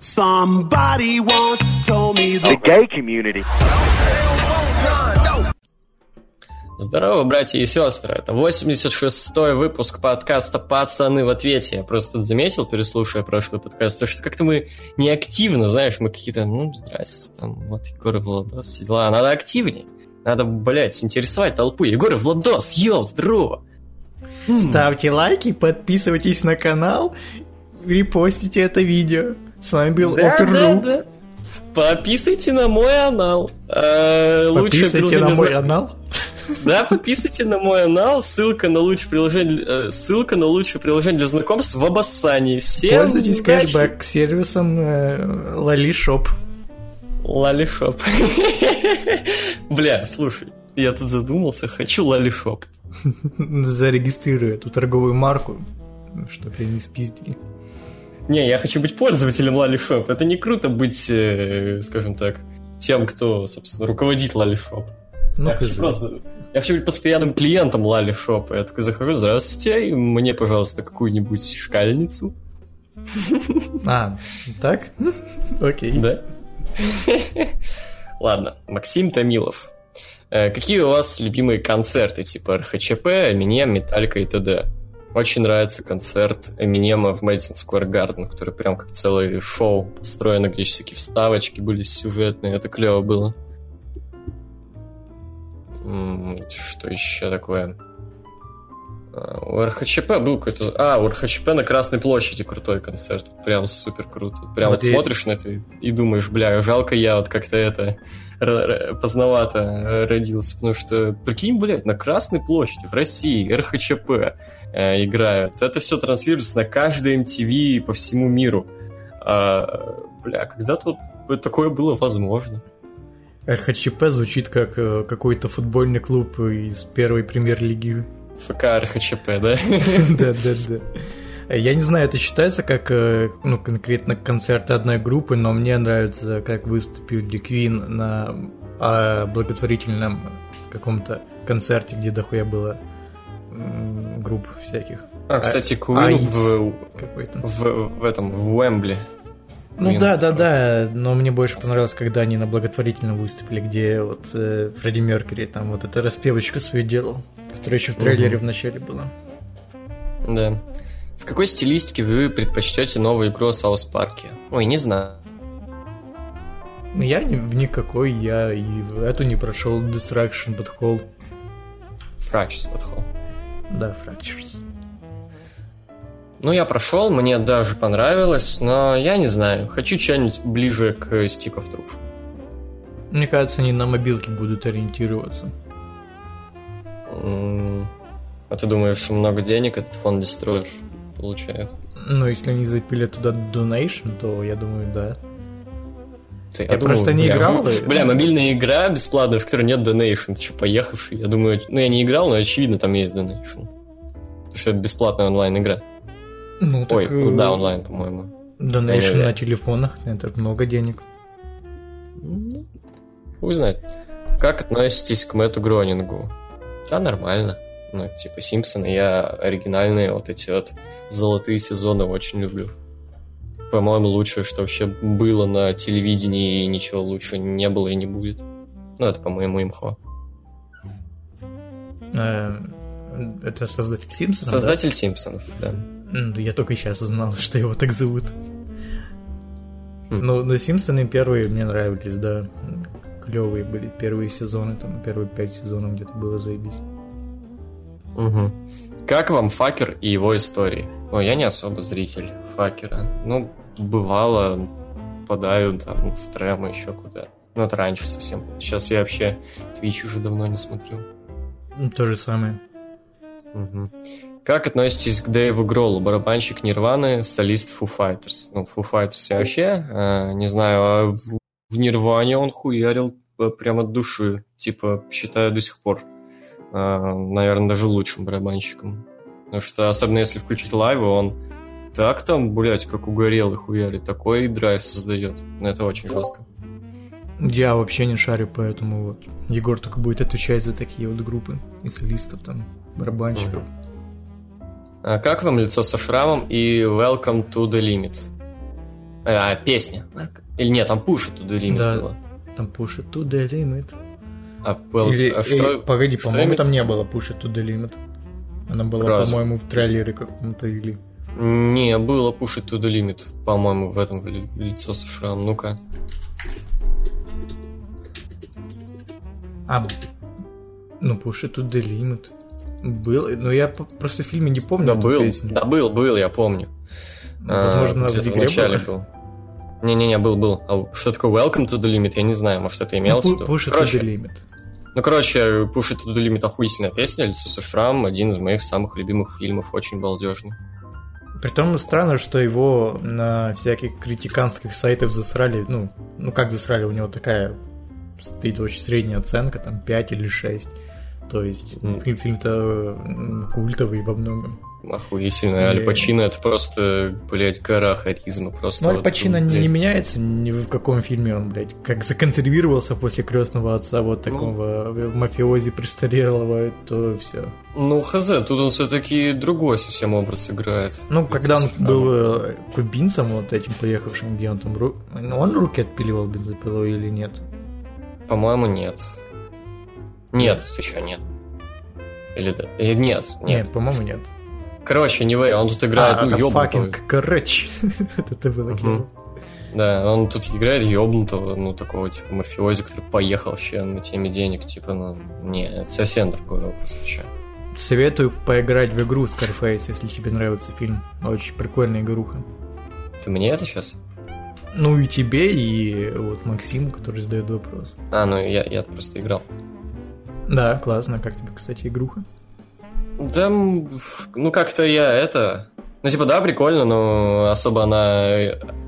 Somebody once told me the gay community. Здорово, братья и сестры. Это 86-й выпуск подкаста «Пацаны в ответе». Я просто тут заметил, переслушивая прошлый подкаст, что как-то мы не активно, знаешь, мы какие-то, ну, здрасте, там, вот Егор и Владос, дела. Надо активнее. Надо, блядь, интересовать толпу. Егор и Владос, йоу, здорово! Ставьте лайки, подписывайтесь на канал, репостите это видео. С вами был Да, Опер.ру. да, да. Подписывайте на мой анал. Э, на мой канал. Да, подписывайте на мой анал. Ссылка на лучшее приложение, э, ссылка на лучшее приложение для знакомств в обоссании. Всем Пользуйтесь удачи. кэшбэк сервисом э, Лэтишопс. Лэтишопс. Бля, слушай, я тут задумался, хочу лэтишопс. Зарегистрирую эту торговую марку, чтобы я не спиздили. Не, я хочу быть пользователем лалишоп. Это не круто быть, э, скажем так, тем, кто, собственно, руководит лалишоп. Ну, я, хочу просто, я хочу быть постоянным клиентом лалишопа. Я такой захожу, здравствуйте, мне, пожалуйста, какую-нибудь шкальницу. А, так? Окей. Да? Ладно, Максим Томилов. Э, Какие у вас любимые концерты, типа РХЧП, Эминем, Металлика и т.д.? Очень нравится концерт Эминема в Мэдисон Сквер Гарден, который прям как целое шоу построено, где всякие вставочки были сюжетные, это клево было. Что еще такое? А, У РХЧП был какой-то... А, у РХЧП на Красной площади крутой концерт. Прям супер круто. Прям Вот вот я- смотришь на это и- и думаешь, бля, жалко я вот как-то это поздновато родился. Потому что, прикинь, блядь, на Красной площади в России РХЧП э, играют. Это все транслируется на каждой MTV по всему миру. А, бля, когда-то вот такое было возможно. РХЧП звучит как э, какой-то футбольный клуб из первой премьер-лиги. ФК РХЧП, да? Да, да, да. Я не знаю, это считается как э, ну, конкретно концерт одной группы, но мне нравится, как выступили Queen на а, благотворительном каком-то концерте, где дохуя было групп всяких. А, кстати, а Queen и Ивс в, в, в этом, в Уэмбли. Ну Queen. да, да, да, но мне больше понравилось, когда они на благотворительном выступили, где вот э, Фредди Меркьюри там вот эта распевочка свою делал, которая еще в трейлере Мгм. в начале была. Да. В какой стилистике вы предпочтете новую игру о Саус Парке? Ой, не знаю. Ну, Я в никакой, я и в эту не прошел Destruction Butthole. Фрачес подхол. Да, Fractures. Ну, я прошел, мне даже понравилось, но я не знаю. Хочу что-нибудь ближе к Stick of Truth. Мне кажется, они на мобилке будут ориентироваться. А ты думаешь, много денег этот фонд Destroyer получает? Но если они запилят туда Donation, то я думаю, да. Ты- Я просто не бля, играл, и- Бля, мобильная игра бесплатная, в которой нет донейшн. Ты что, поехавший? Я думаю, ну я не играл, но очевидно там есть донейшн. Потому что это бесплатная онлайн-игра. Ну, так, Ой, ну э, да, онлайн, по-моему. Да-да-да. на телефонах, это много денег. Ну, Хуй знает. Как относитесь к Мэтту Гронингу? Да, нормально. Ну, типа Симпсоны, я оригинальные вот эти вот золотые сезоны очень люблю. По-моему, лучшее, что вообще было на телевидении, и ничего лучше не было и не будет. Ну, это, по-моему, имхо. Э, Это создатель Симпсона, Создатель Симпсонов, да. да? М, Я только сейчас узнал, что его так зовут. Хм. Ну, но Симпсоны первые мне нравились, да. Клевые были первые сезоны, там первые пять сезонов где-то было заебись. Мгм. Как вам Факер и его истории? Ой, я не особо зритель Факера. Ну, бывало, попадаю там с трема еще куда. Ну, это раньше совсем. Сейчас я вообще Twitch уже давно не смотрю. Ну, То же самое. Мгм. Как относитесь к Дэйву Гроллу, барабанщик Нирваны, солист Foo Fighters? Ну, Foo Fighters я вообще э, не знаю, а в, в Нирване он хуярил э, прямо от души. Типа, считаю до сих пор, наверное, даже лучшим барабанщиком. Потому что, особенно если включить лайвы, он так там, блядь, как угорелый хуярит, такой драйв создает. Это очень жестко. Я вообще не шарю, поэтому вот Егор только будет отвечать за такие вот группы и солистов там, барабанщиков. А как вам лицо со шрамом и Welcome to the Limit? А, песня. Или нет, там Push to the Limit Да. было. Там Push It to the Limit. А, well, Или, а что? э, погоди, что по-моему, там не было Push It to the Limit. Она была, по-моему, в трейлере каком-то или... Не, было Push It to the Limit, по-моему, в этом в ли- лицо с шрамом. Ну-ка. А, ну, Push It to the Limit. Был, но я просто в фильме не помню Да был, песню. да был, был, я помню. Возможно, А, в игре было. был. Не-не-не, был, был. А что такое Welcome to the Limit, я не знаю, может, это имелось в Ну, виду. Push It to Короче, the Limit. Ну, короче, Push It to the Limit охуительная песня, Лицо со шрамом, один из моих самых любимых фильмов, очень балдежный. Притом странно, что его на всяких критиканских сайтах засрали, ну, ну как засрали, у него такая стоит очень средняя оценка, там 5 или 6. То есть фильм, фильм-то культовый во многом. Охуительный. Аль. Пачино это просто, блядь, гора харизма. Просто Но Аль вот, Пачино не, блядь. не меняется ни в каком фильме он, блядь, как законсервировался после крестного отца вот Ну. такого мафиози престарелого, то все. Ну, хз, тут он все-таки другой совсем образ играет. Ну, Лицо когда он со шрамом. был э, кубинцем, вот этим поехавшим, где он там... ру- ну, Он руки отпиливал бензопилой или нет? По-моему, нет. Нет, еще нет. Или да? Э, Нет, нет. Нет, по-моему, нет. Короче, не он тут играет, а, ну, это ёбнутого. fucking короче. Это было Мгм. клево. Да, он тут играет ёбнутого, ну, такого, типа, мафиози, который поехал вообще на теме денег, типа, ну, не, это совсем другой образ, ты чё. Советую поиграть в игру Scarface, если тебе нравится фильм. Очень прикольная игруха. Ты мне это сейчас? Ну и тебе, и вот Максиму, который задает вопрос. А, ну, я, я просто играл. Да, классно. Как тебе, кстати, игруха? Да, ну как-то я это... Ну, типа, да, прикольно, но особо она...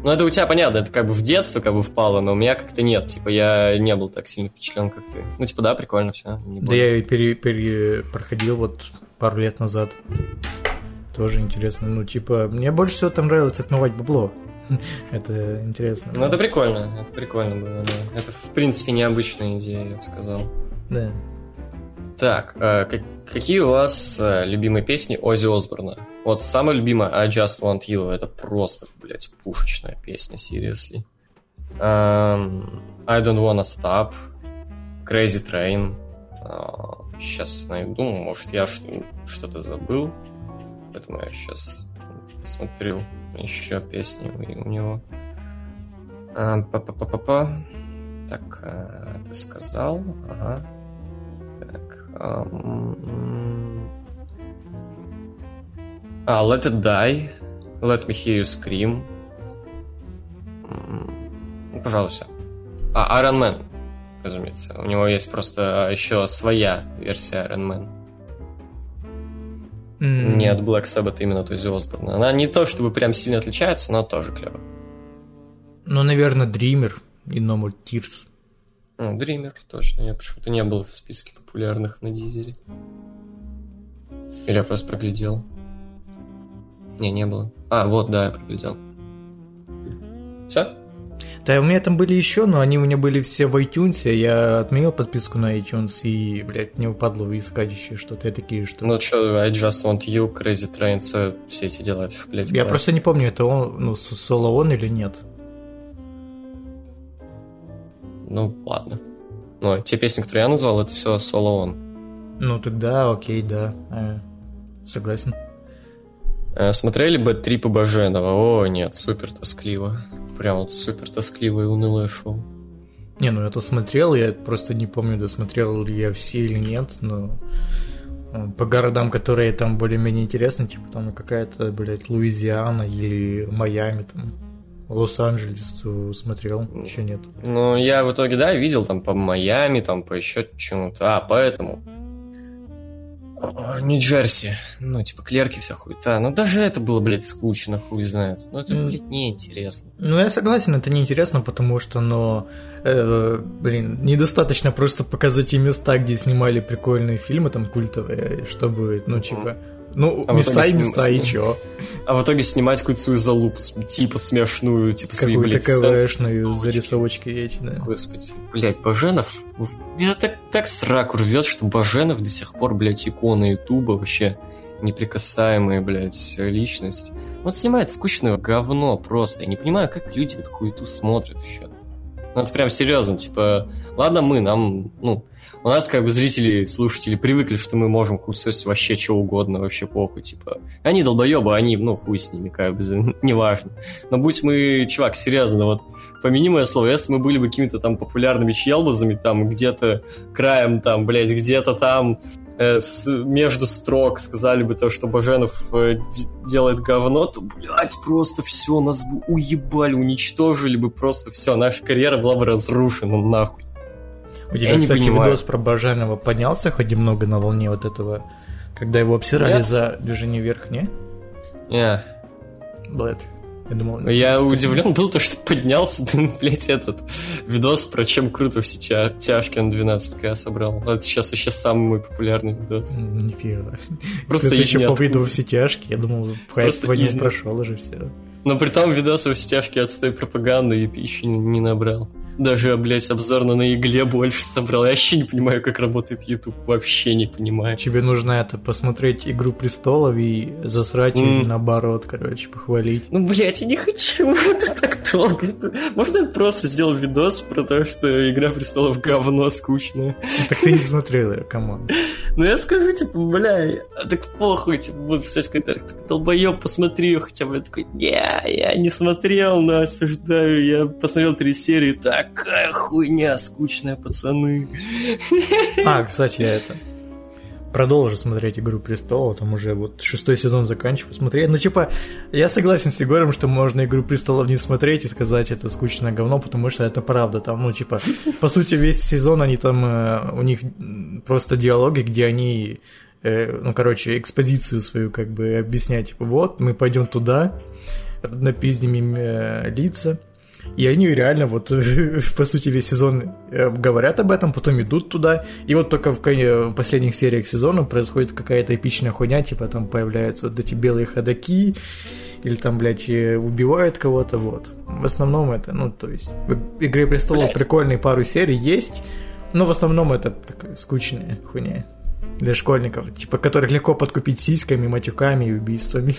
Ну, это у тебя понятно, это как бы в детство как бы впало, но у меня как-то нет. Типа, я не был так сильно впечатлен, как ты. Ну, типа, да, прикольно все. Да я ее пере, пере- проходил вот пару лет назад. Тоже интересно. Ну, типа, мне больше всего там нравилось отмывать бабло. Это интересно. Ну, это прикольно, это прикольно было, да. Это, в принципе, необычная идея, я бы сказал. Да. Так, э, как- какие у вас э, любимые песни Оззи Осборна? Вот самая любимая I Just Want You, это просто, блядь, пушечная песня, seriously. Эм, I Don't Wanna Stop, Crazy Train. сейчас найду, может, я что-то забыл, поэтому я сейчас посмотрю еще песни у него. А, Па-па-па-па-па. Так, э, ты сказал, ага. А, Let It Die. Let Me Hear You Scream. Пожалуйста. А, Iron Man, разумеется. У него есть просто еще своя версия Iron Man. М, Не от Black Sabbath именно от Оззи Осборна. Она не то чтобы прям сильно отличается, но тоже клево. Ну, наверное, Dreamer и No More Tears. Ну, Dreamer, точно. Я почему-то не был в списке популярных на Дизеле. Или я просто проглядел. Не, не было. А, вот, да, я проглядел. Все? Да, у меня там были еще, но они у меня были все в iTunes. Я отменил подписку на iTunes и, блядь, не упадло искать еще что-то. Я такие, что... Ну что, I Just Want You, Crazy Train, все, все эти дела, блядь, я просто не помню, это он, ну, соло он или нет. Ну, ладно. Ну, те песни, которые я назвал, это все соло он. Ну, тогда окей, да. Э, согласен. Э, Смотрели бы Трипа Баженова? О, нет, супер тоскливо. Прям вот супер тоскливое и унылое шоу. Не, ну я то смотрел, я просто не помню, досмотрел ли я все или нет, но э, по городам, которые там более-менее интересны, типа там какая-то, блядь, Луизиана или Майами, там, Лос-Анджелес смотрел, еще нет. Ну, я в итоге, да, видел там по Майами, там по еще чему-то. А, поэтому. Нью-Джерси. Ну, типа, клерки вся хуета. Ну, даже это было, блядь, скучно, хуй знает. Ну, это, блядь, неинтересно. Ну, я согласен, это неинтересно, потому что, но, э, блин, недостаточно просто показать те места, где снимали прикольные фильмы, там, культовые, чтобы, ну, типа, ну, А места и места, и сним- чё? А в итоге снимать какую-то свою залупу, типа смешную, типа свои, Какую-то блядь. КВшную зарисовочки эти, да. Господи, блядь, Баженов, меня так, так сраку рвет, что Баженов до сих пор, блядь, икона Ютуба вообще. неприкасаемая, блядь, личность. Он снимает скучное говно просто. Я не понимаю, как люди эту хуету смотрят еще. Ну, это прям серьезно, типа, ладно мы, нам, ну, у нас как бы зрители, слушатели привыкли, что мы можем хуесосить вообще что угодно, вообще похуй, типа. Они долбоебы, они, ну, хуй с ними, как бы, неважно. Но будь мы, чувак, серьезно, вот, помяни мое слово, если мы были бы какими-то там популярными челбазами, там, где-то краем, там, блядь, где-то там Э, между строк сказали бы то, что Баженов э, делает говно, то, блядь, просто все, нас бы уебали, уничтожили бы просто все, наша карьера была бы разрушена нахуй. У тебя, Я кстати, видос про Баженова поднялся хоть немного на волне вот этого, когда его обсирали Нет? за движение вверх, не? Не. Блэд. Я думал... Я удивлен был, то, что поднялся, ну, блядь, этот видос про чем круто все тя тяжки на 12к собрал. Это сейчас вообще самый мой популярный видос. Нифига. Просто Ты еще по виду все тяжки, я думал, хайп из... прошел уже все. Но при том видосы все тяжки отстой пропаганды, и ты еще не набрал. Даже, блядь, обзорно на игле больше собрал. Я вообще не понимаю, как работает YouTube. Вообще не понимаю. Тебе нужно это посмотреть Игру престолов и засрать mm. наоборот, короче, похвалить. Ну, блядь, я не хочу. Это так долго. Можно я просто сделал видос про то, что Игра престолов говно скучное? Так ты не смотрел ее, команд. Ну, я скажу, типа, бля, так похуй, типа, буду писать в комментариях, так долбоёб, посмотри хотя бы. Я такой, не, я не смотрел, но осуждаю. Я посмотрел три серии, так, Какая хуйня скучная, пацаны. А, кстати, я это продолжу смотреть «Игру престолов», там уже вот шестой сезон заканчиваю смотреть. Ну, типа, я согласен с Егором, что можно «Игру престолов» не смотреть и сказать, это скучное говно, потому что это правда. Там, ну, типа, по сути, весь сезон они там, э, у них просто диалоги, где они э, ну, короче, экспозицию свою как бы объяснять. Типа, вот, мы пойдем туда, напиздим им э, лица, и они реально вот, по сути, весь сезон э, говорят об этом, потом идут туда. И вот только в последних сериях сезона происходит какая-то эпичная хуйня, типа там появляются вот эти белые ходаки, или там, блядь, э, убивают кого-то, вот. В основном это, ну, то есть, в «Игре престолов» блядь. прикольные пару серий есть, но в основном это такая скучная хуйня для школьников, типа, которых легко подкупить сиськами, матюками и убийствами.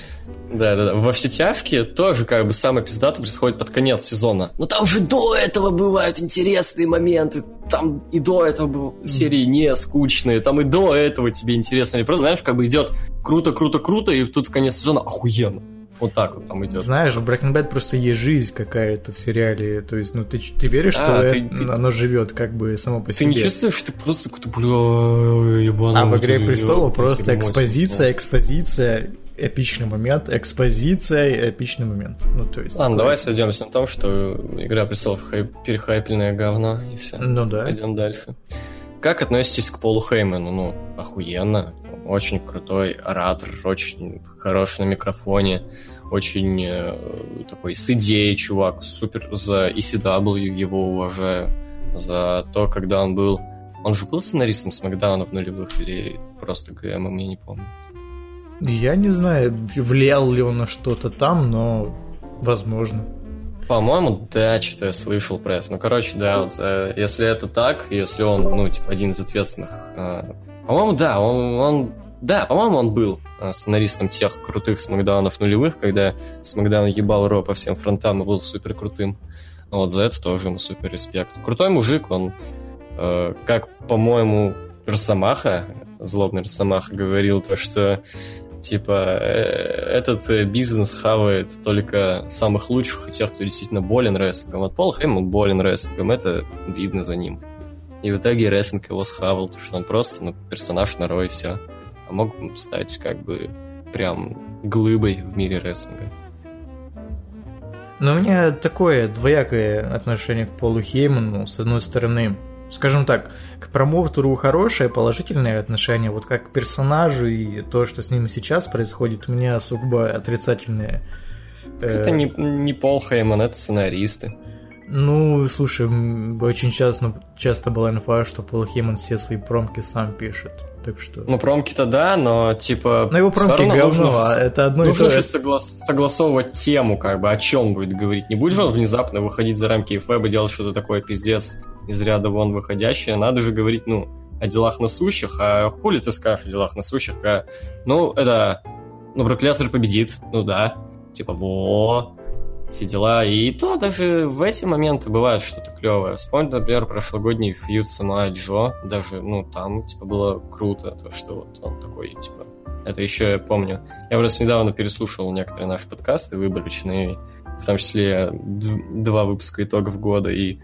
Да, да, да. Во все тяжкие тоже как бы самое пиздато происходит под конец сезона. Но там же до этого бывают интересные моменты. Там и до этого был серии не скучные. Там и до этого тебе интересно. И просто, знаешь, как бы идет круто, круто, круто, и тут в конец сезона охуенно. Вот так вот там идет. Знаешь, в Breaking Bad просто есть жизнь какая-то в сериале. То есть, ну, ты, ты веришь, а, что ты, это, ты, оно живет как бы само по ты себе. Ты не чувствуешь, что ты просто какой-то, бля, ебаный. А в «Игре престолов» просто экспозиция, экспозиция, эпичный момент, экспозиция, эпичный момент. Ну, то есть... Ладно, давай сойдемся на том, что «Игра престолов» хайп, перехайпленное говно, и все. Ну да. Пойдем дальше. Как относитесь к Полу Хейману? Ну, охуенно. Очень крутой оратор, очень хороший на микрофоне очень э, такой с идеей чувак, супер за ECW его уважаю, за то, когда он был... Он же был сценаристом Смакдауна в нулевых или просто ГМ, я не помню. Я не знаю, влиял ли он на что-то там, но возможно. По-моему, да, что-то я слышал про это. Ну, короче, да, вот, э, если это так, если он, ну, типа, один из ответственных... Э, по-моему, да, он, он да, по-моему, он был э, сценаристом тех крутых смакдаунов нулевых, когда смакдаун ебал Ро по всем фронтам и был супер крутым. Вот за это тоже ему супер респект. Крутой мужик, он, э, как, по-моему, Росомаха, злобный Росомаха, говорил то, что типа э, этот э, бизнес хавает только самых лучших и тех, кто действительно болен рестлингом. Вот Пол Хейман болен рестлингом, это видно за ним. И в итоге рестлинг его схавал, потому что он просто ну, персонаж на Ро и все а мог стать как бы прям глыбой в мире рестлинга. Но у меня такое двоякое отношение к Полу Хейману. С одной стороны, скажем так, к промоутеру хорошее, положительное отношение. Вот как к персонажу и то, что с ним сейчас происходит, у меня сугубо отрицательное. Это э, не, не Пол Хейман, это сценаристы. Ну, слушай, очень часто, часто была инфа, что Пол Хейман все свои промки сам пишет. Так что... Ну, промки-то да, но типа... На его промки говно, нужно, а это одно нужно и то же соглас... согласовывать тему, как бы, о чем будет говорить. Не будет же он внезапно выходить за рамки ФЭБ и делать что-то такое пиздец из ряда вон выходящее. Надо же говорить, ну, о делах насущих, а хули ты скажешь о делах насущих? А, ну, это... Ну, Брок Леснер победит, ну да. Типа, во, все дела. И то даже в эти моменты бывает что-то клевое. Вспомни, например, прошлогодний фьюд сама Джо. Даже, ну, там, типа, было круто, то, что вот он такой, типа... Это еще я помню. Я просто недавно переслушал некоторые наши подкасты выборочные, в том числе два выпуска итогов года, и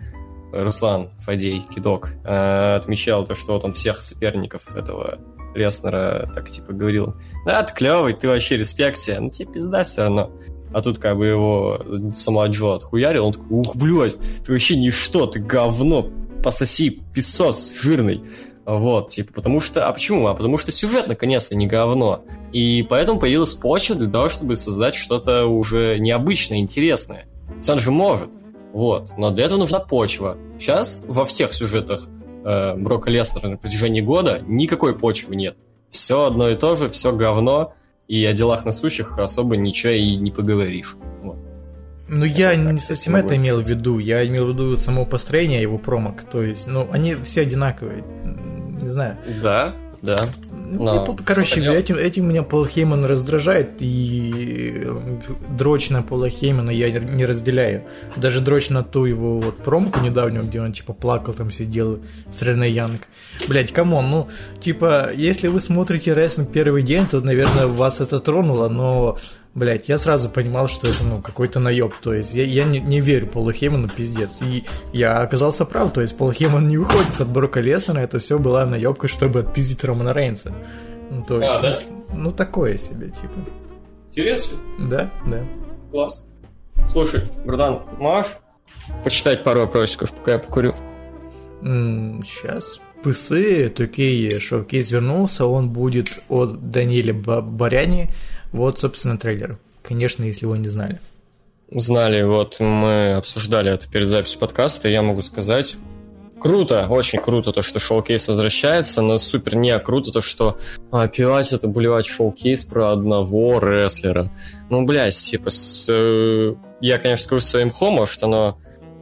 Руслан Фадей Кидок э, отмечал то, что вот он всех соперников этого Леснера так типа говорил, да, ты клевый, ты вообще респект тебе, ну тебе пизда все равно. А тут как бы его сама Джо отхуярил, он такой, ух, блядь, ты вообще ничто, ты говно, пососи, песос жирный. Вот, типа, потому что... А почему? А потому что сюжет, наконец-то, не говно. И поэтому появилась почва для того, чтобы создать что-то уже необычное, интересное. Он же может. Вот. Но для этого нужна почва. Сейчас во всех сюжетах э, Брока Леснера на протяжении года никакой почвы нет. Все одно и то же, все говно, и о делах насущих особо ничего и не поговоришь. Вот. Ну, я так, не совсем это имел в виду. Я имел в виду само построение его промок. То есть, ну, они все одинаковые. Не знаю. Да, да. Но Короче, этим, этим меня Пол Хейман раздражает, и дрочь на Пола Хеймана я не разделяю. Даже дрочь на ту его вот промку недавнюю, где он типа плакал, там сидел с Рене Янг. Блять, come on, ну, типа, если вы смотрите рестлинг первый день, то, наверное, вас это тронуло, но блять, я сразу понимал, что это, ну, какой-то наеб. То есть я, я не, не верю Полу Хейману, пиздец. И я оказался прав. То есть Пол Хейман не уходит от Брока Лесона, это все была наебка, чтобы отпиздить Романа Рейнса. Ну, то есть, а, да? ну, ну, такое себе, типа. Интересно. Да, да. Класс. Слушай, братан, можешь почитать пару вопросиков, пока я покурю? М-м, сейчас. P.S., 2K Showcase вернулся, он будет от Даниэля Брайане, вот, собственно, трейлер. Конечно, если его не знали. Знали, вот мы обсуждали это перед записью подкаста, и я могу сказать, круто, очень круто то, что шоу-кейс возвращается, но супер не круто то, что опять это, блядь, шоу-кейс про одного рестлера. Ну, блядь, типа, с, э, я, конечно, скажу своим хомо, что оно,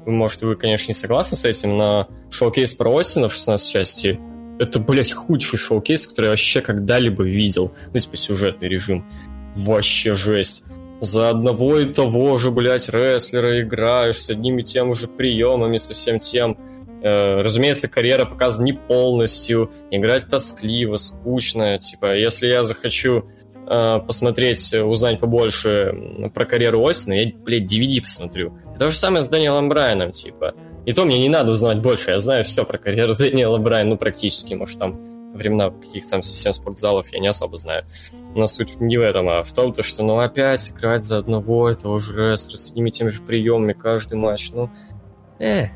может, вы, конечно, не согласны с этим, но шоу-кейс про Остина в 16 части это, блядь, худший шоу-кейс, который я вообще когда-либо видел. Ну, типа, сюжетный режим вообще жесть. За одного и того же, блядь, рестлера играешь с одними и тем же приемами, со всем тем. Э, разумеется, карьера показана не полностью, играть тоскливо, скучно. Типа, если я захочу э, посмотреть, узнать побольше про карьеру Остина, я, блядь, DVD посмотрю. То же самое с Дэниелом Брайаном, типа. И то мне не надо узнать больше, я знаю все про карьеру Дэниела Брайана, ну, практически, может, там времена каких-то там совсем спортзалов я не особо знаю. Но суть не в этом, а в том, то, что ну опять играть за одного этого же рестлера с одними теми же приемами каждый матч, ну, э.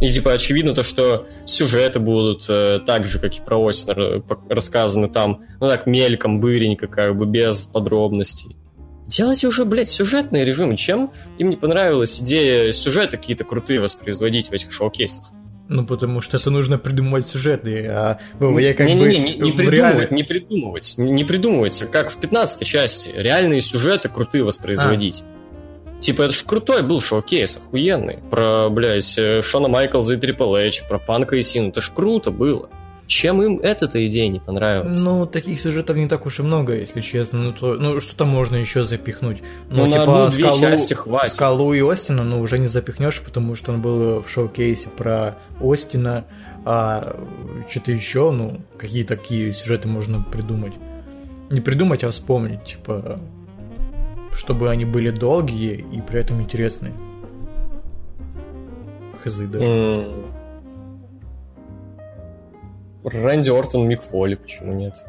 И типа очевидно то, что сюжеты будут э, так же, как и про Осинер, рассказаны там, ну так, мельком, быренько, как бы без подробностей. Делайте уже, блядь, сюжетные режимы. Чем им не понравилась идея сюжета какие-то крутые воспроизводить в этих шоу-кейсах? Ну, потому что это нужно придумывать сюжеты, а я как не, бы... Не, не, не, придумывать, реально... не придумывать, не придумывать, как в 15 части, реальные сюжеты крутые воспроизводить. А. Типа, это ж крутой был шоу-кейс, охуенный. Про, блядь, э, Шона Майклза и Трипл Эйч, про Панка и Сину. Это ж круто было. Чем им эта-то идея не понравилась? Ну, таких сюжетов не так уж и много, если честно. Ну, то, ну что-то можно еще запихнуть. Ну, ну типа, одну, скалу, части хватит. Скалу и Остина, ну, уже не запихнешь, потому что он был в шоу-кейсе про Остина, а что-то еще, ну, какие такие сюжеты можно придумать. Не придумать, а вспомнить, типа, чтобы они были долгие и при этом интересные. Хз даже. Mm. Рэнди Ортон, Мик Фоли, почему нет?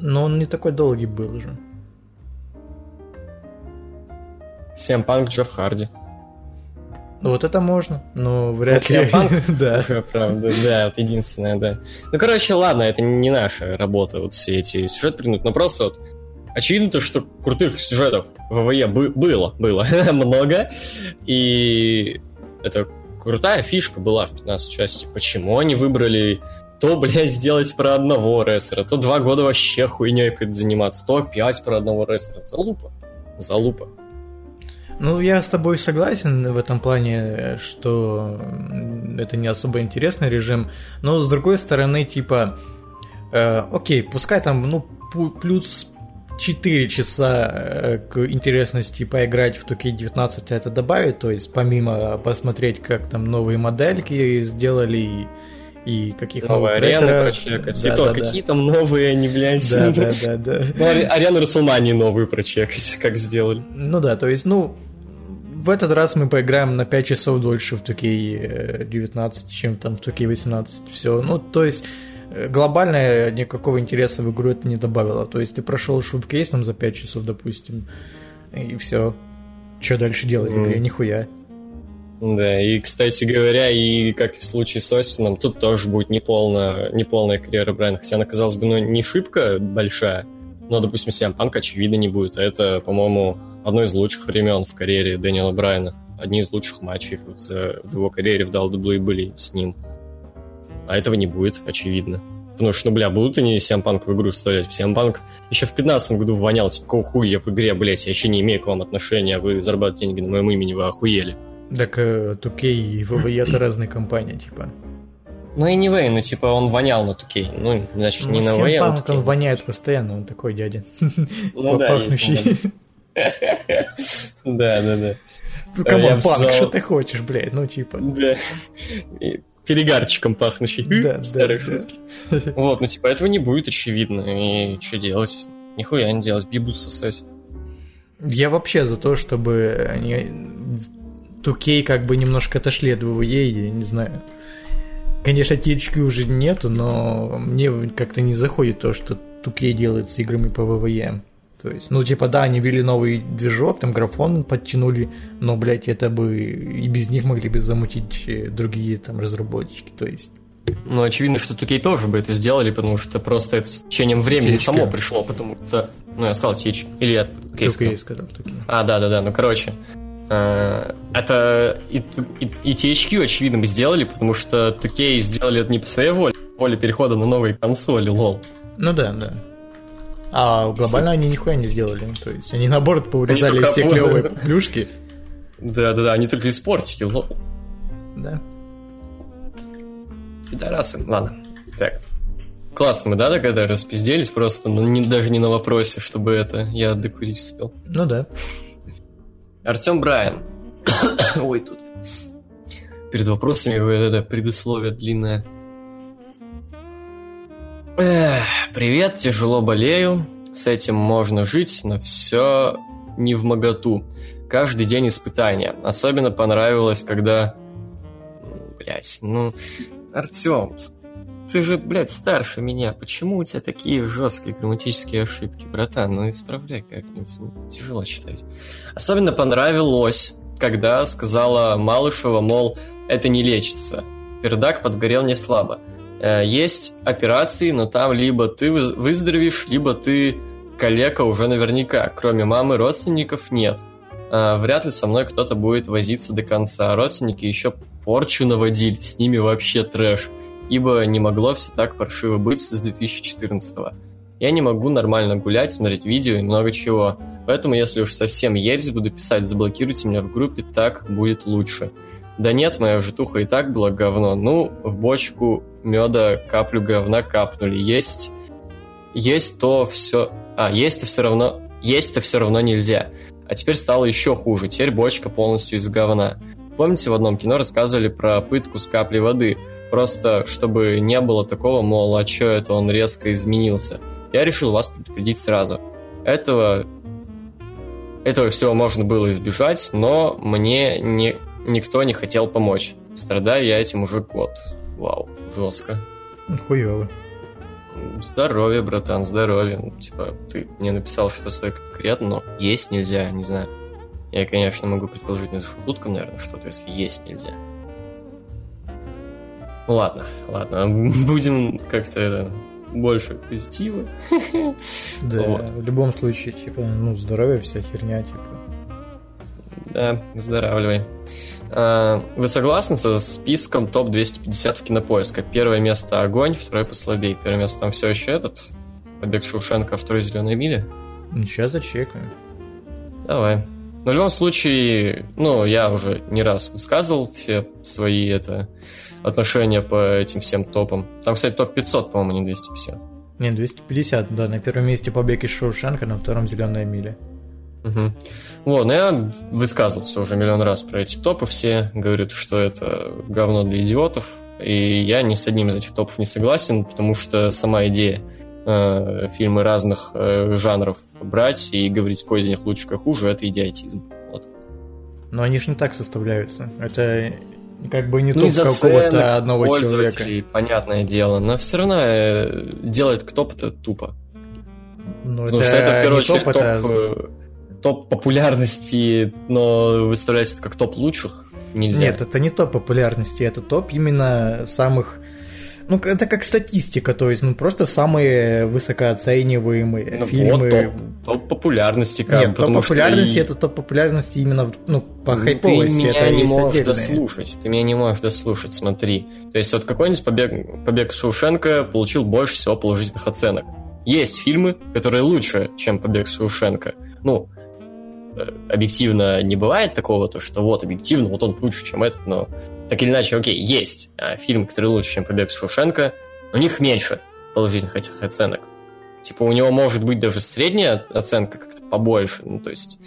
Но он не такой долгий был уже. Сэм Панк, Джефф Харди. Ну вот это можно, но вряд ли. Панк? да. Правда, да, это единственное, да. Ну, короче, ладно, это не наша работа, вот все эти сюжеты придумать, но просто вот очевидно то, что крутых сюжетов в ВВЕ было, было много, и это крутая фишка была в 15 части. Почему они выбрали то, блядь, сделать про одного рестлера, то два года вообще хуйней какой-то заниматься, то опять про одного рестлера. Залупа. Залупа. Ну, я с тобой согласен в этом плане, что это не особо интересный режим, но с другой стороны, типа, э, окей, пускай там, ну, плюс 4 часа э, к интересности поиграть в 2K19 это добавит, то есть помимо посмотреть, как там новые модельки сделали и и каких новые арены прочекать. Да, и то, да, какие да. там новые они, блядь. Да, да, да, да. Ну, арену Расселмании новую прочекать, как сделали. Ну да, то есть, ну, в этот раз мы поиграем на 5 часов дольше в 2K19, чем там в 2K18. Все, ну, то есть, э, глобально никакого интереса в игру это не добавило. То есть, ты прошел шуткейс там за 5 часов, допустим, и все. Что дальше делать в игре? Нихуя. Да, и, кстати говоря, и как и в случае с Остином, тут тоже будет неполная, неполная карьера Брайана, хотя она, казалось бы, ну, не шибко большая, но, допустим, Сиампанк, очевидно, не будет. А это, по-моему, одно из лучших времен в карьере Дэниела Брайана. Одни из лучших матчей в его карьере в WWE были с ним. А этого не будет, очевидно. Потому что, ну, бля, будут они Сиампанк в игру вставлять? Сиампанк еще в 15 году вонял, типа, какого хуя я в игре, блядь, я еще не имею к вам отношения, вы зарабатываете деньги на моем имени, вы охуели. Так э, 2K и VVE это разные компании, типа. Ну, и не Anyway, ну, типа, он вонял на 2K. Ну, значит, не ну, на VVE, а он воняет постоянно, он такой дядя. Ну, да, пахнущий. Да, да, да. Ну, come on, панк, что ты хочешь, блядь, ну, типа. Да. Перегарчиком пахнущий. Да, Старые шутки. Вот, ну, типа, этого не будет, очевидно. И что делать? Нихуя не делать, бибу сосать. Я вообще за то, чтобы они 2K как бы немножко отошли от WWE, я не знаю. Конечно, THQ уже нету, но мне как-то не заходит то, что 2K делает с играми по WWE. То есть, ну, типа, да, они ввели новый движок, там графон подтянули, но, блядь, это бы и без них могли бы замутить э, другие там разработчики, то есть... Ну, очевидно, что 2K тоже бы это сделали, потому что просто это с течением времени THQ. само пришло, потому что... Ну, я сказал THQ, или я 2K сказал. сказал 2K. А, да-да-да, ну, короче, это и, и, и THQ, очевидно, бы сделали, потому что 2K сделали это не по своей воле, воле перехода на новые консоли, лол. Ну да, да. А глобально они нихуя не сделали. То есть они наоборот поурезали они все клевые плюшки. Да, да, да, они только испортили, лол. Да. Пидорасы. Ладно. Так. Классно мы, да, тогда распизделись просто, но не, даже не на вопросе, чтобы это я докурить успел. Ну да. Артем Брайан. Ой, тут. Перед вопросами вы это предусловие длинное. Эх, привет, тяжело болею. С этим можно жить, но все не в моготу. Каждый день испытания. Особенно понравилось, когда... Блять, ну... Артем, ты же, блядь, старше меня. Почему у тебя такие жесткие грамматические ошибки, братан? Ну, исправляй как-нибудь. Тяжело читать. Особенно понравилось, когда сказала Малышева, мол, это не лечится. Пердак подгорел не слабо. Э, есть операции, но там либо ты выздоровеешь, либо ты калека уже наверняка. Кроме мамы, родственников нет. Э, вряд ли со мной кто-то будет возиться до конца. Родственники еще порчу наводили, с ними вообще трэш ибо не могло все так паршиво быть с 2014 -го. Я не могу нормально гулять, смотреть видео и много чего. Поэтому, если уж совсем ересь буду писать, заблокируйте меня в группе, так будет лучше. Да нет, моя житуха и так была говно. Ну, в бочку меда каплю говна капнули. Есть... Есть то все... А, есть-то все равно... Есть-то все равно нельзя. А теперь стало еще хуже. Теперь бочка полностью из говна. Помните, в одном кино рассказывали про пытку с каплей воды – Просто, чтобы не было такого, мол, а что это он резко изменился. Я решил вас предупредить сразу. Этого, этого всего можно было избежать, но мне не, никто не хотел помочь. Страдаю я этим уже год. Вау, жестко. Хуёво. Здоровье, братан, здоровье. Ну, типа, ты мне написал, что стоит конкретно, но есть нельзя, не знаю. Я, конечно, могу предположить, это шутком, наверное, что-то, если есть нельзя. Ладно, ладно, будем как-то это больше позитива. Да, вот. в любом случае, типа, ну, здоровье, вся херня, типа. Да, выздоравливай. А, вы согласны со списком топ-250 в кинопоиска? Первое место «Огонь», второе «Послабей». Первое место там все еще этот? «Побег Шушенко», второй «Зеленая миля»? Сейчас зачекаем. Давай. Но в любом случае, ну, я уже не раз высказывал все свои это отношения по этим всем топам. Там, кстати, топ 500, по-моему, не 250. Не, 250, да. На первом месте «Побег из Шоушенка», на втором «Зеленая миля». Угу. Вот, но я высказывался уже миллион раз про эти топы, все говорят, что это говно для идиотов, и я ни с одним из этих топов не согласен, потому что сама идея э, фильмы разных э, жанров брать и говорить, какой из них лучше, как хуже, это идиотизм. Вот. Но они же не так составляются. Это как бы не ну, топ какого-то одного человека. понятное дело, но все равно э, делает топ-то тупо. Ну, Потому это что это в первую очередь топ, это... топ, топ популярности, но выставлять это как топ лучших нельзя. Нет, это не топ популярности, это топ именно самых ну, это как статистика, то есть, ну, просто самые высокооцениваемые ну, фильмы. Вот топ, топ популярности, как Нет, топ популярности и... это топ популярности именно, ну, по ну, хайповости. Ты меня это не можешь отдельные. дослушать, ты меня не можешь дослушать, смотри. То есть, вот какой-нибудь побег, побег Шоушенка получил больше всего положительных оценок. Есть фильмы, которые лучше, чем побег Шоушенка. Ну, э, объективно не бывает такого, то что вот объективно, вот он лучше, чем этот, но так или иначе, окей, есть а, фильмы, которые лучше, чем «Побег с Шушенко», у них меньше положительных этих оценок. Типа у него может быть даже средняя оценка как-то побольше, ну то есть...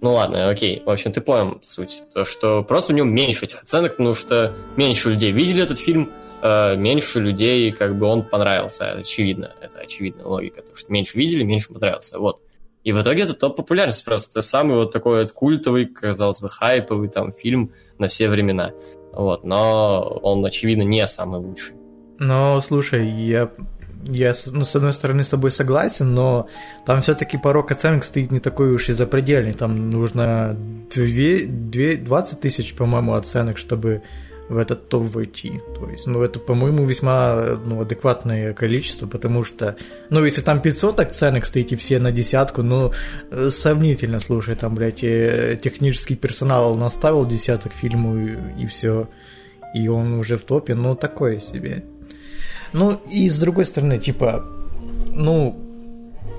Ну ладно, окей, в общем, ты понял суть. То, что просто у него меньше этих оценок, потому что меньше людей видели этот фильм, э, меньше людей, как бы, он понравился, очевидно. Это очевидная логика, потому что меньше видели, меньше понравился, вот. И в итоге это топ популярность просто. Самый вот такой вот культовый, казалось бы, хайповый там фильм на все времена. Вот, но он, очевидно, не самый лучший. Но, слушай, я я, ну, с одной стороны, с тобой согласен, но там все-таки порог оценок стоит не такой уж и запредельный. Там нужно 2, 2, 20 тысяч, по-моему, оценок, чтобы в этот топ войти. То есть, ну, это, по-моему, весьма ну, адекватное количество, потому что, ну, если там 500 оценок стоит и все на десятку, ну, э, сомнительно, слушай, там, блядь, э, технический персонал наставил десяток фильму и, и все, и он уже в топе, ну, такое себе. Ну, и с другой стороны, типа, ну,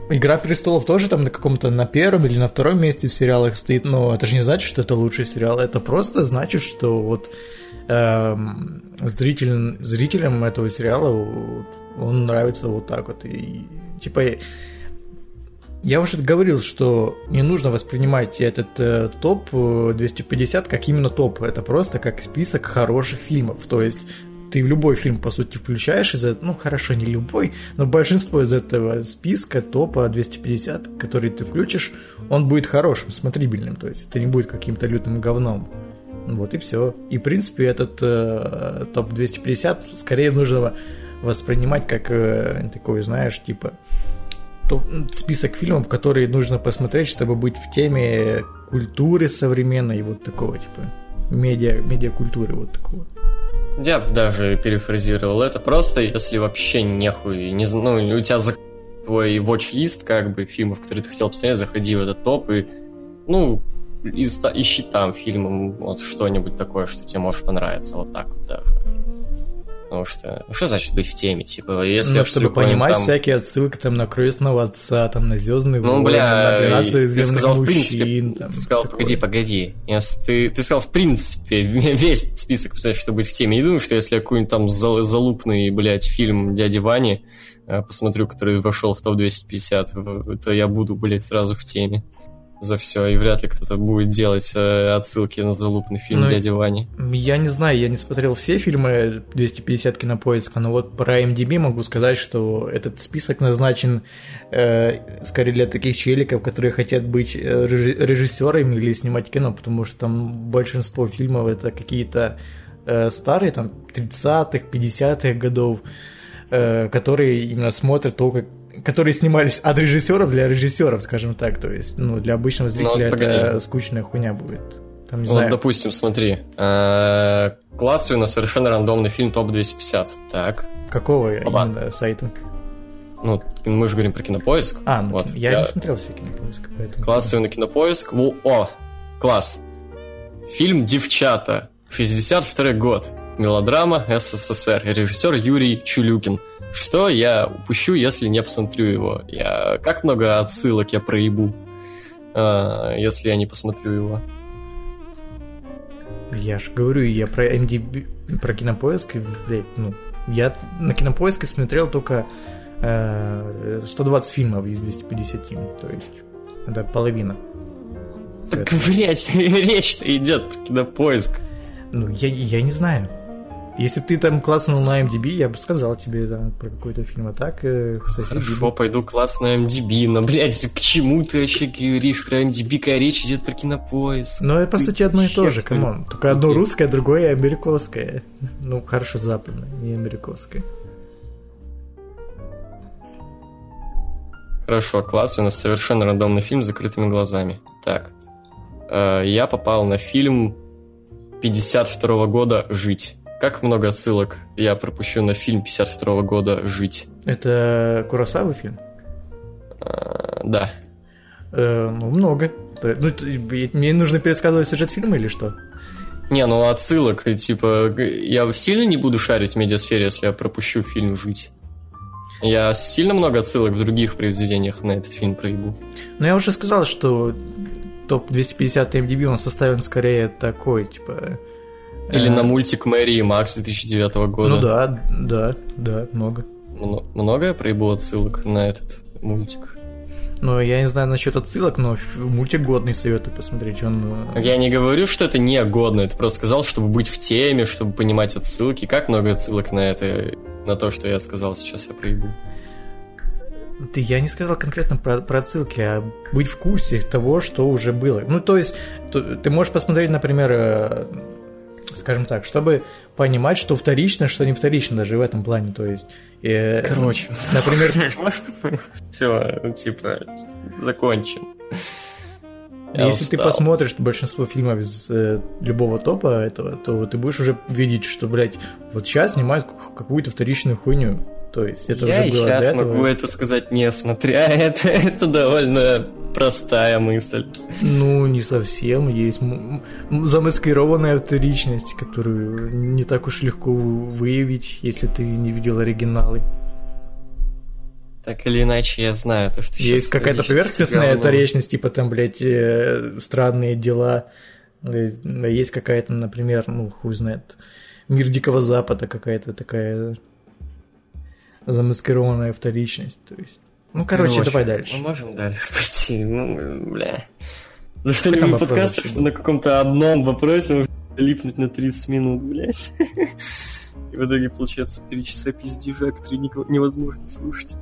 Игра престолов тоже там на каком-то на первом или на втором месте в сериалах стоит, но это же не значит, что это лучший сериал. Это просто значит, что вот зритель, зрителям этого сериала он нравится вот так вот. И, типа, я уже говорил, что не нужно воспринимать этот э, топ 250 как именно топ. Это просто как список хороших фильмов. То есть ты любой фильм, по сути, включаешь из этого, ну, хорошо, не любой, но большинство из этого списка топа 250, который ты включишь, он будет хорошим, смотрибельным, то есть это не будет каким-то лютым говном. Вот и все. И, в принципе, этот э, топ 250 скорее нужно воспринимать как э, такой, знаешь, типа топ, список фильмов, которые нужно посмотреть, чтобы быть в теме культуры современной, вот такого, типа, медиа, медиакультуры вот такого. Я бы даже перефразировал это. Просто, если вообще нехуй, не, ну, у тебя за твой watch-лист, как бы, фильмов, которые ты хотел посмотреть, заходи в этот топ и, ну, ищи там фильмом вот что-нибудь такое, что тебе может понравиться, вот так вот даже. Потому что, ну, что значит быть в теме, типа, если... Ну, чтобы понимать там... всякие отсылки там на крестного отца, там на звездный ну, войны, бля, на 12 ты сказал, мужчин. В принципе, там, ты сказал, такое. погоди, погоди. Если ты, ты сказал, в принципе, весь список, представляешь, что быть в теме. Не думаю, что если я какой-нибудь там залупный, блядь, фильм «Дяди Вани» э, посмотрю, который вошел в топ-250, то я буду, блядь, сразу в теме за все, и вряд ли кто-то будет делать э, отсылки на залупный фильм ну, «Дядя Вани». Я не знаю, я не смотрел все фильмы 250 кинопоиска, но вот про MDB могу сказать, что этот список назначен э, скорее для таких челиков, которые хотят быть э, режиссерами или снимать кино, потому что там большинство фильмов это какие-то э, старые, там 30-х, 50-х годов, э, которые именно смотрят только которые снимались от режиссеров для режиссеров, скажем так. То есть, ну, для обычного ну, зрителя ну, это скучная хуйня будет. Там, не ну, знаю. допустим, смотри. Э, клацаю на совершенно рандомный фильм ТОП-250. Так. Какого Оба. именно сайта? Ну, мы же говорим про кинопоиск. А, ну, вот. я, я не смотрел все кинопоиск. Поэтому... Клацаю на кинопоиск. О, класс. Фильм «Девчата». 62 год. Мелодрама СССР. Режиссер Юрий Чулюкин. Что я упущу, если не посмотрю его? Я... Как много отсылок я проебу? э, если я не посмотрю его. Я же говорю, я про MDB, про кинопоиск, блядь, ну, я на кинопоиске смотрел только э, 120 фильмов из 250, то есть это половина. Так, блядь, речь-то идет про кинопоиск. Ну, я, я не знаю. Если бы ты там класснул на MDB, я бы сказал тебе там про какой-то фильм, а так э, Хорошо, пойду на IMDb, но, блядь, к чему ты вообще говоришь про IMDb, когда речь идет про кинопоиск? Ну, это, по сути, одно и то же, come on. Только одно русское, другое американское. Ну, хорошо, западное, не американское. Хорошо, класс, у нас совершенно рандомный фильм с закрытыми глазами. Так, э, я попал на фильм 52 года «Жить». Как много отсылок я пропущу на фильм 52 года «Жить». Это Курасавы фильм? А, да. Э, ну, много. Ну, мне нужно пересказывать сюжет фильма или что? Не, ну отсылок, типа, я сильно не буду шарить в медиасфере, если я пропущу фильм «Жить». Я сильно много отсылок в других произведениях на этот фильм проебу. Ну, я уже сказал, что топ-250 MDB, он составлен скорее такой, типа, или на мультик Мэри и Макс 2009 года. Ну да, да, да, много. Много я проебал отсылок на этот мультик? Ну, я не знаю насчет отсылок, но мультик годный советую посмотреть. Он... Э, я не говорю, что это не годно, это просто сказал, чтобы быть в теме, чтобы понимать отсылки. Как много отсылок на это, на то, что я сказал сейчас, я проебу. Ты, я не сказал конкретно про, про отсылки, а быть в курсе того, что уже было. Ну, то есть, ты можешь посмотреть, например, э, скажем так, чтобы понимать, что вторично, что не вторично даже в этом плане, то есть... Э, Короче. Например... Все, типа, закончим. Если ты посмотришь большинство фильмов из э, любого топа этого, то ты будешь уже видеть, что, блядь, вот сейчас снимают какую-то вторичную хуйню. То есть это Я уже было сейчас этого. могу это сказать, не смотря это. Это довольно простая мысль. Ну, не совсем. Есть замаскированная вторичность, которую не так уж легко выявить, если ты не видел оригиналы. Так или иначе, я знаю, то, что Есть какая-то поверхностная вторичность, типа там, блядь, э, странные дела. Э, есть какая-то, например, ну, хуй знает, мир Дикого Запада какая-то такая замаскированная вторичность. То есть. Ну, короче, короче давай дальше. Мы можем дальше пойти. Ну, бля. За что-нибудь подкаста, что на каком-то одном вопросе липнуть на 30 минут, блядь. И в итоге получается 3 часа пиздежа, которые невозможно слушать.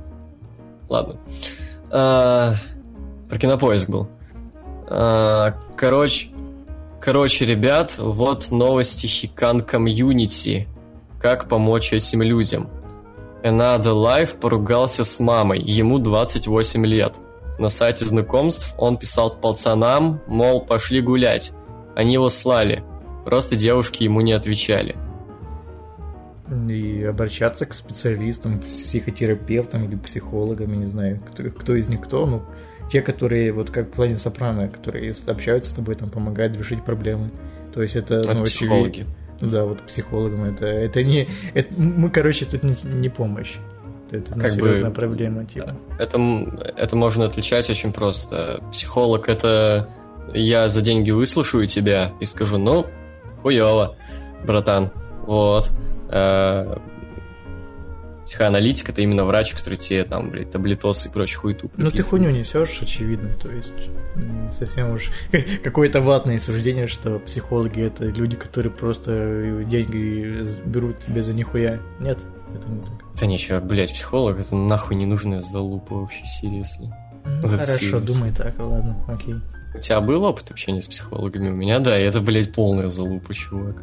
Ладно. А, про кинопоиск был. А, короче, короче, ребят, вот новости Хикан комьюнити. Как помочь этим людям. Another Life поругался с мамой, ему 28 лет. На сайте знакомств он писал пацанам, мол, пошли гулять. Они его слали, просто девушки ему не отвечали. И обращаться к специалистам, к психотерапевтам или психологам, я не знаю, кто, кто из них кто, ну, те, которые, вот как в плане Сопрано, которые общаются с тобой, там, помогают решить проблемы. То есть это, это ну, психологи. Очевидно да, вот психологам это, это не... Это, мы, короче, тут не, не помощь. Это как серьезная бы, проблема, типа. Это, это можно отличать очень просто. Психолог — это я за деньги выслушаю тебя и скажу, ну, хуёво, братан, вот. Э, психоаналитик — это именно врач, который тебе там, блядь, таблетосы и прочую хуету Ну, ты хуйню несешь, очевидно, то есть совсем уж какое-то ватное суждение, что психологи — это люди, которые просто деньги берут тебе за нихуя. Нет, это не так. Да не, чувак, блядь, психолог — это нахуй ненужная залупа вообще, серьезно. Ну, вот хорошо, serious. думай так, ладно, окей. У тебя был опыт общения с психологами? У меня, да, и это, блядь, полная залупа, чувак.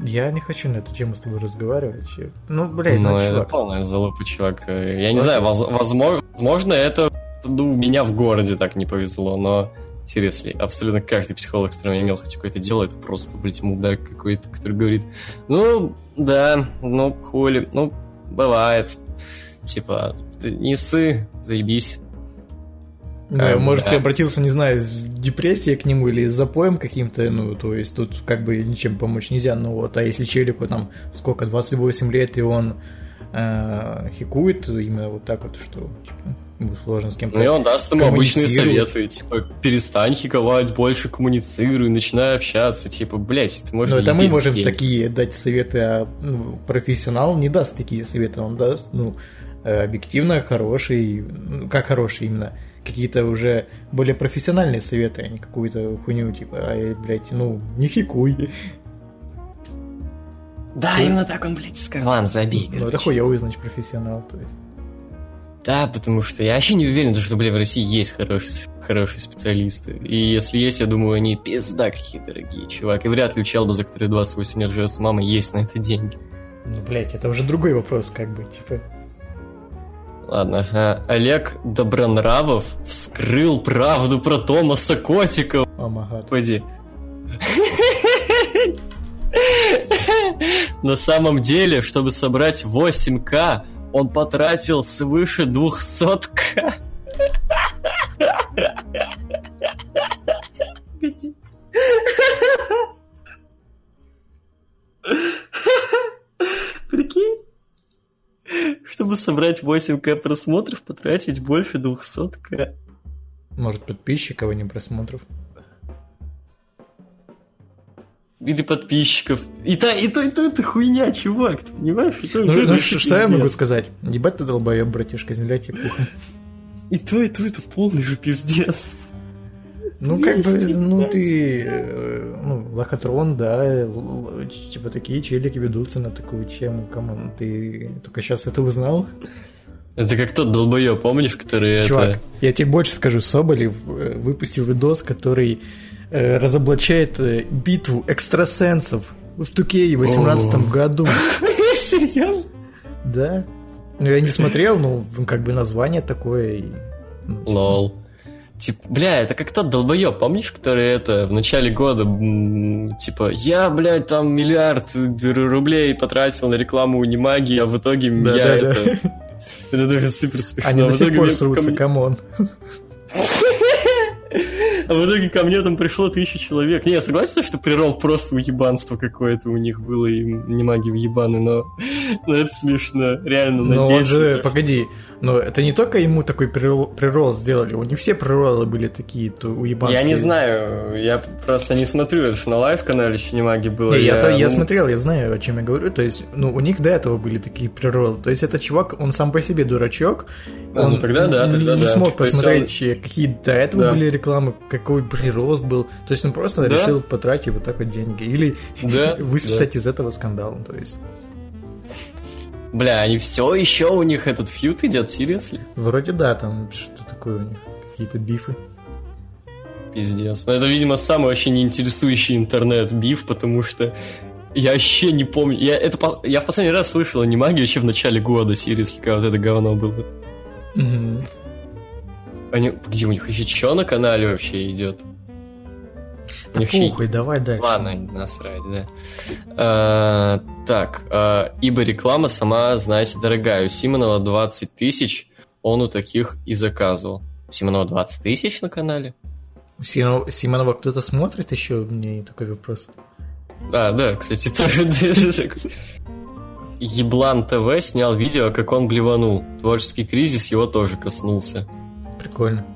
Я не хочу на эту тему с тобой разговаривать. Ну, блядь, ну, ну это чувак. полная залупа, чувак. Я не знаю, воз, возможно, возможно, это ну, у меня в городе так не повезло, но серьезно, абсолютно каждый психолог, с которым я имел хоть какое-то дело, это просто, блядь, мудак какой-то, который говорит, ну, да, ну, хули, ну, бывает. Типа, не ссы, заебись. Да, а, может, да. ты обратился, не знаю, с депрессией к нему или с запоем каким-то, ну, то есть тут как бы ничем помочь нельзя, ну вот, а если челику там сколько, 28 лет, и он э, хикует именно вот так вот, что типа, ему сложно с кем-то Ну и он даст ему обычные советы, типа, перестань хиковать, больше коммуницируй, начинай общаться, типа, блять, это можно Но это мы можем денег. такие дать советы, а ну, профессионал не даст такие советы, он даст, ну, э, объективно хороший, ну, как хороший именно, какие-то уже более профессиональные советы, а не какую-то хуйню, типа, ай, блядь, ну, не хикуй. Да, именно так он, блядь, сказал. Ладно, забей, Ну, это короче. хуёвый, значит, профессионал, то есть. Да, потому что я вообще не уверен, что, бля, в России есть хорошие, хорошие специалисты. И если есть, я думаю, они пизда какие дорогие, чувак. И вряд ли у челба, за который 28 лет живет с мамой, есть на это деньги. Ну, блядь, это уже другой вопрос, как бы, типа. Ладно, а, Олег Добронравов вскрыл правду про Томаса Котикова. О, май гад. Господи. На самом деле, чтобы собрать 8К, он потратил свыше 200К. Прикинь? Чтобы собрать 8К просмотров, потратить больше 200К. Может, подписчиков, а не просмотров. Или подписчиков. И то, и то, и то это хуйня, чувак, ты понимаешь? И то, и Ну, то, ну, что, что я могу пиздец. сказать? Ебать ты долбоеб, братишка, земля тебе пухом. И то, и то, это полный же пиздец. Ну, как бы, ну, блядь. ты, э, ну, лохотрон, да, типа такие челики ведутся на такую тему, come on, ты только сейчас это узнал? Это как тот долбоеб, помнишь, который Чувак, это... я тебе больше скажу, Соболев э, выпустил видос, который э, разоблачает э, битву экстрасенсов в Тукее в 18 О. году, Серьезно? да? Ну, я не смотрел, ну, как бы название такое, ну, типа, Лол. Типа, бля, это как тот долбоеб, помнишь, который это в начале года, типа, я, блядь, там миллиард рублей потратил на рекламу Унимаги, а в итоге Да, я да, да. это... Это даже супер смешно. Они А до сих пор срутся, come on. А в итоге ко мне там пришло тысяча человек. Не, я согласен, что прирол просто уебанство какое-то у них было, и нима ебанутый, но, но это смешно. Реально, Но он надеюсь. же, на- погоди, но это не только ему такой прирол, прирол сделали, у них все приролы были такие, то уебанские. Я не знаю, я просто не смотрю, это же на лайв-канале еще нимаги было. Не, я, то- я ну, смотрел, я знаю, о чем я говорю. То есть, ну, у них до этого были такие приролы. То есть, этот чувак, он сам по себе дурачок. А, Он ну тогда да, тогда не да. смог посмотреть, э, какие до этого Да. были рекламы, какой прирост был. То есть, он просто Да. решил потратить вот так вот деньги. Или Да, высосать из этого скандал. То есть, Бля, они все еще у них этот фьют идет, серьезно? вроде да, там что такое у них, какие-то бифы. Пиздец. Но это, видимо, самый вообще неинтересующий интернет-биф, потому что я вообще не помню. Я, это, я в последний раз слышал анимаги вообще в начале года, серьезно, когда вот это говно было. Мгм. Они, где у них еще что на канале вообще идет? У Да похуй, давай дальше. Ладно, насрать, да. А, так, а, ибо реклама сама, знаете, дорогая. У Симонова 20 тысяч, он у таких и заказывал. У Симонова 20 тысяч на канале? Симонова, Симонова кто-то смотрит еще? У меня такой вопрос. А, да, кстати, тоже. Еблан ТВ снял видео, как он блеванул. Творческий кризис его тоже коснулся. Прикольно.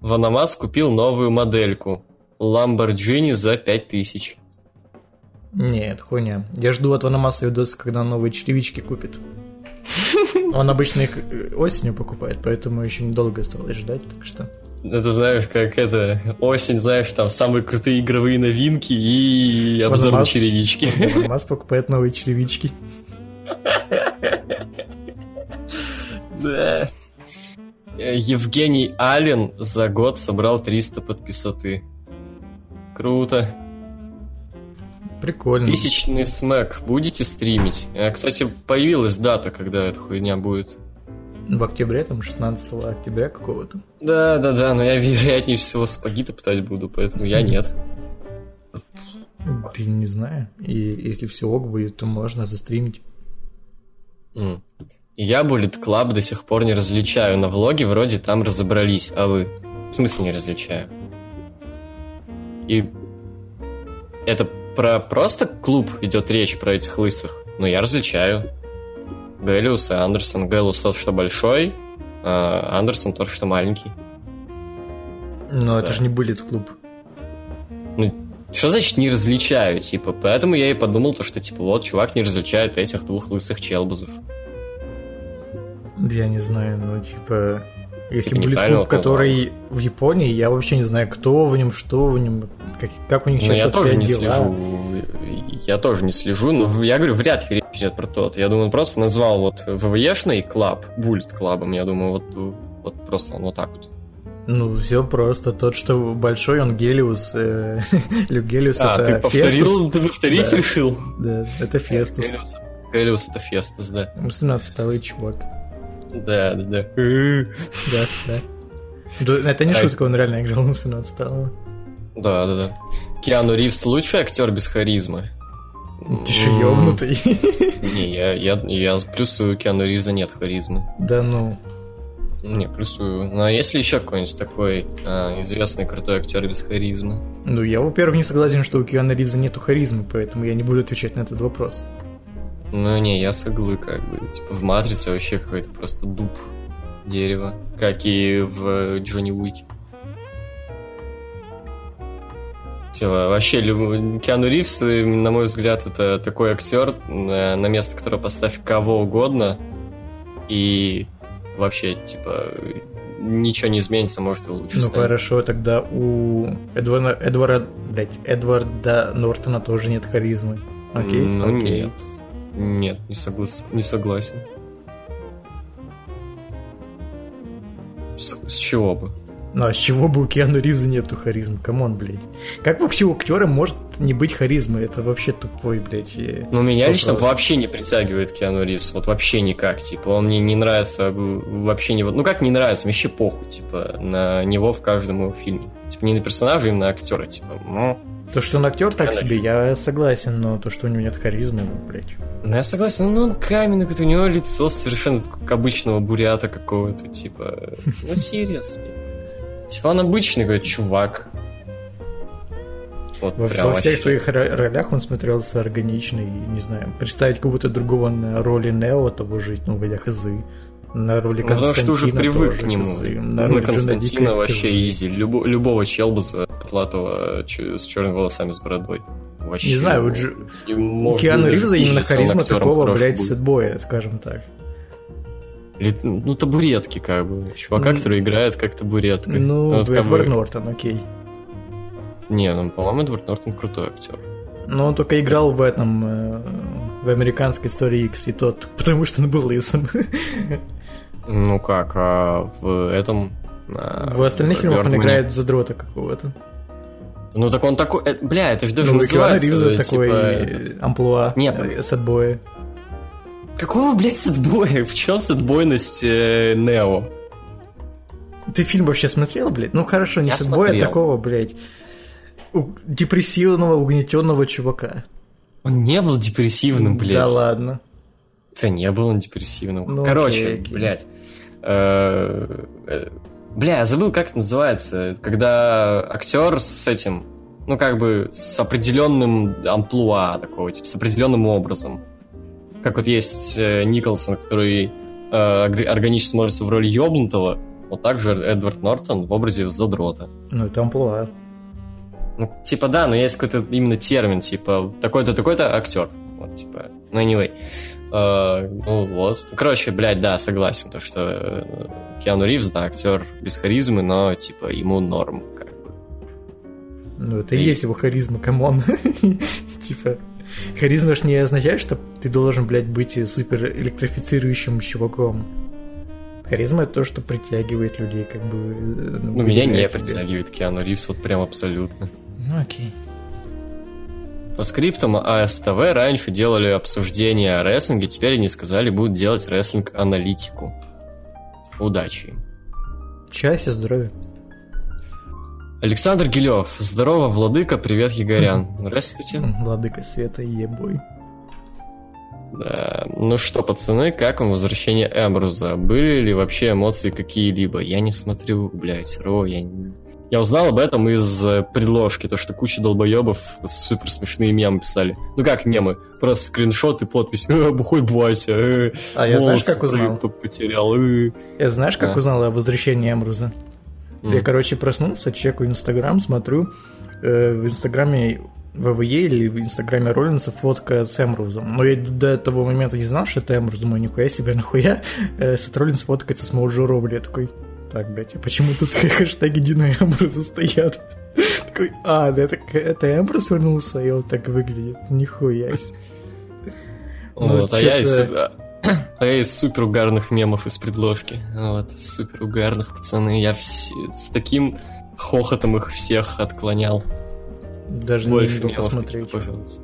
Ванамас купил новую модельку. Lamborghini за 5000. Нет, хуйня. Я жду от Ванамаса видос, когда новые черевички купит. Он обычно их э, осенью покупает, поэтому еще недолго осталось ждать, так что... Это знаешь, как это осень, знаешь, там самые крутые игровые новинки и обзор на черевички. Ванамас покупает новые черевички. Да. Э, Евгений Аллен за год собрал 300 подписоты. Круто. Прикольно. Тысячный смэк будете стримить? Э, Кстати, появилась дата, когда эта хуйня будет. В октябре, там, 16 октября какого-то. Да, да, да, но я вероятнее всего сапоги топтать буду, поэтому я нет. Ты не знаю. И если все ок будет, то можно застримить. Я Bullet Club до сих пор не различаю. На влоге вроде там разобрались, а вы? В смысле не различаю? И это про просто клуб идет речь про этих лысых? Но я различаю. Гэлиус и Андерсон. Гэлиус тот, что большой, а Андерсон тот, что маленький. Но да. это же не будет клуб. Ну, что значит не различаю, типа? Поэтому я и подумал, то, что, типа, вот, чувак не различает этих двух лысых челбузов. Я не знаю, ну, типа... Если типа будет клуб, который в Японии, я вообще не знаю, кто в нем, что в нем, как, как у них сейчас ну, я тоже не дела. слежу. Я тоже не слежу, но я говорю, вряд ли речь идет про тот. Я думаю, он просто назвал вот ВВЕшный клаб, Буллет клабом, я думаю, вот, вот просто он вот так вот. Ну, все просто. Тот, что большой, он Геллоуз. Э, Люк Геллоуз а, это ты повторил, Фестус. ты повторить да. решил? Да, это Фестус. Геллоуз, Геллоуз это Фестус, да. Умственно отсталый чувак. Да, да, да. Да, да. Это не шутка, он реально играл умственно отсталого. Да, да, да. Киану Ривз лучший актер без харизмы. Ты что, ёбнутый? Не, я, я, я плюсую Киану Ривза нет харизмы. Да ну. Не, плюсую. Ну а есть ли еще какой-нибудь такой а, известный крутой актер без харизмы? Ну, я, во-первых, не согласен, что у Киану Ривза нету харизмы, поэтому я не буду отвечать на этот вопрос. Ну не, я с иглы как бы. Типа в Матрице вообще какой-то просто дуб дерева, как и в Джонни Уике. Типа, вообще, Киану Ривз, на мой взгляд, это такой актер, э, на место которого поставь кого угодно, и вообще, типа, ничего не изменится, может и лучше Ну станет. хорошо, тогда у Эдварда, Эдварда, блядь, Эдварда Нортона тоже нет харизмы. Окей? Ну Окей. нет. Нет, не, соглас... не согласен. С, с чего бы? Ну, а с чего бы у Киану Ривза нету харизмы? Come on, блядь. Как вообще у актера может не быть харизмы? Это вообще тупой, блядь. Ну, меня вопрос. лично вообще не притягивает Киану Ривз. Вот вообще никак. Типа, он мне не нравится вообще не... Ну, как не нравится? Вообще похуй, типа, на него в каждом его фильме. Типа, не на персонажа, а на актера. Типа, ну... То, что он актер так себе, я согласен, но то, что у него нет харизмы, ну, блядь. Ну, я согласен, ну, он каменный, у него лицо совершенно как обычного бурята какого-то, типа, ну, серьезно. Типа, он обычный какой чувак. Вот во, во всех своих ролях он смотрелся органично и, не знаю, представить кого-то другого на роли Нео, того же, ну, в хз. На роли ну, Константина потому что уже привык тоже, к нему. На роли Константина вообще изи. Любо, любого челбаза Платова с черными волосами с бородой. Вообще, не знаю, вот же... Киану Ривза именно харизма такого, блядь, сетбоя, скажем так. Ну, табуретки, как бы. Чувака, который играет как табуретка. Ну, вот, Эдвард бы... Нортон, окей. Не, ну, по-моему, Эдвард Нортон крутой актер. Ну, он только играл в этом, э, в американской истории X, и тот, потому что он был лысым. Ну как, а в этом... А, в остальных фильмах он играет задрота какого-то. Ну так он такой... Э, бля, это же даже ну, называется... Типа, такой этот... амплуа Нет. Э, сетбоя. Какого, блядь, сетбоя? В чем сетбойность э, Нео? Ты фильм вообще смотрел, блядь? Ну хорошо, не сетбоя, а такого, блядь, депрессивного, угнетенного чувака. Он не был депрессивным, блядь. Да ладно. Это не был он депрессивным. Ну, Короче, окей, окей. блядь. Э, э, бля, я забыл, как это называется. Когда актер с этим, ну, как бы, с определенным амплуа такого, типа, с определенным образом. Как вот есть э, Николсон, который органично смотрится в роли ёбнутого, вот так же Эдвард Нортон в образе задрота. Ну, это амплуа. Ну, типа, да, но есть какой-то именно термин, типа, такой-то, такой-то актер. Вот, типа, ну, anyway. Э, ну, вот. Короче, блядь, да, согласен, то, что э, Киану Ривз, да, актер без харизмы, но, типа, ему норм, как бы. Ну, это и есть его харизма, come on. типа, харизма ж не означает, что ты должен, блядь, быть супер электрифицирующим чуваком. Харизма это то, что притягивает людей, как бы. Э, ну, ну меня не притягивает Киану Ривз, вот прям абсолютно. Ну окей. По скриптам АСТВ раньше делали обсуждение о рестлинге, теперь они сказали, будут делать рестлинг-аналитику. Удачи им. Счастья, здоровья. Александр Гилев. Здорово, Владыка, привет, Егорян. Здравствуйте. Владыка Света, ебой. Да. Ну что, пацаны, как вам возвращение Эмбруза? Были ли вообще эмоции какие-либо? Я не смотрю, блядь, Ро, я, Я узнал об этом из э, предложки, то что куча долбоебов супер смешные мемы писали. Ну как мемы? Просто скриншот и подпись. Э, бухой Бася. Э, а я знаешь, как узнал? Потерял. Э. Я знаешь, как а. узнал о возвращении Эмруза? Mm. Я, короче, проснулся, чекаю Инстаграм, смотрю. Э, в Инстаграме ВВЕ или в Инстаграме Роллинса фотка с Эмрузом. Но я до того момента не знал, что это Эмруз. Думаю, нихуя себе, нахуя э, Сет Роллинс фоткается с Моуджо Робли. Я такой, так, блядь, а почему тут хэштеги Дина Эмбруса стоят? Такой, а, да, это, это Эмбрус вернулся, и он так выглядит. Нихуя себе. Вот, а я из... А я из супер угарных мемов из предложки. Вот, супер угарных, пацаны. Я вс... с таким хохотом их всех отклонял. Даже Больше не видел посмотреть. пожалуйста.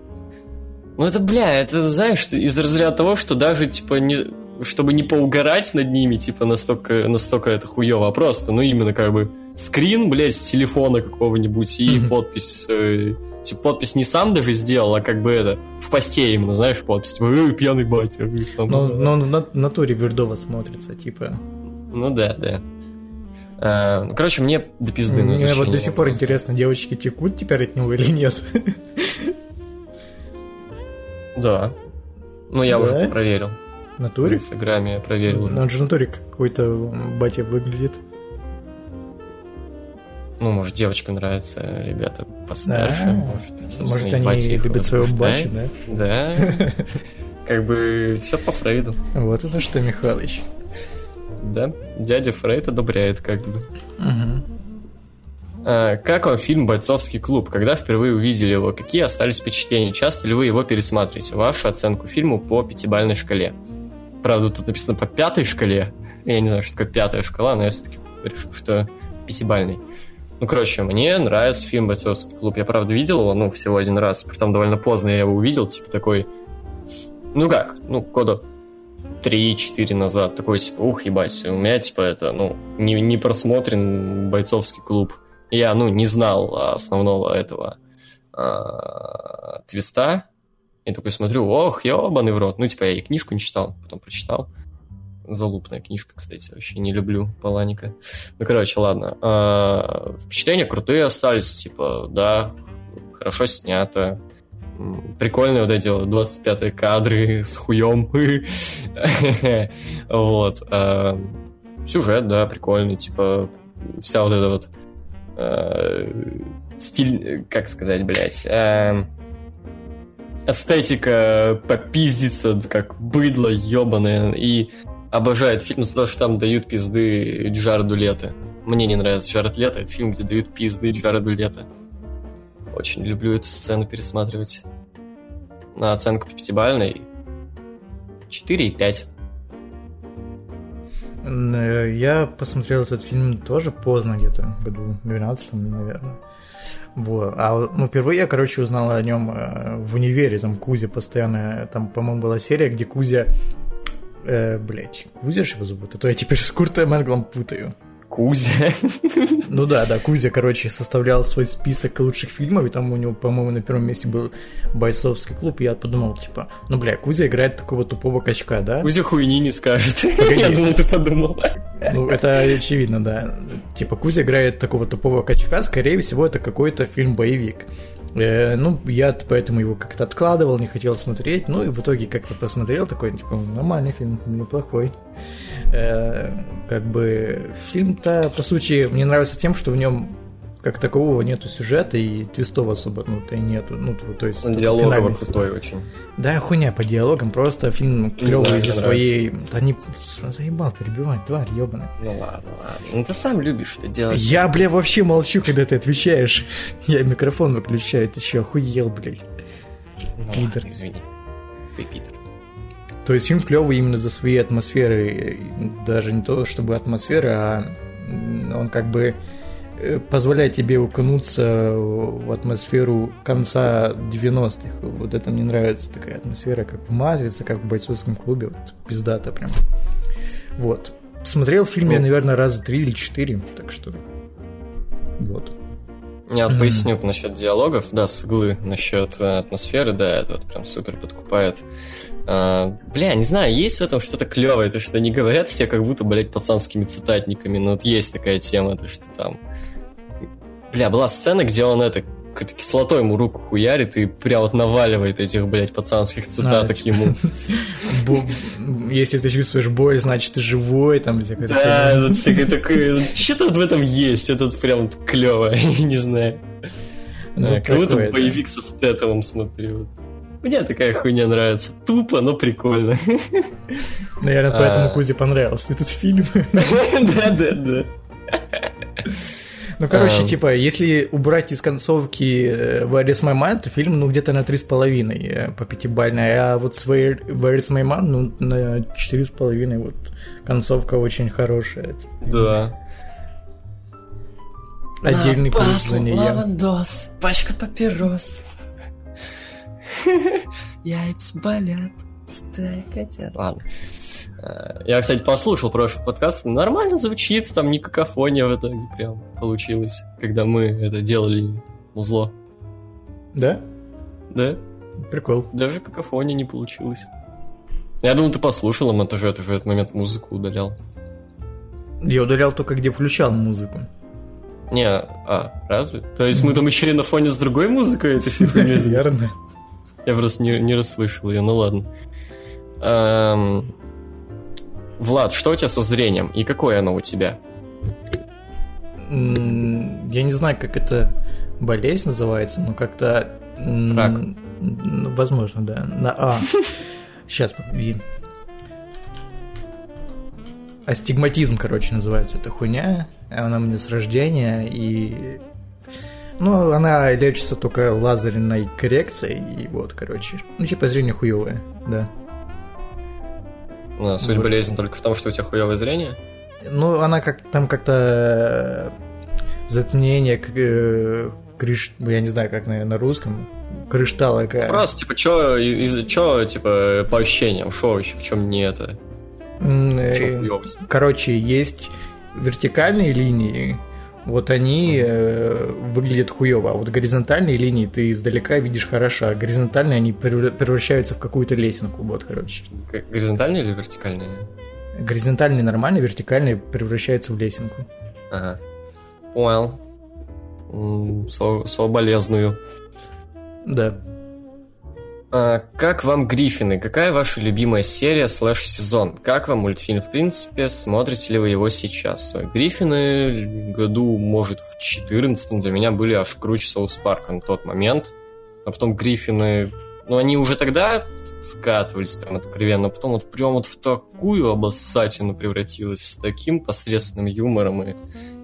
Ну это, бля, это, знаешь, из разряда того, что даже, типа, не чтобы не поугарать над ними, типа, настолько, настолько это хуево, а просто, ну, именно как бы скрин, блядь, с телефона какого-нибудь и mm-hmm. подпись. Э, типа, подпись не сам даже сделал, а как бы это, в посте именно, знаешь, подпись, типа, э, пьяный батя. Там, ну, ну, на натуре Вердова смотрится, типа. Ну да, да. А, ну, короче, мне до пизды. Мне вот до сих пор интересно, девочки текут теперь от него или нет. Да. Ну, я да? уже проверил. Натуре? В Инстаграме я проверил. Ну, он же натуре какой-то батя выглядит. Ну, может, девочкам нравятся ребята постарше. Может, может они любят своего батю, да? Да. Как бы все по Фрейду. Вот это что, Михалыч. Да, дядя Фрейд одобряет как бы. А, как вам фильм «Бойцовский клуб»? Когда впервые увидели его? Какие остались впечатления? Часто ли вы его пересматриваете? Вашу оценку фильму по пятибалльной шкале. Правда, тут написано по пятой шкале. Я не знаю, что такое пятая шкала, но я все-таки решил, что пятибальный. Ну, короче, мне нравится фильм «Бойцовский клуб». Я, правда, видел его, ну, всего один раз. Притом довольно поздно я его увидел, типа такой... Ну как, ну, года 3-4 назад. Такой, типа, ух, ебать, у меня, типа, это, ну, не, не просмотрен «Бойцовский клуб». Я, ну, не знал основного этого а, твиста, я такой смотрю, ох, ебаный в рот. Ну, типа, я и книжку не читал, потом прочитал. Залупная книжка, кстати, вообще не люблю Паланика. Ну, короче, ладно. А, впечатления крутые остались, типа, да, хорошо снято. Прикольные вот эти вот 25-е кадры с хуем. Вот. А, сюжет, да, прикольный, типа, вся вот эта вот а, стиль, как сказать, блядь, эстетика попиздится, как быдло ебаное, и обожает фильм за то, что там дают пизды Джареду Лето. Мне не нравится Джаред Лето, это фильм, где дают пизды Джареду Лето. Очень люблю эту сцену пересматривать. На оценку пятибалльной 4,5. Э, я посмотрел этот фильм тоже поздно, где-то году 12 наверное. Вот. А ну, впервые я, короче, узнал о нем э, в универе, там Кузя постоянно, там, по-моему, была серия, где Кузя, э, блять, Кузя же его зовут, а то я теперь с Куртом Энглом путаю. Кузя. Ну да, да, Кузя, короче, составлял свой список лучших фильмов, и там у него, по-моему, на первом месте был бойцовский клуб, и я подумал, типа, ну, бля, Кузя играет такого тупого качка, да? Кузя хуйни не скажет. Я думал, ты подумал. Ну, это очевидно, да. Типа, Кузя играет такого тупого качка, скорее всего, это какой-то фильм-боевик. Э, ну, я поэтому его как-то откладывал, не хотел смотреть. Ну, и в итоге как-то посмотрел, такой, типа, нормальный фильм, неплохой. Э, как бы фильм-то, по сути, мне нравится тем, что в нем как такового нету сюжета и твистов особо ну то и нету. Ну то есть диалог крутой очень. Да хуйня по диалогам. Просто фильм клевый из-за своей да не заебал перебивать тварь ебаная ну ладно ладно. Ну ты сам любишь это делать. Я бля вообще молчу когда ты отвечаешь. Я микрофон выключаю ты че охуел блядь? Ну, пидор. извини. Ты пидор то есть фильм клевый именно за своей атмосферы, даже не то чтобы атмосфера, а он как бы э, позволяет тебе укнуться в атмосферу конца 90-х. Вот это мне нравится, такая атмосфера, как в «Матрице», как в бойцовском клубе, вот пиздата прям. Вот. Смотрел фильм я, ну. наверное, раза три или четыре, так что вот. Я mm-hmm. поясню насчет диалогов, да, с иглы, насчет э, атмосферы, да, это вот прям супер подкупает. А, бля, не знаю, есть в этом что-то клевое, то, что они говорят все как будто, блядь, пацанскими цитатниками, но вот есть такая тема, то, что там Бля, была сцена, где он это какой-то кислотой ему руку хуярит и прям вот наваливает этих, блядь, пацанских цитаток А, ему. Если ты чувствуешь боль, значит ты живой, там всякое Да, вот всякое такое. Что-то вот в этом есть, это вот прям клево, не знаю. Ну, Да, Как будто боевик со Стэтовым смотрю. Мне такая хуйня нравится. Тупо, но прикольно. Наверное, поэтому А. Кузе понравился этот фильм. Да, да, да. Ну, короче, Ам. типа, если убрать из концовки э, Where is my man, то фильм, ну, где-то на три с половиной э, по пятибалльной, а вот с Where, Where is my man, ну, на четыре с половиной, вот, концовка очень хорошая. Да. Отдельный плюс за нее. Лавандос, пачка папирос. Яйца болят, стая котят. Ладно. Э, Я, кстати, послушал прошлый подкаст. Нормально звучит, там не какофония в итоге прям получилось, когда мы это делали музло. Да? Да? Прикол. Даже какофония не получилось. Я думал, ты послушал, а монтаже, ты же в этот момент музыку удалял. Я удалял только, где включал музыку. Не, а, разве? То есть мы там еще и на фоне с другой музыкой это все? Верно. Я просто не, не расслышал ее, ну ладно. Эм, Влад, что у тебя со зрением и какое оно у тебя? Я не знаю, как это болезнь называется, но как-то... Рак. ну, Возможно, да. На А. Сейчас, погоди. Астигматизм, короче, называется эта хуйня. Она у меня с рождения, и... Ну, она лечится только лазерной коррекцией, и вот, короче. Ну, типа, зрение хуевое, да. Ну, суть Может. болезни только в том, что у тебя хуевое зрение? Ну, она как там как-то э, затмнение к- э, крыш, я не знаю, как на, на русском, крыштала такая. Просто, типа, чё, из чё, типа, по ощущениям, шо еще, в чем не это? Э? Короче, есть вертикальные линии, вот они э, выглядят хуево, а вот горизонтальные линии ты издалека видишь хорошо, а горизонтальные они превра- превращаются в какую-то лесенку, вот, короче. Горизонтальные или вертикальные? Горизонтальные нормально, вертикальные превращаются в лесенку. Ага. Понял. Соболезную. Да. А, как вам Гриффины? Какая ваша любимая серия слэш-сезон? Как вам мультфильм в принципе? Смотрите ли вы его сейчас? Гриффины году, может, в 14 для меня были аж круче Соус Парка на тот момент. А потом Гриффины... Ну, они уже тогда скатывались прям откровенно, а потом вот прям вот в такую обоссатину превратилась с таким посредственным юмором и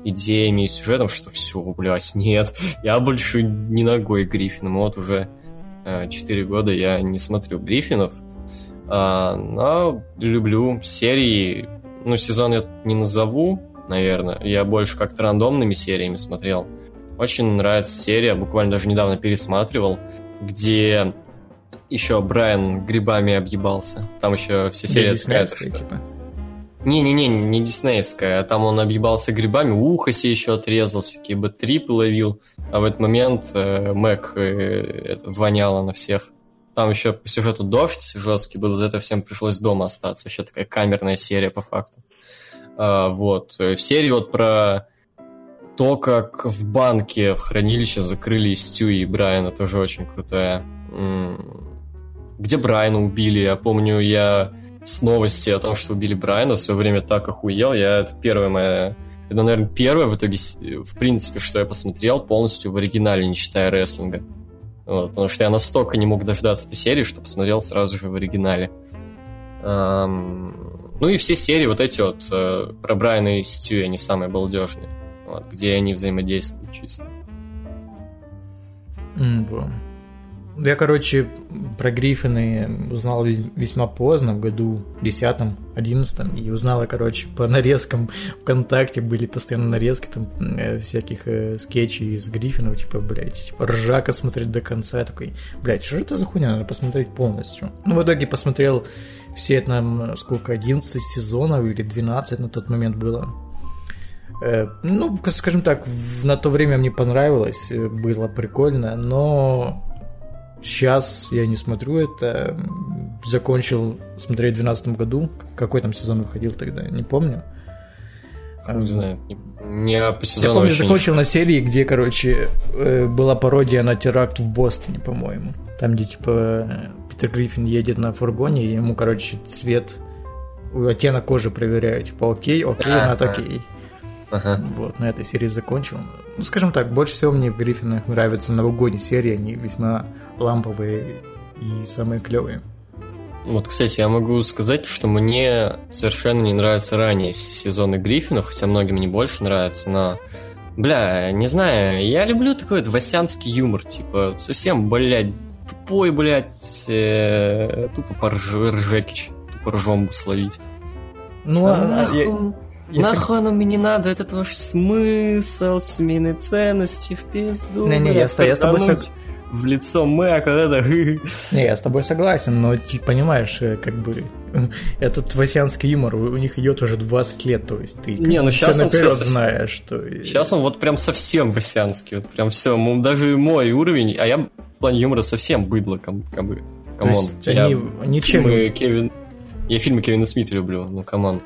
идеями и сюжетом, что все, блядь, нет, я больше не ногой Гриффином, вот уже 4 года я не смотрю Гриффинов, а, но люблю серии, ну, сезон я не назову, наверное, я больше как-то рандомными сериями смотрел. Очень нравится серия, буквально даже недавно пересматривал, где еще Брайан грибами объебался. Там еще все серии типа. Не-не-не, не диснеевская, а там он объебался грибами, ухо себе еще отрезал, всякие бэтрипы ловил, а в этот момент э, Мэг э, это, воняла на всех. Там еще по сюжету дождь жесткий был, из-за этого всем пришлось дома остаться. Еще такая камерная серия по факту. А, вот. Э, В серии вот про то, как в банке, в хранилище закрыли Стю и Брайана, тоже очень крутая. Где Брайана убили, я помню, я с новости о том, что убили Брайана, в свое время так охуел. Я это первая моя... Это, наверное, первое в итоге, в принципе, что я посмотрел полностью в оригинале, не считая рестлинга. Вот, потому что я настолько не мог дождаться этой серии, что посмотрел сразу же в оригинале. Ам, Ну и все серии вот эти вот э, про Брайана и Стю, они самые балдежные. Вот, где они взаимодействуют чисто. Во. Я, короче, про Гриффины узнал ве- весьма поздно, в году 10 11 и узнала, короче, по нарезкам ВКонтакте были постоянно нарезки там э, всяких э, скетчей из Гриффинов, типа, блядь, типа, ржака смотреть до конца, такой, блядь, что же это за хуйня, надо посмотреть полностью. Ну, в итоге посмотрел все там, сколько, 11 сезонов или 12 на тот момент было. Э, Ну, скажем так, на то время мне понравилось, э, было прикольно, но сейчас я не смотрю это. Закончил смотреть в 2012 году. Какой там сезон выходил тогда, не помню. Не знаю, не по сезону Я помню, закончил на серии, где, короче, э, была пародия на теракт в Бостоне, по-моему. Там, где, типа, Питер Гриффин едет на фургоне, и ему, короче, цвет, оттенок кожи проверяют. Типа, окей, окей, Ага. над окей. Ага. Вот, на этой серии закончил. Ну, скажем так, больше всего мне в Гриффинах нравятся новогодние серии, они весьма ламповые и самые клевые. Вот, кстати, я могу сказать, что мне совершенно не нравятся ранее сезоны Гриффинов, хотя многим не больше нравится, но... Бля, не знаю, я люблю такой вот васянский юмор, типа, совсем, блядь, тупой, блядь, э, тупо порж- ржекич, тупо ржомбу словить. Ну, А а- нахуй, я- если- нахуй оно мне не надо, этот ваш смысл, смены ценностей в пизду. Не-не, я я с тобой сог- В лицо Мэк, вот это... Не, я с тобой согласен, но ты понимаешь, э, как бы этот васянский юмор у них идет уже 20 лет, то есть ты Не, ну всё он наперед всё- знаешь, что... Сейчас он вот прям совсем васянский, вот прям все, даже мой уровень, а я в плане юмора совсем быдло, как бы, То come on. есть Я они ничем... фильмы Кевин... Я фильмы Кевина Смита люблю, ну come on.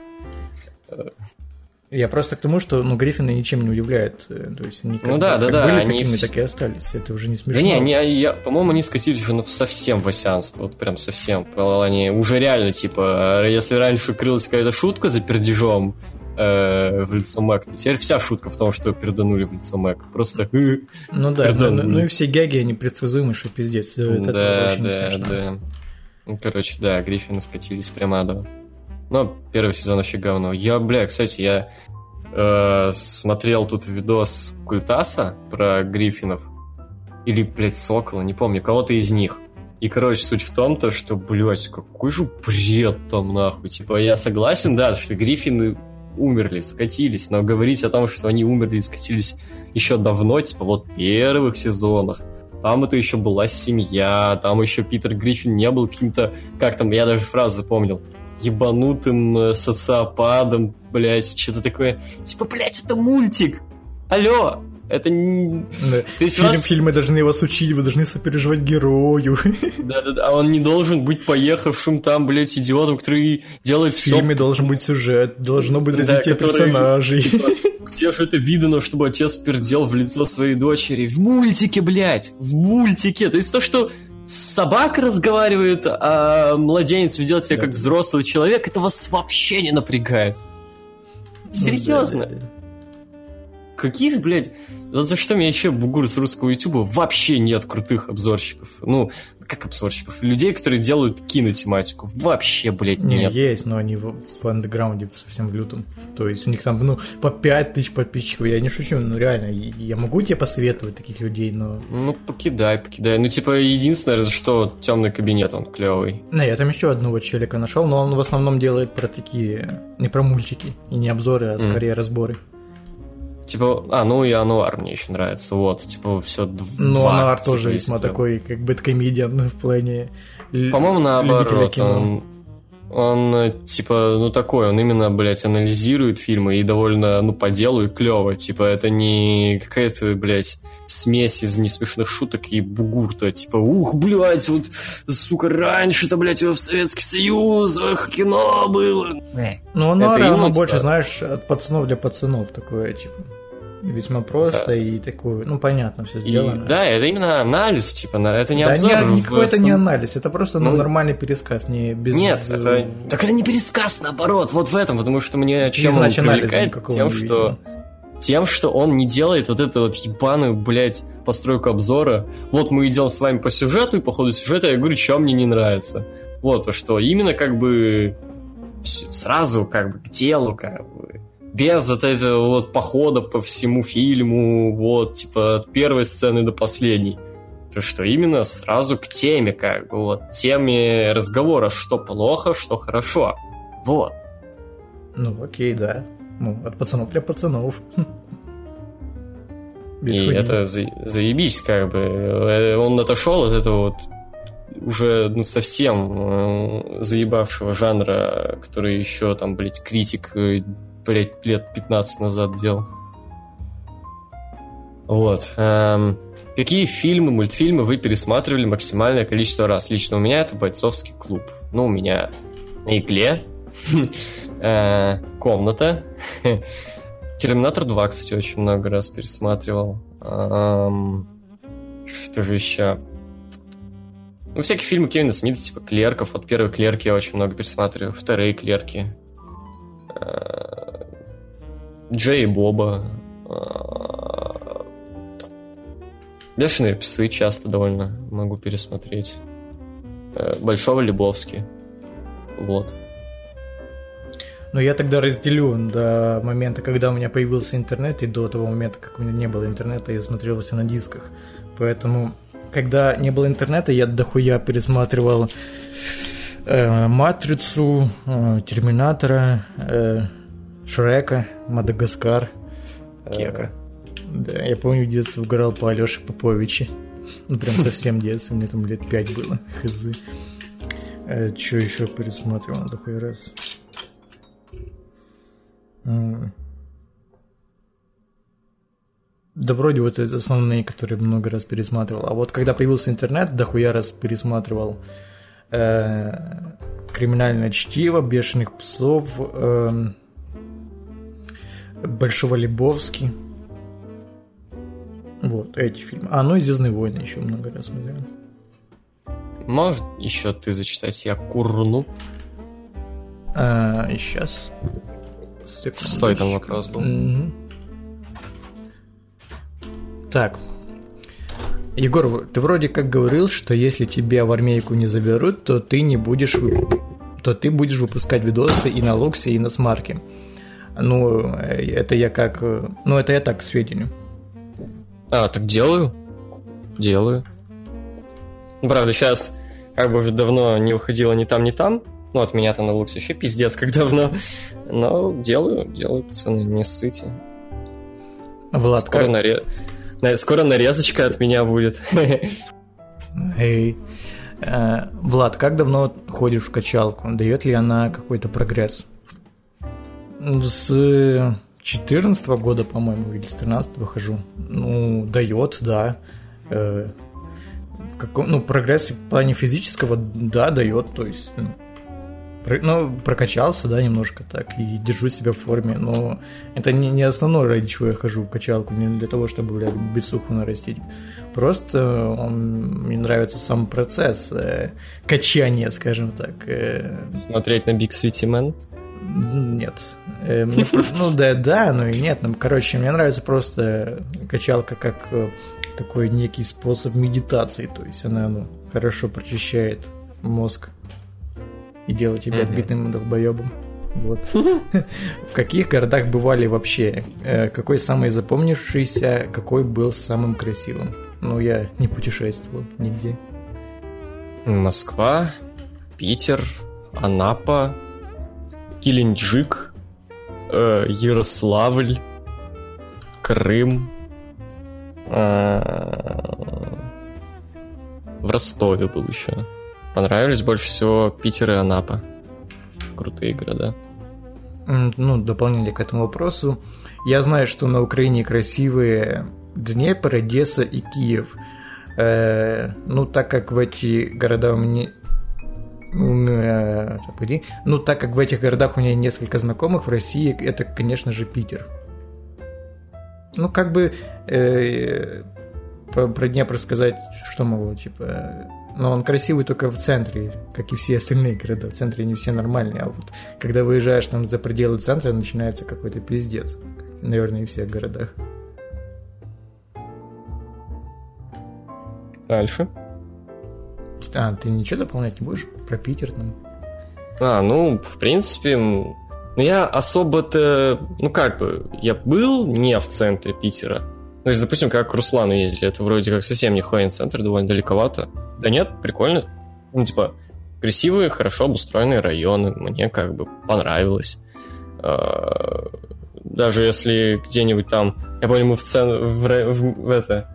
Я просто к тому, что ну, Гриффины ничем не удивляют. э, То есть они Ну да, да, да, были они такими, вс- так и остались. Это уже не смешно. Да не, они, я, по-моему, они скатились уже ну, в совсем васянство, вот прям совсем. Они уже реально, типа, э, если раньше крылась какая-то шутка за пердежом э, в лицо Мэг, то теперь вся шутка в том, что перданули в лицо Мэг. Просто... э, Ну да, ну, ну- ну и все гэги, они предсказуемы, что пиздец. Это да, да, смешно. да. Ну, короче, да, Гриффины скатились прямо адово. Но первый сезон вообще говно. Я, бля, кстати, я э, смотрел тут видос Культаса про Гриффинов. Или, блядь, Сокола, не помню, кого-то из них. И, короче, суть в том, то, что, блядь, какой же бред там, нахуй. Типа, я согласен, да, что Гриффины умерли, скатились, но говорить о том, что они умерли и скатились еще давно, типа, вот первых сезонах, там это еще была семья, там еще Питер Гриффин не был каким-то, как там, я даже фразу запомнил, ебанутым э, социопадом, блядь, что-то такое. Типа, блядь, это мультик! Алло! Это не... Да. То есть Фильм- вас- Фильмы должны вас учить, вы должны сопереживать герою. Да-да-да, а он не должен быть поехавшим там, блядь, идиотом, который делает В все... фильме должен быть сюжет, должно быть Да, развитие который, персонажей. типа, Где же это видно, чтобы отец пердел в лицо своей дочери? В мультике, блядь! В мультике! То есть то, что собака разговаривает, а младенец ведет себя Да, как взрослый человек, это вас вообще не напрягает. Серьезно? Ну, да, да, да. Каких, блядь... Вот за что меня еще бугур с русского ютуба вообще нет крутых обзорщиков. Ну, как обзорщиков? Людей, которые делают кинотематику. Вообще, блядь, Не, нет. есть, но они в, в андеграунде совсем в лютом. То есть у них там, ну, по 5 тысяч подписчиков. Я не шучу, ну реально, я могу тебе посоветовать таких людей, но... Ну, покидай, покидай. Ну, типа, единственное, за что темный кабинет, он клевый. Не, я там еще одного челика нашел, но он в основном делает про такие, не про мультики, и не обзоры, а скорее разборы. Типа, а, ну и Ануар мне еще нравится, вот, типа, все Но Ануар тоже весьма такой, как бэткомедиан в плане... По-моему, наоборот, кино. он, он, э, типа, ну такой, он именно, блядь, анализирует фильмы и довольно, ну, по делу и клево, типа, это не какая-то, блядь, смесь из несмешных шуток и бугурта, типа, ух, блядь, вот, сука, раньше-то, блядь, в Советский Союз, эх, кино было. Э. Ну, Ануар, Это оно больше, типа- знаешь, от пацанов для пацанов такое, типа... Весьма просто Да. и такое, ну, понятно, все И, сделано. да, это именно анализ, типа, на- это не Да обзор. не, никакой это не анализ, это просто ну, Ну, нормальный пересказ, не без... Нет, это... э, Так это не пересказ, наоборот, вот в этом, потому что мне чем он знач анализа привлекает, тем, не что... Тем, что он не делает вот эту вот ебаную, блядь, постройку обзора. Вот мы идем с вами по сюжету, и по ходу сюжета я говорю, что мне не нравится. Вот, то что именно как бы сразу как бы к делу, как бы. Без вот этого вот похода по всему фильму, вот, типа, от первой сцены до последней. То, что именно сразу к теме, как бы, вот, теме разговора, что плохо, что хорошо. Вот. Ну, окей, да. Ну, от пацанов для пацанов. Без и хуйни. это за- заебись, как бы. Э, Он отошел от этого вот уже ну, совсем э, заебавшего жанра, который еще там, блядь, критик, э, блядь, лет 15 назад делал. Вот. эм, какие фильмы, мультфильмы вы пересматривали максимальное количество раз? Лично у меня это «Бойцовский клуб». Ну, у меня на игле, э, комната, Терминатор 2, кстати, очень много раз пересматривал. Эм, что же еще? Ну, всякие фильмы Кевина Смита, типа Клерков. Вот первые Клерки я очень много пересматриваю. Вторые Клерки. Э, Джей и Боба. Э, Бешеные псы часто довольно могу пересмотреть. Э, Большого Лебовски. Вот. Но я тогда разделю до момента, когда у меня появился интернет, и до того момента, как у меня не было интернета, я смотрел все на дисках. Поэтому, когда не было интернета, я дохуя пересматривал э, Матрицу, э, Терминатора, э, Шрека, Мадагаскар. Кека. Да, я помню, в детстве угорал по Алёше Поповиче. Ну, прям совсем детство, мне там лет пять было, хз. Э, что еще пересматривал такой раз? Да вроде вот это основные, которые много раз пересматривал. А вот когда появился интернет, дохуя раз пересматривал э, «Криминальное чтиво», «Бешеных псов», э, «Большого Лебовски». Вот, эти фильмы. А, ну и «Звездные войны» еще много раз смотрел. Может, еще ты зачитать я курну? А, и сейчас. Секундочку. Шестой там вопрос был. Мгм. Так. Егор, ты вроде как говорил, что если тебя в армейку не заберут, то ты не будешь то ты будешь выпускать видосы и на Локсе, и на Смарке. Ну, э, это я как... э, Ну, это я так, к сведению. А, так делаю. Делаю. Правда, сейчас как бы уже давно не выходило ни там, ни там. Ну, от меня-то на луксе еще пиздец как давно. Но делаю, делаю, пацаны, не ссыте. Влад, Скоро, как... на- Скоро нарезочка от меня будет. Эй. Э, Влад, как давно ходишь в качалку? Дает ли она какой-то прогресс? С 14 года, по-моему, или с 13 хожу. Ну, дает, да. Э, в каком, ну, прогресс в плане физического, да, дает, то есть, ну, ну, прокачался, да, немножко так, и держу себя в форме, но это не, не основное, ради чего я хожу в качалку, не для того, чтобы, блядь, бицуху нарастить. Просто он, мне нравится сам процесс э, качания, скажем так. э, Смотреть на Big Sweetie Man. нет. Э, мне ну да, да, но и нет. Ну, короче, мне нравится просто качалка как э, такой некий способ медитации. То есть она ну, хорошо прочищает мозг и делает тебя отбитым долбоебом. Вот. В каких городах бывали вообще? Э, Какой самый запомнившийся, какой был самым красивым? Ну, я не путешествовал нигде. Москва, Питер, Анапа, Геленджик, э, Ярославль, Крым, э, в Ростове был еще. Понравились больше всего Питер и Анапа. Крутые города. Ну, дополнение к этому вопросу. Я знаю, что на Украине красивые Днепр, Одесса и Киев. Э, ну, так как в эти города у меня... погоди. Ну, так как в этих городах у меня несколько знакомых в России, это, конечно же, Питер. Ну, как бы э, про Днепр сказать, что могу, типа... Но он красивый только в центре, как и все остальные города. В центре не все нормальные, а вот когда выезжаешь там за пределы центра, начинается какой-то пиздец. Как, наверное, и в всех городах. Дальше. А, ты ничего дополнять не будешь про Питер там? А, ну, в принципе, ну я особо-то, ну как бы, я был не в центре Питера. Ну, если, допустим, как к Руслану ездили, это вроде как совсем не Хуайн центр, довольно далековато. Да нет, прикольно. Ну, типа, красивые, хорошо обустроенные районы, мне как бы понравилось. А, Даже если где-нибудь там, я помню, мы в, цен... в, в- в это...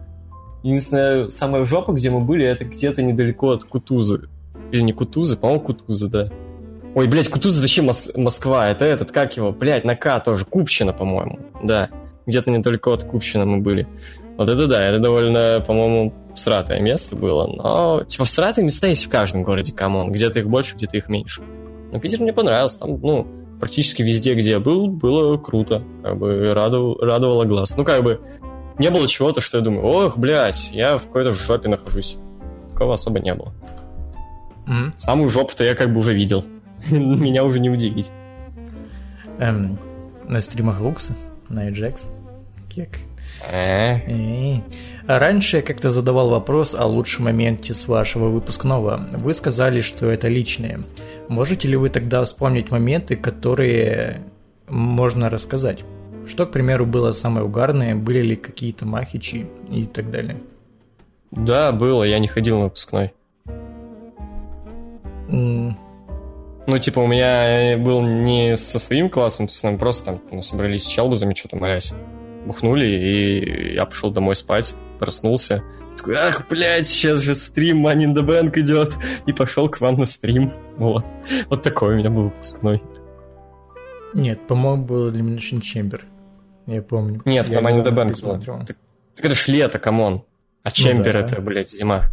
Единственная самая жопа, где мы были, это где-то недалеко от Кутузы. Или не Кутузы, по-моему, Кутузы, да. Ой, блядь, Кутуза, зачем Мос- Москва? Это этот, как его? Блядь, на К тоже. Купчино, по-моему. Да. Где-то недалеко от Купчино мы были. Вот это да, это довольно, по-моему, всратое место было. Но, типа, всратые места есть в каждом городе, come on. Где-то их больше, где-то их меньше. Но Питер мне понравился. Там, ну, практически везде, где я был, было круто. Как бы радовало, радовало глаз. Ну, как бы не было чего-то, что я думаю, ох, блядь, я в какой-то жопе нахожусь. Такого особо не было. М? Самую жопу-то я как бы уже видел. Меня уже не удивить. Эм, на стримах Лукса, на Ajax. Кек. Э, Эй. А Раньше я как-то задавал вопрос о лучшем моменте с вашего выпускного. Вы сказали, что это личное. Можете ли вы тогда вспомнить моменты, которые можно рассказать? Что, к примеру, было самое угарное, были ли какие-то махичи и так далее? Да, было, я не ходил на выпускной. Ну, типа, у меня был не со своим классом, то есть нам просто там ну, собрались с челбузами, что-то молясь. Бухнули, и я пошел домой спать, проснулся. Такой, ах, блядь, сейчас же стрим Money in the Bank идет. И пошел к вам на стрим. Вот. Вот такой у меня был выпускной. Нет, по-моему, был Elimination Chamber. Я помню. Нет, я на Money in the Bank было. Так, так это ж лето, come on. А Чембер Ну да. это, блядь, зима.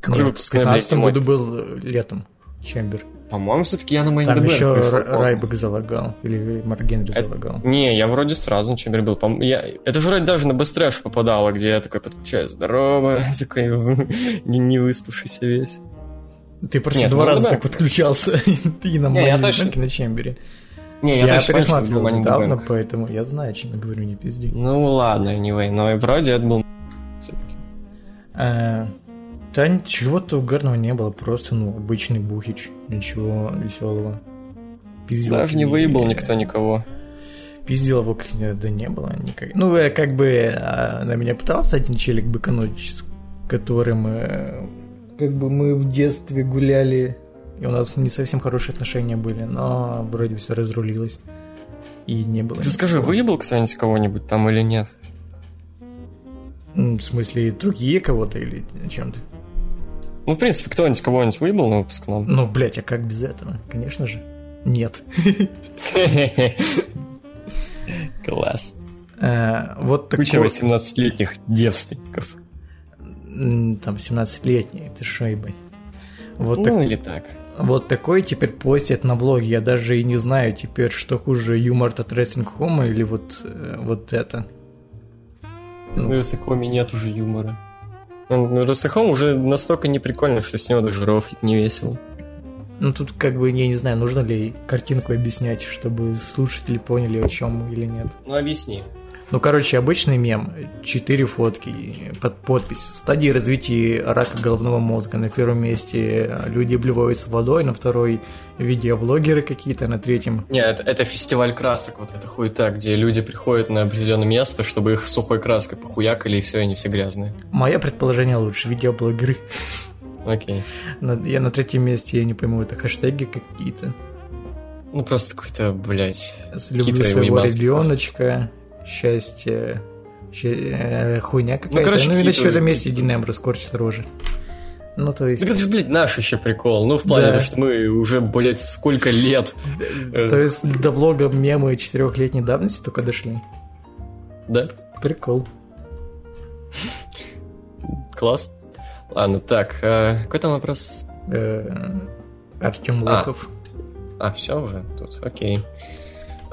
Какой Нет, выпускной, блядь, 15 зимой? году был летом. Чембер. По-моему, все-таки я на in Там еще Р-. Райбек залагал. Или Марк Генри Это- залагал. Не, я вроде сразу на Чембере был. Я... Это же вроде даже на Бестрэш попадало, где я такой подключаюсь. Здорово, такой не, выспавшийся весь. Ты просто Нет, два ну раза да. так подключался. И на я Money точно- на Чембере. Не, Я, это пересматривал недавно, поэтому я знаю, о чем я говорю, не пизди. Ну ладно, anyway, но и вроде это был все-таки. Да ничего-то угарного не было, просто, ну, обычный бухич. Ничего веселого. Пиздил Даже не выебал никто никого. Пизделовок э, да не было никак. Ну, э, как бы а, на меня пытался один челик быкануть, с которым э, как бы мы в детстве гуляли, и у нас не совсем хорошие отношения были, но вроде все разрулилось. И не было. Ты скажи, никакого. выебал кто-нибудь кого-нибудь там или нет? В смысле, другие кого-то или о чем ты? Ну, в принципе, кто-нибудь кого-нибудь выебал на выпускном? Ну, блядь, а как без этого? Конечно же. Нет. Класс. Э, Вот такой... Куча 18-летних девственников. Там 17-летний, ты ебать. Вот, Ну, или так. вот такой теперь постят на влоге. Я даже и не знаю теперь, что хуже, юмор от Wrestling Home или вот, э, вот это. Ну, Росахоме нет уже юмора. Ну, Росахом уже настолько неприкольно, что с него даже рофлить не весело. Ну тут как бы, я не знаю, нужно ли картинку объяснять, чтобы слушатели поняли, о чем или нет. Ну, объясни. Ну, короче, обычный мем. Четыре фотки под подпись. Стадии развития рака головного мозга. На первом месте люди обливаются водой, на второй видеоблогеры какие-то, на третьем Не, это, это фестиваль красок, вот это хуета, где люди приходят на определенное место, чтобы их сухой краской похуякали, и все, они все грязные. Мое предположение лучше, видеоблогеры. Окей. На- Я на третьем месте, я не пойму, это хэштеги какие-то. Ну, просто какой-то, блядь... Люблю своего ребеночка, счастье, ща- э, хуйня какая-то. Ну, короче, и на хитрый- четвертом месте Динамбр скорчит рожи. Ну, то есть... Так это же, блядь, наш еще прикол. Ну, в плане Да. того, что мы уже, блядь, сколько лет... э, То есть до влога мемы четырехлетней давности только дошли. Да? Прикол. Класс. Ладно, так, э, какой там вопрос? Артем А. Лохов. А, все уже тут, окей. Э,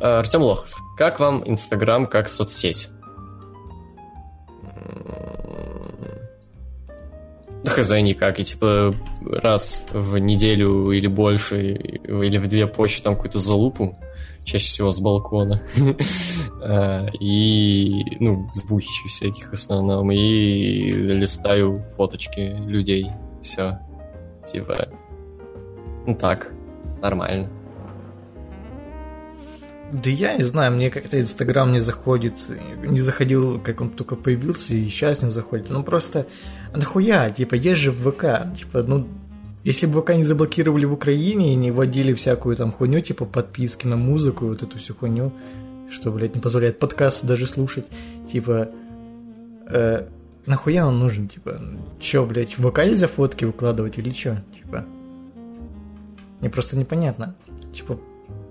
Артем Лохов, как вам Инстаграм как соцсеть? Хз никак, и типа раз в неделю или больше, или в две почты там какую-то залупу, чаще всего с балкона, Э, и, ну, звухичей всяких в основном, и листаю фоточки людей, все, типа, ну так, нормально. Да я не знаю, мне как-то Инстаграм не заходит. Не заходил, как он только появился, и сейчас не заходит. Ну просто, нахуя? Типа, есть же ВК. Типа, ну, если бы ВК не заблокировали в Украине и не вводили всякую там хуйню, типа подписки на музыку и вот эту всю хуйню, что, блядь, не позволяет подкасты даже слушать, типа, э, нахуя он нужен, типа, чё, блядь, ВК нельзя фотки выкладывать или чё, типа, мне просто непонятно, типа,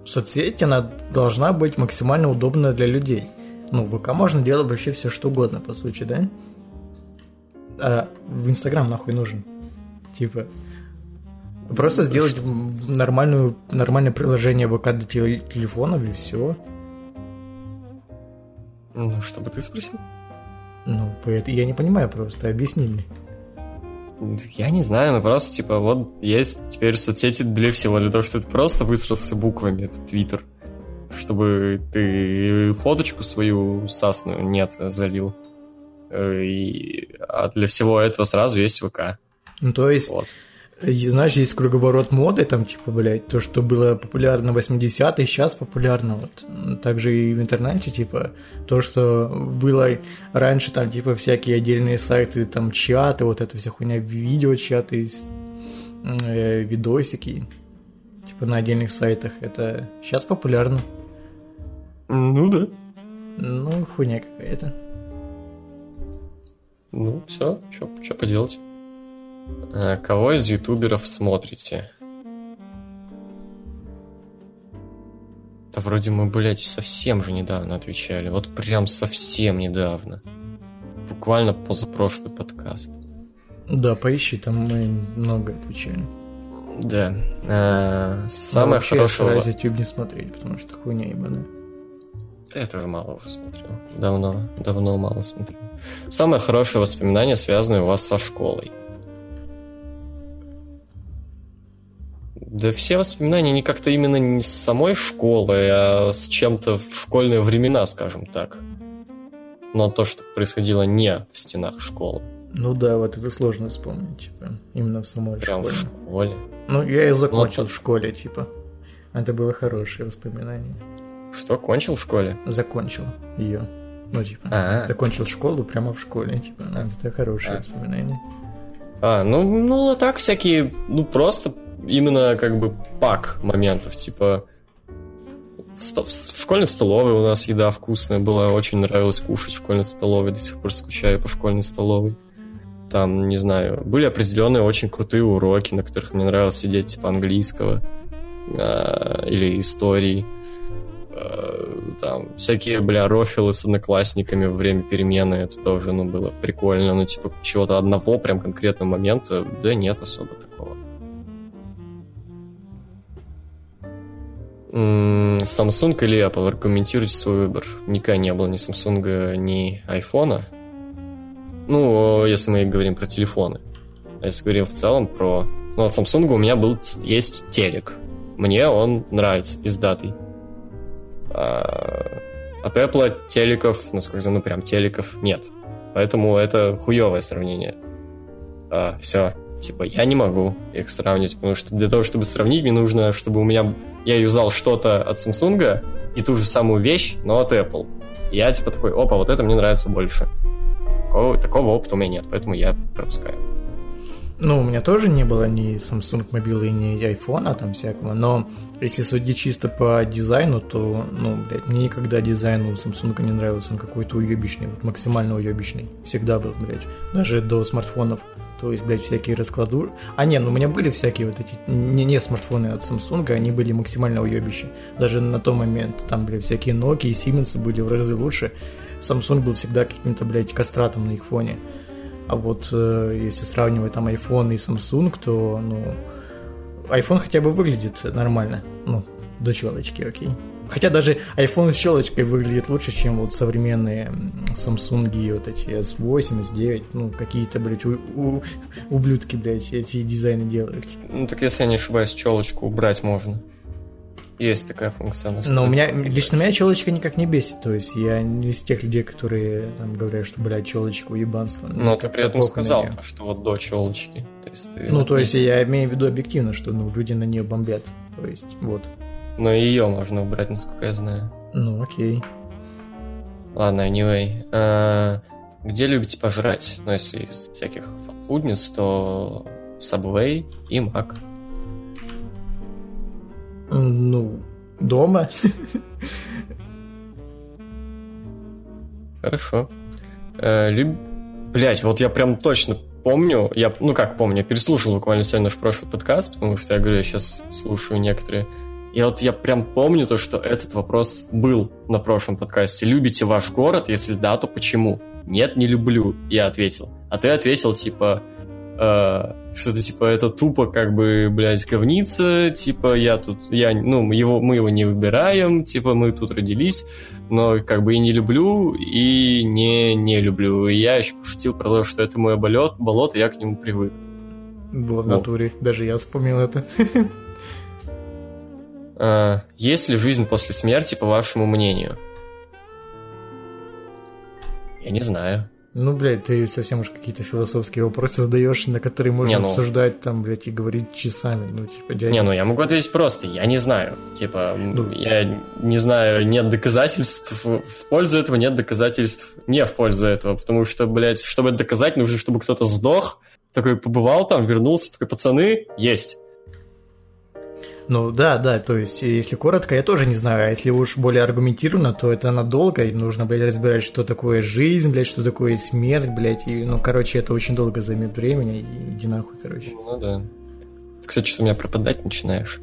соцсеть, она должна быть максимально удобна для людей. Ну, в ВК можно делать вообще все что угодно, по сути, да? А в Инстаграм нахуй нужен. Типа, Просто сделать нормальную, нормальное приложение ВК для телефонов и все. Ну, что бы ты спросил? Ну, я не понимаю просто, объясни мне. Я не знаю, ну просто, типа, вот есть теперь соцсети для всего, для того, чтобы ты просто высрался буквами, это Твиттер. Чтобы ты фоточку свою сасную нет залил. Э, и, а для всего этого сразу есть ВК. Ну, то есть, вот. Знаешь, есть круговорот моды, там, типа, блядь, то, что было популярно в 80-е, сейчас популярно, вот. Также и в интернете, типа, то, что было раньше, там, типа, всякие отдельные сайты, там, чаты, вот эта вся хуйня, видеочаты, э, видосики, типа, на отдельных сайтах, это сейчас популярно. Ну да. Ну, хуйня какая-то. Ну, все, что поделать. А, кого из ютуберов смотрите? Да вроде мы, блядь, совсем же недавно отвечали. Вот прям совсем недавно. Буквально позапрошлый подкаст. Да, поищи, там мы много отвечали. Да. А, самое вообще хорошее... Я стараюсь YouTube не смотреть, потому что хуйня ебаная. Да я тоже мало уже смотрел. Давно, давно мало смотрел. Самое хорошее воспоминание, связанное у вас со школой. Да все воспоминания не как-то именно не с самой школы, а с чем-то в школьные времена, скажем так. Но то, что происходило не в стенах школы. Ну да, вот это сложно вспомнить, типа, именно в самой Прям школе. в школе. Ну, я ее закончил ну, в школе, типа. Это было хорошее воспоминание. Что, кончил в школе? Закончил ее. Ну, типа, А-а. закончил школу прямо в школе, типа, это хорошее а. воспоминание. А, ну, ну, а так всякие, ну, просто именно как бы пак моментов, типа в, ст- в школьной столовой у нас еда вкусная была, очень нравилось кушать в школьной столовой, до сих пор скучаю по школьной столовой. Там, не знаю, были определенные очень крутые уроки, на которых мне нравилось сидеть, типа английского э, или истории. Э, там всякие, бля, рофилы с одноклассниками во время перемены, это тоже, ну, было прикольно, ну, типа, чего-то одного прям конкретного момента, да нет особо такого. Samsung или Apple? Аргументируйте свой выбор. Никогда не было ни Samsung, ни iPhone. Ну, если мы говорим про телефоны. А если говорим в целом про... Ну, от Samsung у меня был есть телек. Мне он нравится, пиздатый. А, от Apple телеков, насколько я знаю, ну прям телеков нет. Поэтому это хуевое сравнение. А, все. Типа, я не могу их сравнить, потому что для того, чтобы сравнить, мне нужно, чтобы у меня... Я юзал что-то от Samsung и ту же самую вещь, но от Apple. И я типа такой, опа, вот это мне нравится больше. Такого, такого опыта у меня нет, поэтому я пропускаю. Ну, у меня тоже не было ни Samsung мобилы, ни iPhone, а там всякого, но если судить чисто по дизайну, то, ну, блядь, мне никогда дизайн у Samsung не нравился, он какой-то уебищный, вот максимально уебищный, всегда был, блядь, даже до смартфонов. То есть, блядь, всякие раскладу... А, не, ну у меня были всякие вот эти... Не, не смартфоны от Samsung, они были максимально уебищи. Даже на тот момент там, блядь, всякие Nokia и Siemens были в разы лучше. Samsung был всегда каким-то, блядь, кастратом на их фоне. А вот э, если сравнивать там iPhone и Samsung, то, ну... iPhone хотя бы выглядит нормально. Ну, до челочки, окей. Хотя даже iPhone с щелочкой выглядит лучше, чем вот современные Samsung вот эти S8, S9. Ну, какие-то, блядь, у, у, ублюдки, блядь, эти дизайны делают. Ну, так если я не ошибаюсь, челочку убрать можно. Есть такая функция. Но у меня, лично меня челочка никак не бесит. То есть я не из тех людей, которые там говорят, что, блядь, челочка уебанство. Но ты при этом сказал, что вот до челочки. То есть ты ну, то есть я имею в виду объективно, что ну, люди на нее бомбят. То есть, вот. Но ее можно убрать, насколько я знаю. Ну, окей. Ладно, anyway. А, где любите пожрать? Ну, если из всяких фастфудниц, то Subway и Mac. Ну, дома. Хорошо. Э, люб... Блять, вот я прям точно помню, я, ну как помню, я переслушал буквально сегодня наш прошлый подкаст, потому что я говорю, я сейчас слушаю некоторые и вот я прям помню то, что этот вопрос был на прошлом подкасте. Любите ваш город? Если да, то почему? Нет, не люблю. Я ответил. А ты ответил типа, э, что-то типа это тупо как бы, блядь, говнится, типа я тут, я, ну, его, мы его не выбираем, типа мы тут родились, но как бы и не люблю, и не, не люблю. И я еще пошутил про то, что это мой болот, болото, я к нему привык. Было в натуре, даже я вспомнил это. А, есть ли жизнь после смерти, по вашему мнению? Я не знаю. Ну, блядь, ты совсем уж какие-то философские вопросы задаешь, на которые можно не, ну... обсуждать там, блядь, и говорить часами. Ну, типа, дядя... Не, ну я могу ответить просто, я не знаю. Типа, ну... я не знаю, нет доказательств в пользу этого, нет доказательств не в пользу этого. Потому что, блядь, чтобы это доказать, нужно, чтобы кто-то сдох, такой побывал там, вернулся, такой, пацаны, есть. Ну да, да, то есть, если коротко, я тоже не знаю, а если уж более аргументированно, то это надолго, и нужно, блядь, разбирать, что такое жизнь, блядь, что такое смерть, блядь, и, ну, короче, это очень долго займет времени, и иди нахуй, короче. Ну да. Ты, кстати, что у меня пропадать начинаешь.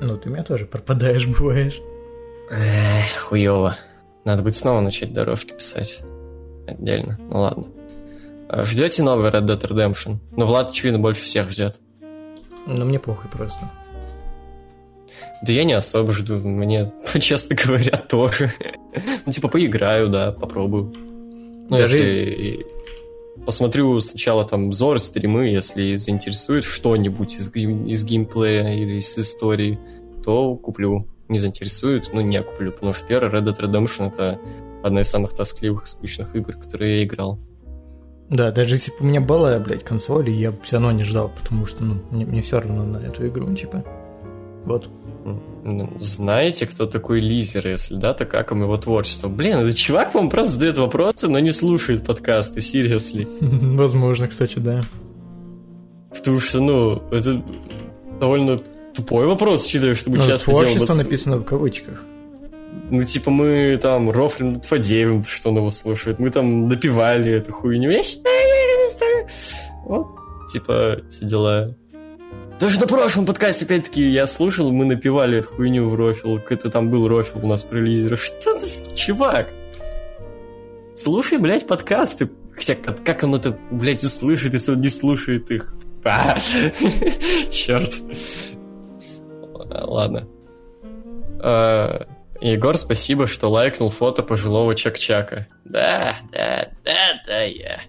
Ну, ты меня тоже пропадаешь, бываешь. Эх, хуёво. Надо будет снова начать дорожки писать. Отдельно. Ну ладно. А ждете новый Red Dead Redemption? Ну, Влад, очевидно, больше всех ждет. Ну, мне похуй просто. Да я не особо жду, мне, честно говоря, тоже. ну, типа, поиграю, да, попробую. Ну, Даже... если посмотрю сначала там обзоры, стримы, если заинтересует что-нибудь из, из геймплея или из истории, то куплю. Не заинтересует, ну, не куплю, потому что первый Red Dead Redemption — это одна из самых тоскливых и скучных игр, которые я играл. Да, даже если бы у меня была, блядь, консоль, я бы все равно не ждал, потому что, ну, мне, мне все равно на эту игру, типа. Вот. Знаете, кто такой Лизер, если да, то как им его творчество? Блин, этот чувак вам просто задает вопросы, но не слушает подкасты, серьезно. Возможно, кстати, да. Потому что, ну, это довольно тупой вопрос, учитывая, что мы ну, часто творчество делаем... написано в кавычках. Ну, типа, мы там рофлим над Фадеевым, что он его слушает. Мы там напивали эту хуйню. Я считаю, вот, типа, все дела. Даже на прошлом подкасте, опять-таки, я слушал, мы напивали эту хуйню в рофил. Это там был рофил у нас про лизера. Что ты, чувак? Слушай, блядь, подкасты. Хотя, как он это, блядь, услышит, если он не слушает их? А, черт. Ладно. А, Егор, спасибо, что лайкнул фото пожилого Чак-Чака. Да, да, да, да, я.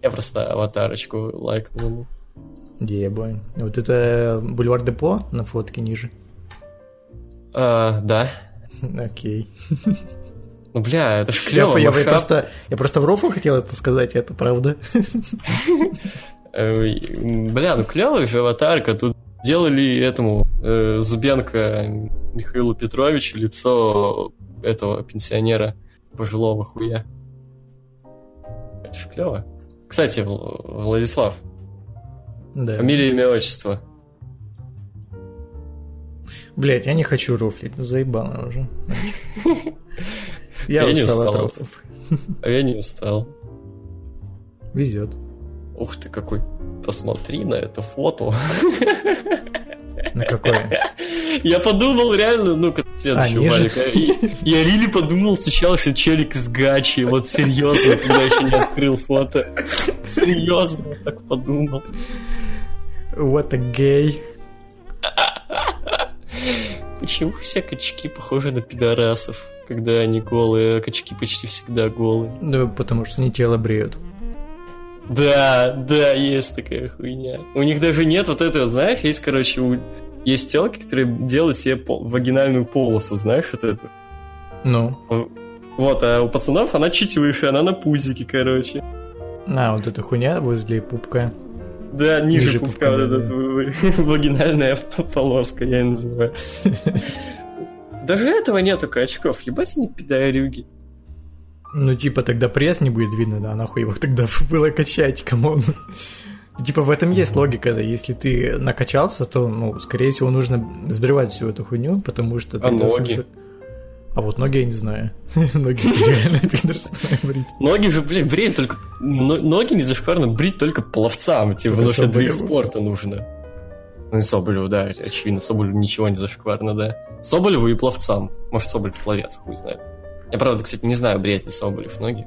Я просто аватарочку лайкнул Дебой. Вот это бульвар Депо на фотке ниже? А, да. Окей. Ну, бля, это ж клево. Я, я, просто, я просто в рофл хотел это сказать, это правда. Бля, ну клевая же аватарка. Тут делали этому э, Зубенко Михаилу Петровичу лицо этого пенсионера пожилого хуя. Это же клево. Кстати, Владислав, да. Фамилия, имя, отчество. Блять, я не хочу рофлить, ну заебало уже. Я устал от рофлов. А я не устал. Везет. Ух ты какой. Посмотри на это фото. На какое? Я подумал реально, ну, как следующий а, валик. Я рили подумал сначала, что челик из гачи. Вот серьезно, когда еще не открыл фото. Серьезно, так подумал. What a gay. Почему все качки похожи на пидорасов, когда они голые, а качки почти всегда голые? Ну, потому что они тело бреют. Да, да, есть такая хуйня. У них даже нет вот этой, вот, знаешь, есть, короче, у... есть телки, которые делают себе пол... вагинальную полосу, знаешь, вот эту? Ну. Вот, а у пацанов она чуть выше, она на пузике, короче. А, вот эта хуйня возле пупка. Да, ниже, ниже пупка, пупка вот эта вагинальная полоска, я ее называю. Даже этого нету качков, ебать они пидорюги. Ну, типа, тогда пресс не будет видно, да, нахуй его тогда было качать, come on. Типа в этом есть логика, да, если ты накачался, то, ну, скорее всего, нужно сбривать всю эту хуйню, потому что... А ноги? Смысл... А вот ноги я не знаю. ноги реально пидорство брить. Ноги же, блин, бреют только... Ноги не зашкварно брить только пловцам, типа, что для спорта нужно. Ну и Соболеву, да, очевидно, Соболеву ничего не зашкварно, да. Соболеву и пловцам. Может, Соболев пловец, хуй знает. Я, правда, кстати, не знаю, бреет ли Соболев ноги.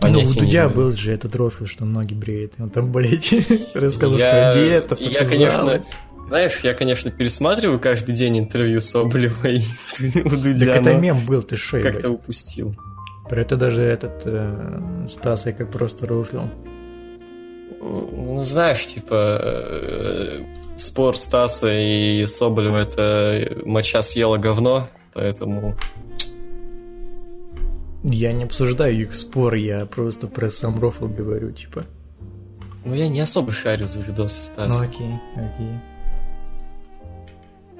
Ну, у Дудя был же этот рофл, что ноги бреет. Он там, блядь, рассказал, что детство Я, конечно, знаешь, я, конечно, пересматриваю каждый день интервью Соболева и у Дудя. Так это мем был, ты шо, Как-то упустил. Про это даже этот э, Стас как просто рофлил. Ну, знаешь, типа, э, спор Стаса и Соболева это моча съела говно, поэтому... Я не обсуждаю их спор, я просто про сам рофл говорю, типа. Ну, я не особо шарю за видосы Стаса. Ну, окей, окей.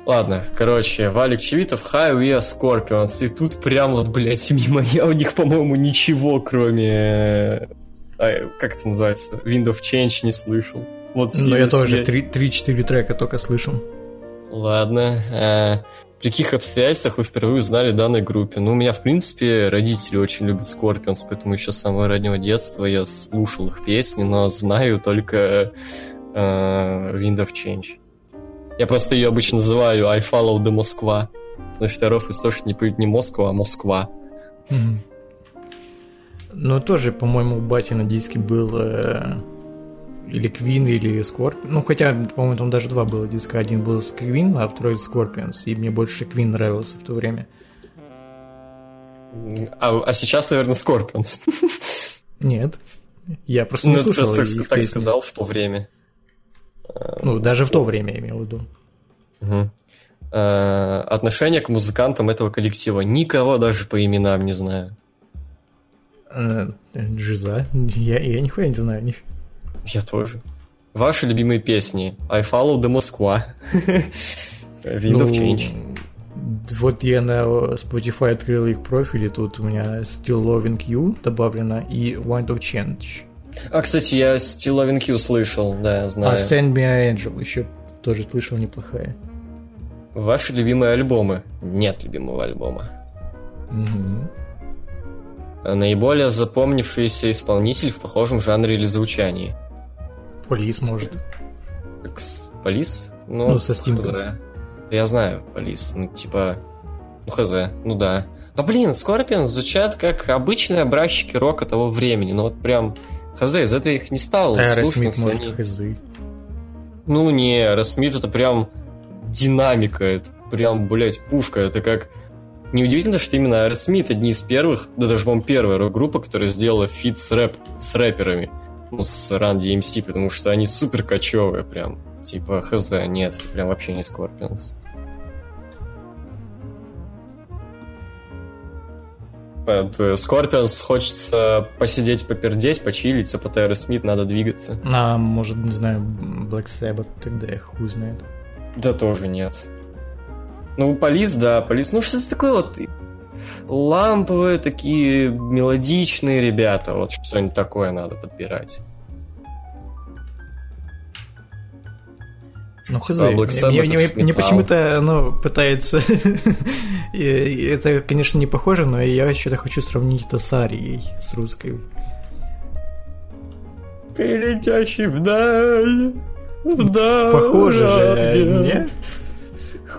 Ладно, короче, Валик Чевитов, High We Scorpions. И тут прям вот, блядь, мимо я у них, по-моему, ничего, кроме... А, как это называется? Wind of Change не слышал. Вот Ну, я тоже 3-4 трека только слышал. Ладно. При каких обстоятельствах вы впервые узнали данной группе? Ну, у меня, в принципе, родители очень любят Scorpions, поэтому еще с самого раннего детства я слушал их песни, но знаю только uh, Wind of Change. Я просто ее обычно называю I follow the Москва. Потому что второй источник не, не Москва, а Москва. Ну, тоже, по-моему, у Бати на диске был э, или Queen, или Скорпион. Ну, хотя, по-моему, там даже два было диска. Один был с Queen, а второй Скорпионс. И мне больше Queen нравился в то время. А, а сейчас, наверное, Скорпионс. Нет. Я просто не ну, слушал. Ты так сказал в то время. Ну, даже в то время я имел в виду. Угу. отношение к музыкантам этого коллектива. Никого даже по именам не знаю. Э, Жиза? Я, я нихуя не знаю них. Я тоже. Ваши любимые песни. I follow the Moskva. Wind of ну, Change. Вот я на Spotify открыл их профили, тут у меня Still Loving You добавлено и Wind of Change. А, кстати, я Still Loving You слышал, да, знаю. А Send Me an Angel еще тоже слышал, неплохая. Ваши любимые альбомы? Нет любимого альбома. Угу. Наиболее запомнившийся исполнитель в похожем жанре или звучании? Police, может. Police? Ну, ну со Стингом. Я знаю, Police. Ну, типа... Ну, хз. Ну, да. Да, блин, Scorpions звучат как обычные образчики рока того времени. Ну, вот прям Хз, из этого их не стало. Аэросмит, может, они... хз. Ну не, Аэросмит это прям динамика, это прям, блядь, пушка, это как... Неудивительно, что именно Аэросмит одни из первых, да даже, по-моему, первая рок-группа, которая сделала feat с, рэп, с рэперами, ну, с Run DMC, потому что они супер качёвые прям. Типа, хз, нет, это прям вообще не Scorpions. Под Scorpions хочется посидеть, попердеть, почилить, а по Тайру Смит надо двигаться. А, может, не знаю, Black Sabbath тогда я хуй знает. Да тоже нет. Ну, Полис, да, Полис. Ну, что-то такое вот ламповые, такие мелодичные ребята. Вот что-нибудь такое надо подбирать. Ну, хз. Мне, мне, мне почему-то оно пытается... это, конечно, не похоже, но я что-то хочу сравнить это с Арией, с русской. Ты летящий вдаль, вдаль. Похоже же, нет?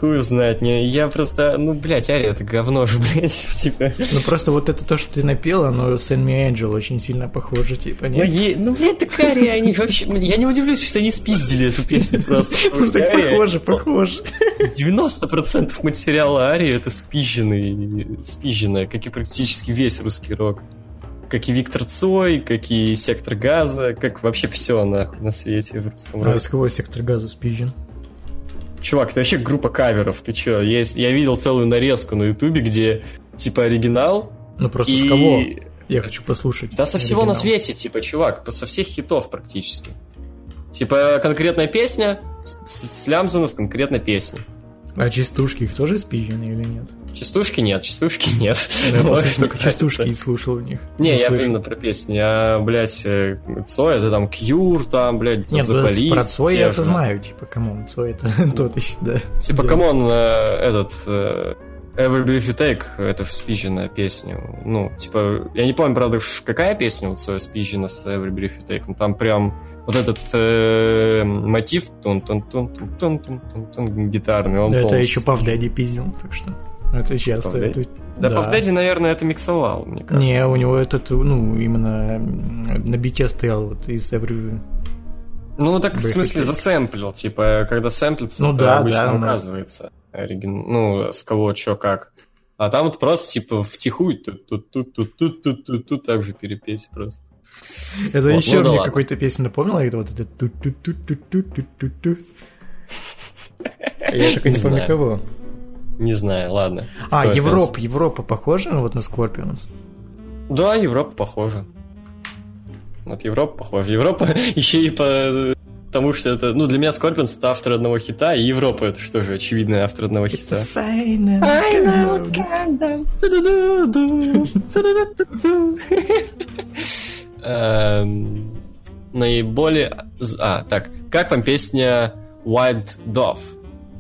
Хуй знает. Не, я просто, ну, блядь, Ари, это говно же, блядь, типа. Ну, просто вот это то, что ты напела, но Send Me Angel очень сильно похоже, типа, нет? Ну, е... ну блядь, так Ари, они вообще... Я не удивлюсь, если они спиздили эту песню просто. Ну, так похоже, похоже. 90% материала Ари это спизженный, спизженное, как и практически весь русский рок как и Виктор Цой, как и Сектор Газа, как вообще все нахуй на свете в русском. А с кого Сектор Газа спизжен? Чувак, это вообще группа каверов, ты чё? Есть, я видел целую нарезку на ютубе, где типа оригинал. Ну просто и... с кого? Я хочу послушать. Да со всего оригинал. на свете, типа, чувак, со всех хитов практически. Типа конкретная песня, слямзана с конкретной песней. А частушки их тоже спизжены или нет? Частушки нет, частушки нет. Только частушки не слушал у них. Не, я именно про песни. А, блядь, э, Цой, это там Cure, там, блядь, The Police. Про Цой я это знаю, типа, come on, Цой это тот типа, еще, да. Типа, камон, э, этот... Э, Every Breath You Take, это же спижена песня. Ну, типа, я не помню, правда, какая песня у Цоя спижена с Every Breath You Take. Там прям вот этот мотив тун тун тун тун тун тун тун гитарный. Он да, это еще Пав Дэдди пиздил, так что... Это часто. Это- Да, Puff Daddy, наверное, это миксовал, мне кажется. Не, у него этот, ну, именно на бите стоял вот из Every... Ну, так, в Breath смысле, Attack. засэмплил, типа, когда сэмплится, Ну то да, обычно да, ну. указывается, оригин- ну, с кого, чё, как. А там вот просто, типа, втихую тут тут тут тут тут тут тут тут так же перепеть просто. Это Вот, еще ну да мне какой-то песни напомнила, это вот это ту ту ту ту ту ту ту ту Я только не Не помню кого. Не знаю, ладно. А, Scorpions. Европа, Европа похожа ну, вот на Scorpions? Да, Европа похожа. Вот Европа похожа. Европа еще и по тому, что это... Ну, для меня Скорпионс это автор одного хита, и Европа это тоже, очевидный автор одного хита. Эм, Наиболее... А, так. Как вам песня White Dove?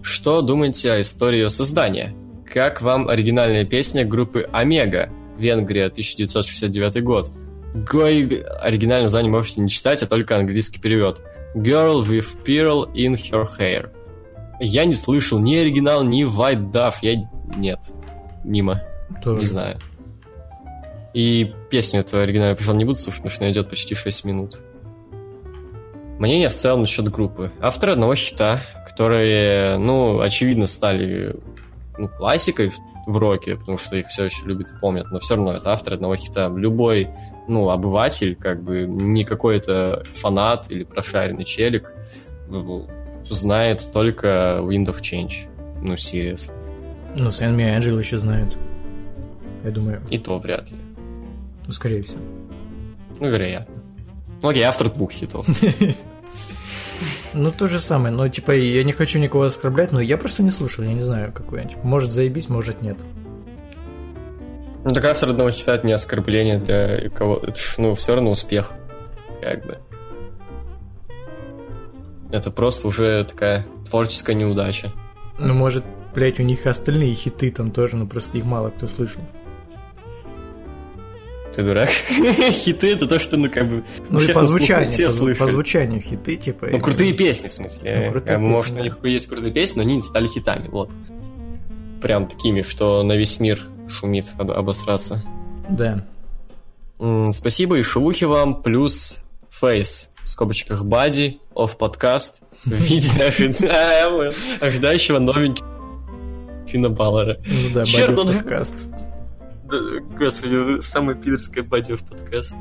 Что думаете о истории ее создания? Как вам оригинальная песня группы Омега? Венгрия, 1969 год. Гой оригинальное название можете не читать, а только английский перевод. Girl with pearl in her hair. Я не слышал ни оригинал, ни White Dove. Я... Нет. Мимо. Тоже. Не знаю. И песню эту оригинальную пришел не буду слушать, потому что она идет почти 6 минут. Мнение в целом насчет группы. Авторы одного хита, которые, ну, очевидно, стали ну, классикой в, в роке, потому что их все еще любят и помнят, но все равно это авторы одного хита. Любой, ну, обыватель, как бы, не какой-то фанат или прошаренный челик, знает только Wind of Change. Ну, Sirius. Ну, Сэн Ми Анджел еще знает. Я думаю, И то вряд ли. ну, скорее всего. Ну, вероятно. Ну, окей, автор двух хитов. Ну, то же самое, но, типа, я не хочу никого оскорблять, но я просто не слушал, я не знаю, какой он. Типа, может заебись, может нет. Ну, так автор одного хита это не оскорбление для кого Это ж, ну, все равно успех. Как бы. Это просто уже такая творческая неудача. Ну, может, блядь, у них остальные хиты там тоже, но просто их мало кто слышал. Ты дурак? Хиты это то, что, ну, как бы... Ну, и по звучанию, все по, зву- по слышали. звучанию хиты, типа... Ну, крутые песни, в смысле. Ну, крутые Как бы, песни, может, у да. них есть крутые песни, но они не стали хитами, вот. Прям такими, что на весь мир шумит об- обосраться. Да. М, Спасибо и шелухи вам, плюс фейс в скобочках бади, оф подкаст в виде ожида- ожидающего новенького Фина Баллера. Ну да, Бадди он- подкаст. Господи, самая пидорская бади в подкаст.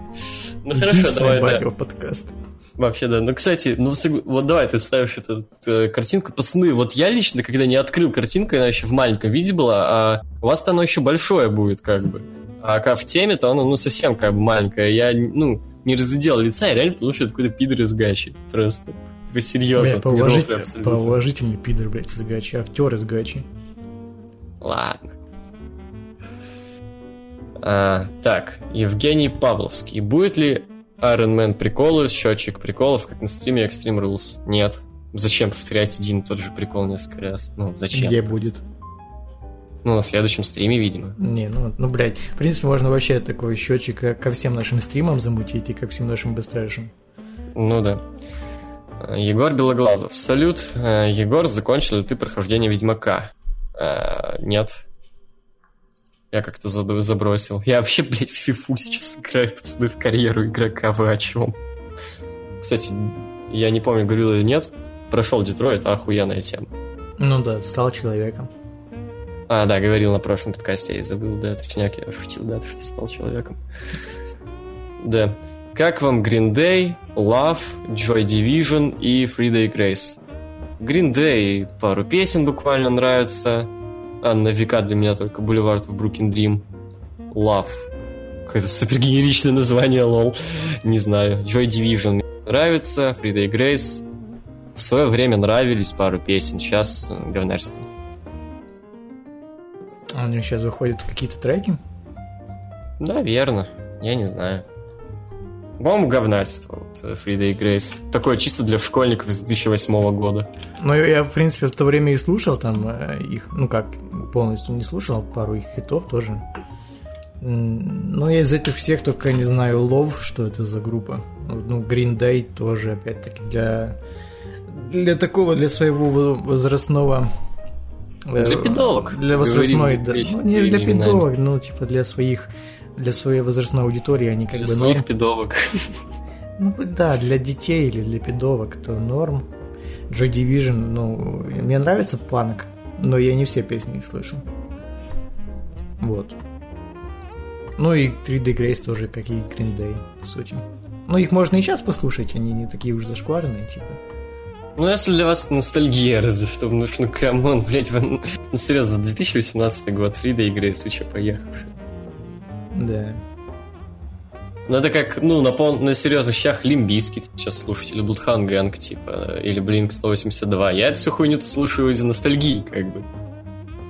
Ну хорошо, давай, Бадди да. подкаст. Вообще, да. Ну, кстати, ну вот давай ты вставишь эту э, картинку. Пацаны, вот я лично, когда не открыл картинку, она еще в маленьком виде была, а у вас-то оно еще большое будет, как бы. А как в теме, то оно, ну, совсем как бы маленькое. Я, ну, не разглядел лица, я реально что это какой-то пидор из гачи. Просто. Вы серьезно. Бля, абсолютно. поуважительный пидор, блядь, из Гачи, актер из Гачи. Ладно. А, так, Евгений Павловский. Будет ли Iron Man приколы, счетчик приколов, как на стриме Extreme Rules? Нет. Зачем повторять один и тот же прикол несколько раз? Ну, зачем? Где будет? Ну, на следующем стриме, видимо. Не, ну, ну, блядь, в принципе, можно вообще такой счетчик э, ко всем нашим стримам замутить и ко всем нашим бестрэшам. Ну да. Егор Белоглазов. Салют. А, Егор, закончил ли ты прохождение Ведьмака? А, Нет. Я как-то забросил. Я вообще, блядь, в фифу сейчас играю, пацаны, в карьеру игрока. Вы о чем? Кстати, я не помню, говорил или нет. Прошел Детройт, охуенная тема. Ну да, стал человеком. А, да, говорил на прошлом подкасте, я и забыл, да, точняк, я шутил, да, что стал человеком. Да. Как вам Green Day, Love, Joy Division и Free Day Grace? Green Day пару песен буквально нравится. А на века для меня только Бульвард в Брукен Дрим. Love. Какое-то супергенеричное название, лол. Не знаю. Joy Division мне нравится, Free Day Grace. В свое время нравились пару песен, сейчас говнарство. А у них сейчас выходят какие-то треки. Да, верно. Я не знаю. По-моему, говнарство. Вот, э, Фрида и Грейс. Такое чисто для школьников из 2008 года. Ну, я, в принципе, в то время и слушал там э, их, ну как, полностью не слушал, а пару их хитов тоже. Но я из этих всех только не знаю Love, что это за группа. Ну, Green Day тоже, опять-таки, для, для такого, для своего во- возрастного Для Э, пидовок. Для возрастной, да. Ну, не для пидовок, ну, типа для своих, для своей возрастной аудитории они как Для бы своих норм. пидовок. Ну, да, для детей или для пидовок то норм. Joy Division, ну, мне нравится панк, но я не все песни их слышал. Вот. Ну и 3D Grace тоже, как и Green Day, по сути. Ну, их можно и сейчас послушать, они не такие уж зашкварные, типа. Ну, если для вас ностальгия, разве что, ну, ну, come on, блядь, вы, ну, серьезно, 2018 год, Three Days Grace, вы че? Да. Ну, это как, ну, на, пол, на серьезных щах Limp Bizkit сейчас слушать, или Bloodhound Gang, типа, или Blink 182. Я эту всю хуйню слушаю из-за ностальгии, как бы.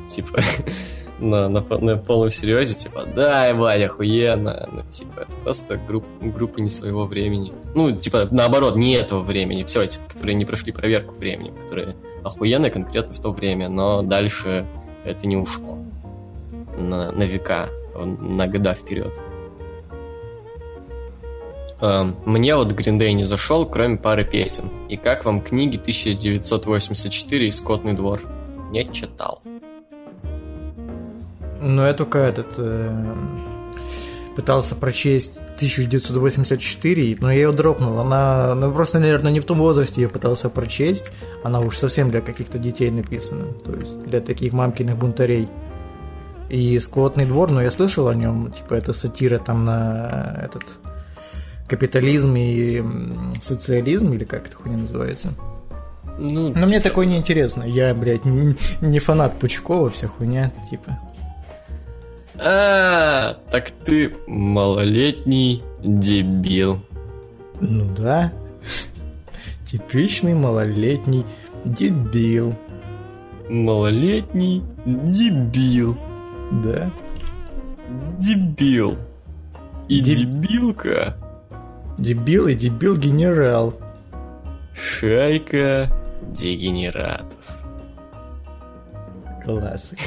Типа, на, на, на полном серьезе, типа, да, ебать, охуенно. Ну, типа, это просто групп, группа не своего времени. Ну, типа, наоборот, не этого времени. Все, типа, которые не прошли проверку времени, которые охуенные конкретно в то время, но дальше это не ушло. На, на века, на года вперед. Эм, Мне вот Green Day не зашел, кроме пары песен. И как вам книги 1984 и «Скотный двор»? Не читал. Ну, я только этот... э, пытался прочесть 1984, но я ее дропнул. Она, ну, просто, наверное, не в том возрасте я пытался прочесть. Она уж совсем для каких-то детей написана. То есть для таких мамкиных бунтарей. И «Скотный двор», ну, я слышал о нем, типа, это сатира там на этот капитализм и социализм, или как это хуйня называется. Ну, Но мне такое не интересно. Я, блядь, не, не фанат Пучкова, вся хуйня, типа. А, так ты малолетний дебил. Ну да. Типичный малолетний дебил. Малолетний дебил. Да. Дебил. И Деб- дебилка. Дебил и дебил-генерал. Шайка дегенератов. Классик.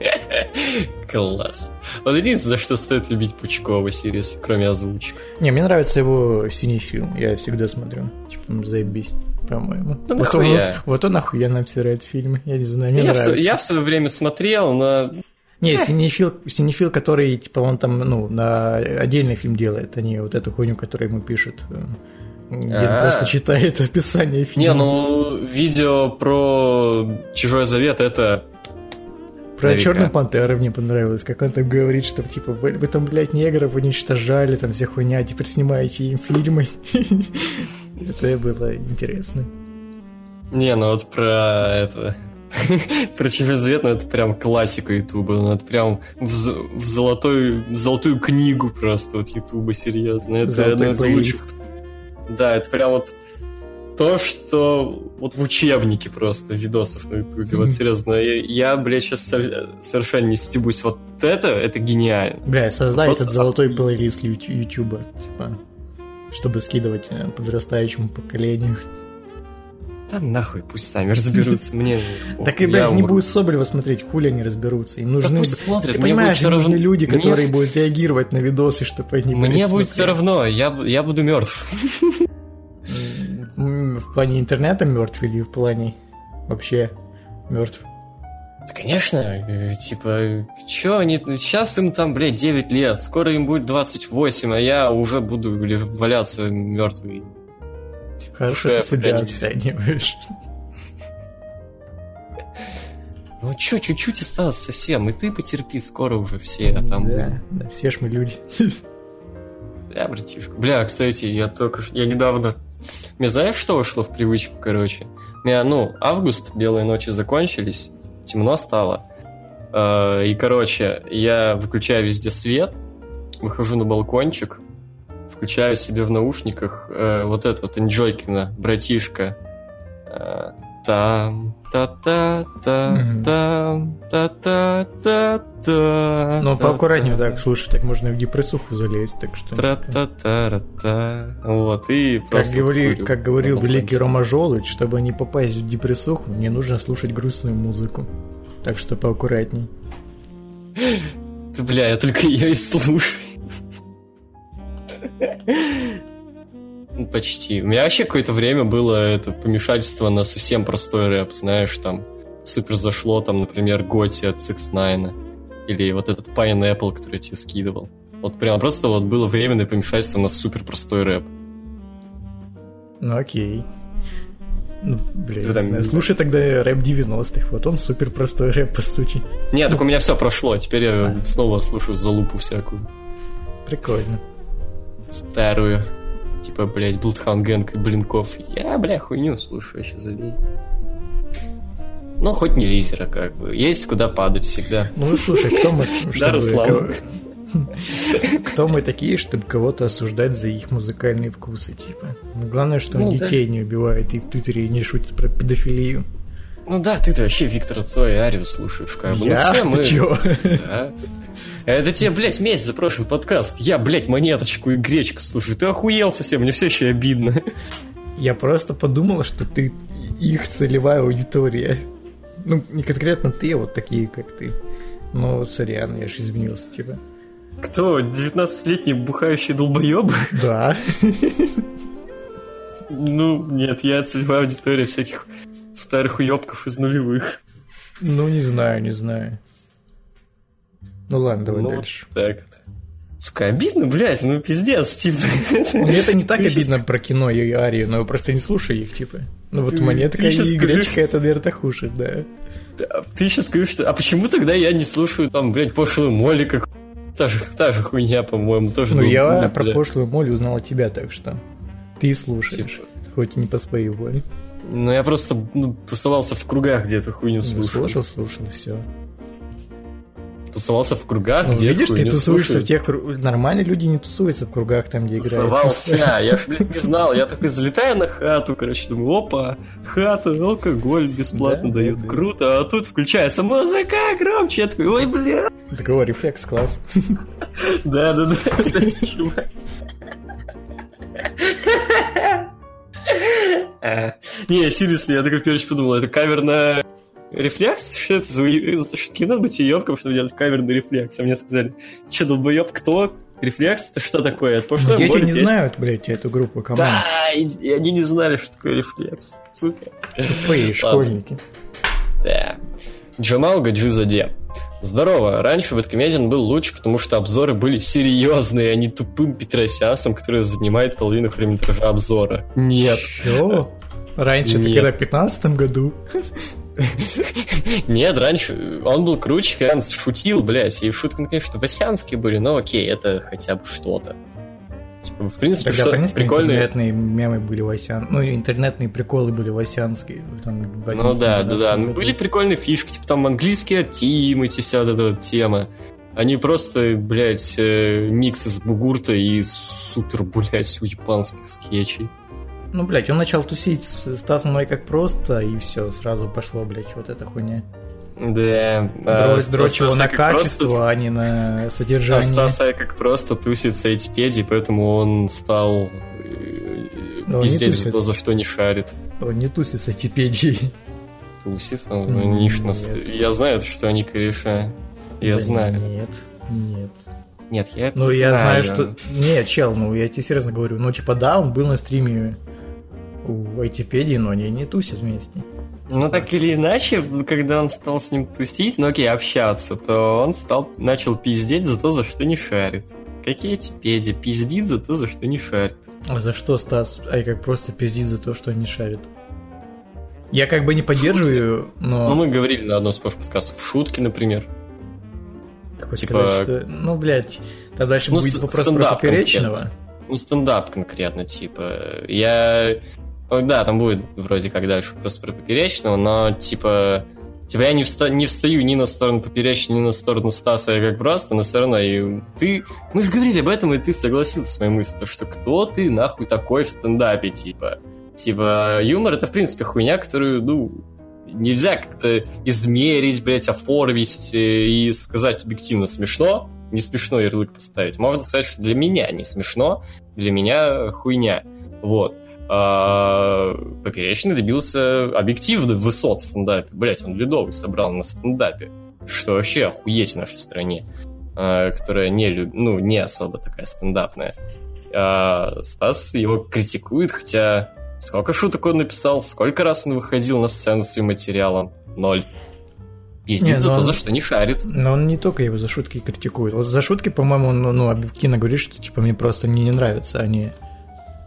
Класс. Вот единственное, за что стоит любить Пучкова, серьезно, кроме озвучек. Не, мне нравится его синий фильм. Я всегда смотрю. Типа, ну, заебись, по-моему. Да вот, он, вот, вот он охуенно обсирает фильмы. Я не знаю, мне Я в, нравится. с- я в свое время смотрел, но Не, синефил, синефил, который, типа, он там, ну, на отдельный фильм делает, а не вот эту хуйню, которую ему пишут. Где он А. просто читает описание фильма. Не, ну, видео про Чужой Завет это... Про на века. Черную Пантеру мне понравилось, как он там говорит, что типа вы, вы там, блядь, негров уничтожали, там вся хуйня, теперь снимаете им фильмы. Это было интересно. Не, ну вот про это... про Чужой Завет, ну это прям классика Ютуба. Ну это прям в, в золотой, в золотую книгу просто вот Ютуба, серьезно. Это Золотой одно из лучших. Да, это прям вот то, что вот в учебнике просто видосов на Ютубе. Мгм. Вот серьезно, я, я, блядь, сейчас совершенно не стебусь. Вот это, это гениально. Бля, создай Просто этот золотой плейлист Ютуба, типа, чтобы скидывать э, подрастающему поколению. Да нахуй, пусть сами разберутся. Мне Так и, блядь, не будет Соболева смотреть, хули они разберутся. Им нужны... Ты понимаешь, им нужны люди, которые будут реагировать на видосы, чтобы они, Мне будет все равно, я, бу- я буду мертв. В плане интернета мертв или в плане вообще мертв? Да, конечно, э, типа, чё они, сейчас им там, блядь, 9 лет, скоро им будет 28, а я уже буду валяться мертвый. Хорошо ты себя оцениваешь. Ну чё, чуть-чуть осталось совсем, и ты потерпи, скоро уже все, а там... Да, да, все ж мы люди. Да, братишка. Бля, кстати, я только что... Я недавно... Мне знаешь, что вошло в привычку, короче? У меня, ну, август, белые ночи закончились, темно стало. Э, И, короче, я выключаю везде свет, выхожу на балкончик, включаю себе в наушниках э, вот это вот Энджойкина, братишка. Э, Там, та та та Мгм. там, та та та та Но поаккуратнее так, слушай, так можно и в депрессуху залезть, так что... Тра-та-та-ра-та. Вот, и Как, говори, как говорил великий Рома Жолудь, чтобы не попасть в депрессуху, мне нужно слушать грустную музыку. Так что поаккуратней. Бля, я только ее и слушаю. Ну, почти. У меня вообще какое-то время было это помешательство на совсем простой рэп, знаешь, там супер зашло, там, например, Готи от Six Nine, или вот этот Pineapple, который я тебе скидывал. Вот прям просто вот было временное помешательство на супер простой рэп. Ну окей. Ну, блин, не знаю. Слушай тогда рэп 90-х. Вот он супер простой рэп, по сути. Нет, так у меня все прошло. Теперь я а. снова слушаю залупу всякую. Прикольно. Старую. Типа, блядь, Bloodhound Gang и Блинков. Я, бля, хуйню слушаю, вообще забей. Ну, хоть не лизера, как бы. Есть куда падать всегда. Ну, слушай, кто мы... Да, Руслан. Кто мы такие, чтобы кого-то осуждать за их музыкальные вкусы, типа? Ну, главное, что он ну, детей да. не убивает и в Твиттере не шутит про педофилию. Ну да, ты-то вообще Виктора Цоя и Арию слушаешь, как бы. Я? Ну, все мы... Ты чё? Да. Это тебе, блядь, месяц за прошлый подкаст. Я, блядь, монеточку и гречку слушаю. Ты охуел совсем, мне все еще обидно. Я просто подумал, что ты их целевая аудитория. Ну, не конкретно ты, а вот такие, как ты. Ну, сорян, я же изменился, типа. Кто? 19-летний бухающий долбоеб? Да. Ну, нет, я целевая аудитория всяких старых уебков из нулевых. Ну, не знаю, не знаю. Ну ладно, давай ну, дальше. Так. Сука, обидно, блядь, ну пиздец, типа. Мне это не так обидно про кино и Арию, но просто не слушай их, типа. Ну вот монетка и гречка, это, наверное, хуже, да. Ты сейчас скажешь, что... А почему тогда я не слушаю, там, блядь, пошлую Молли, как Та же, та же хуйня, по-моему, тоже. Ну, я про бля. прошлую Молли узнал от тебя, так что ты слушаешь, типа. хоть и не по своей воле. Ну, я просто ну, тусовался в кругах, где эту хуйню слушал. Ну, слушал, слушал, все. Тусовался в кругах, ну, где Видишь, ты тусуешься слушают. в тех кругах. Нормальные люди не тусуются в кругах там, где Тусовался, играют. я ж не знал. Я такой залетаю на хату, короче, думаю, опа, хата, алкоголь бесплатно да, дают, да, круто. А тут включается музыка громче, я такой, ой, бля. Такого рефлекс, класс. Да, да, да, кстати, чувак. А, не, серьезно, я такой первый подумал, это кавер на рефлекс? Что это за не надо быть уебком, чтобы делать кавер на рефлекс? А мне сказали, ты что, долбоеб, кто? Рефлекс? Это что такое? Это пошло Дети не песня? знают, блядь, эту группу команд. Да, и, и они не знали, что такое рефлекс. Сука. Тупые школьники. Да. Джамал Гаджизаде. Здорово, раньше Бэткомедиан был лучше, потому что обзоры были серьезные, а не тупым Петросясом, который занимает половину хронометража обзора. Нет. Чё? Раньше, Нет. это когда в 15 году? Нет, раньше он был круче, когда он шутил, блядь, и шутки, конечно, васянские были, но окей, это хотя бы что-то. Типа, в принципе, Тогда, что принципе, прикольные... интернетные мемы были васян... Ну, интернетные приколы были васянские. Там, ну да, да, да. Ну, были прикольные фишки, типа там английские тим, эти вся эта, эта тема. Они просто, блядь, э, микс из бугурта и супер, блядь, у японских скетчей. Ну, блядь, он начал тусить с Стасом Ной как просто, и все, сразу пошло, блядь, вот эта хуйня. Да. Дрочь, а, дрочь его на качество, просто... а не на содержание. А Стас как просто тусит с Айтипедией, поэтому он стал э, пиздеть за то, за что не шарит. Он не тусит с Айтипедией. Тусит? Он, ну, не Я знаю, что они кореша. Я да знаю. Нет, нет. Нет, я Ну, я знаю, что... Нет, чел, ну, я тебе серьезно говорю. Ну, типа, да, он был на стриме у Айтипедии, но они не тусят вместе. Ну, так или иначе, когда он стал с ним тусить, ну окей, общаться, то он стал, начал пиздеть за то, за что не шарит. Какие эти педи? Пиздит за то, за что не шарит. А за что Стас Ай как просто пиздит за то, что не шарит? Я как бы не поддерживаю, шутки. но... Ну, мы говорили на одном из прошлых подкастов. Шутки, например. Хочешь типа... сказать, что... Ну, блядь, там дальше ну, будет вопрос про поперечного. Конкретно. Ну, стендап конкретно, типа. Я да, там будет вроде как дальше просто про поперечного, но типа... Типа я не, вста- не встаю ни на сторону поперечного, ни на сторону Стаса, я как просто, но все равно и ты... Мы же говорили об этом, и ты согласился с моей мыслью, что кто ты нахуй такой в стендапе, типа. Типа, юмор это, в принципе, хуйня, которую, ну, нельзя как-то измерить, блядь, оформить э, и сказать объективно смешно, не смешно ярлык поставить. Можно сказать, что для меня не смешно, для меня хуйня. Вот. А, Поперечный добился объективных высот в стендапе. Блять, он ледовый собрал на стендапе. Что вообще охуеть в нашей стране. А, которая не, люб... ну, не особо такая стендапная. А Стас его критикует, хотя сколько шуток он написал, сколько раз он выходил на сцену с своим материалом. ноль. Пиздит Не, за ну то, он- за что не шарит. Но он не только его за шутки критикует. Вот за шутки, по-моему, он ну, объективно говорит, что типа мне просто не, не нравится, а не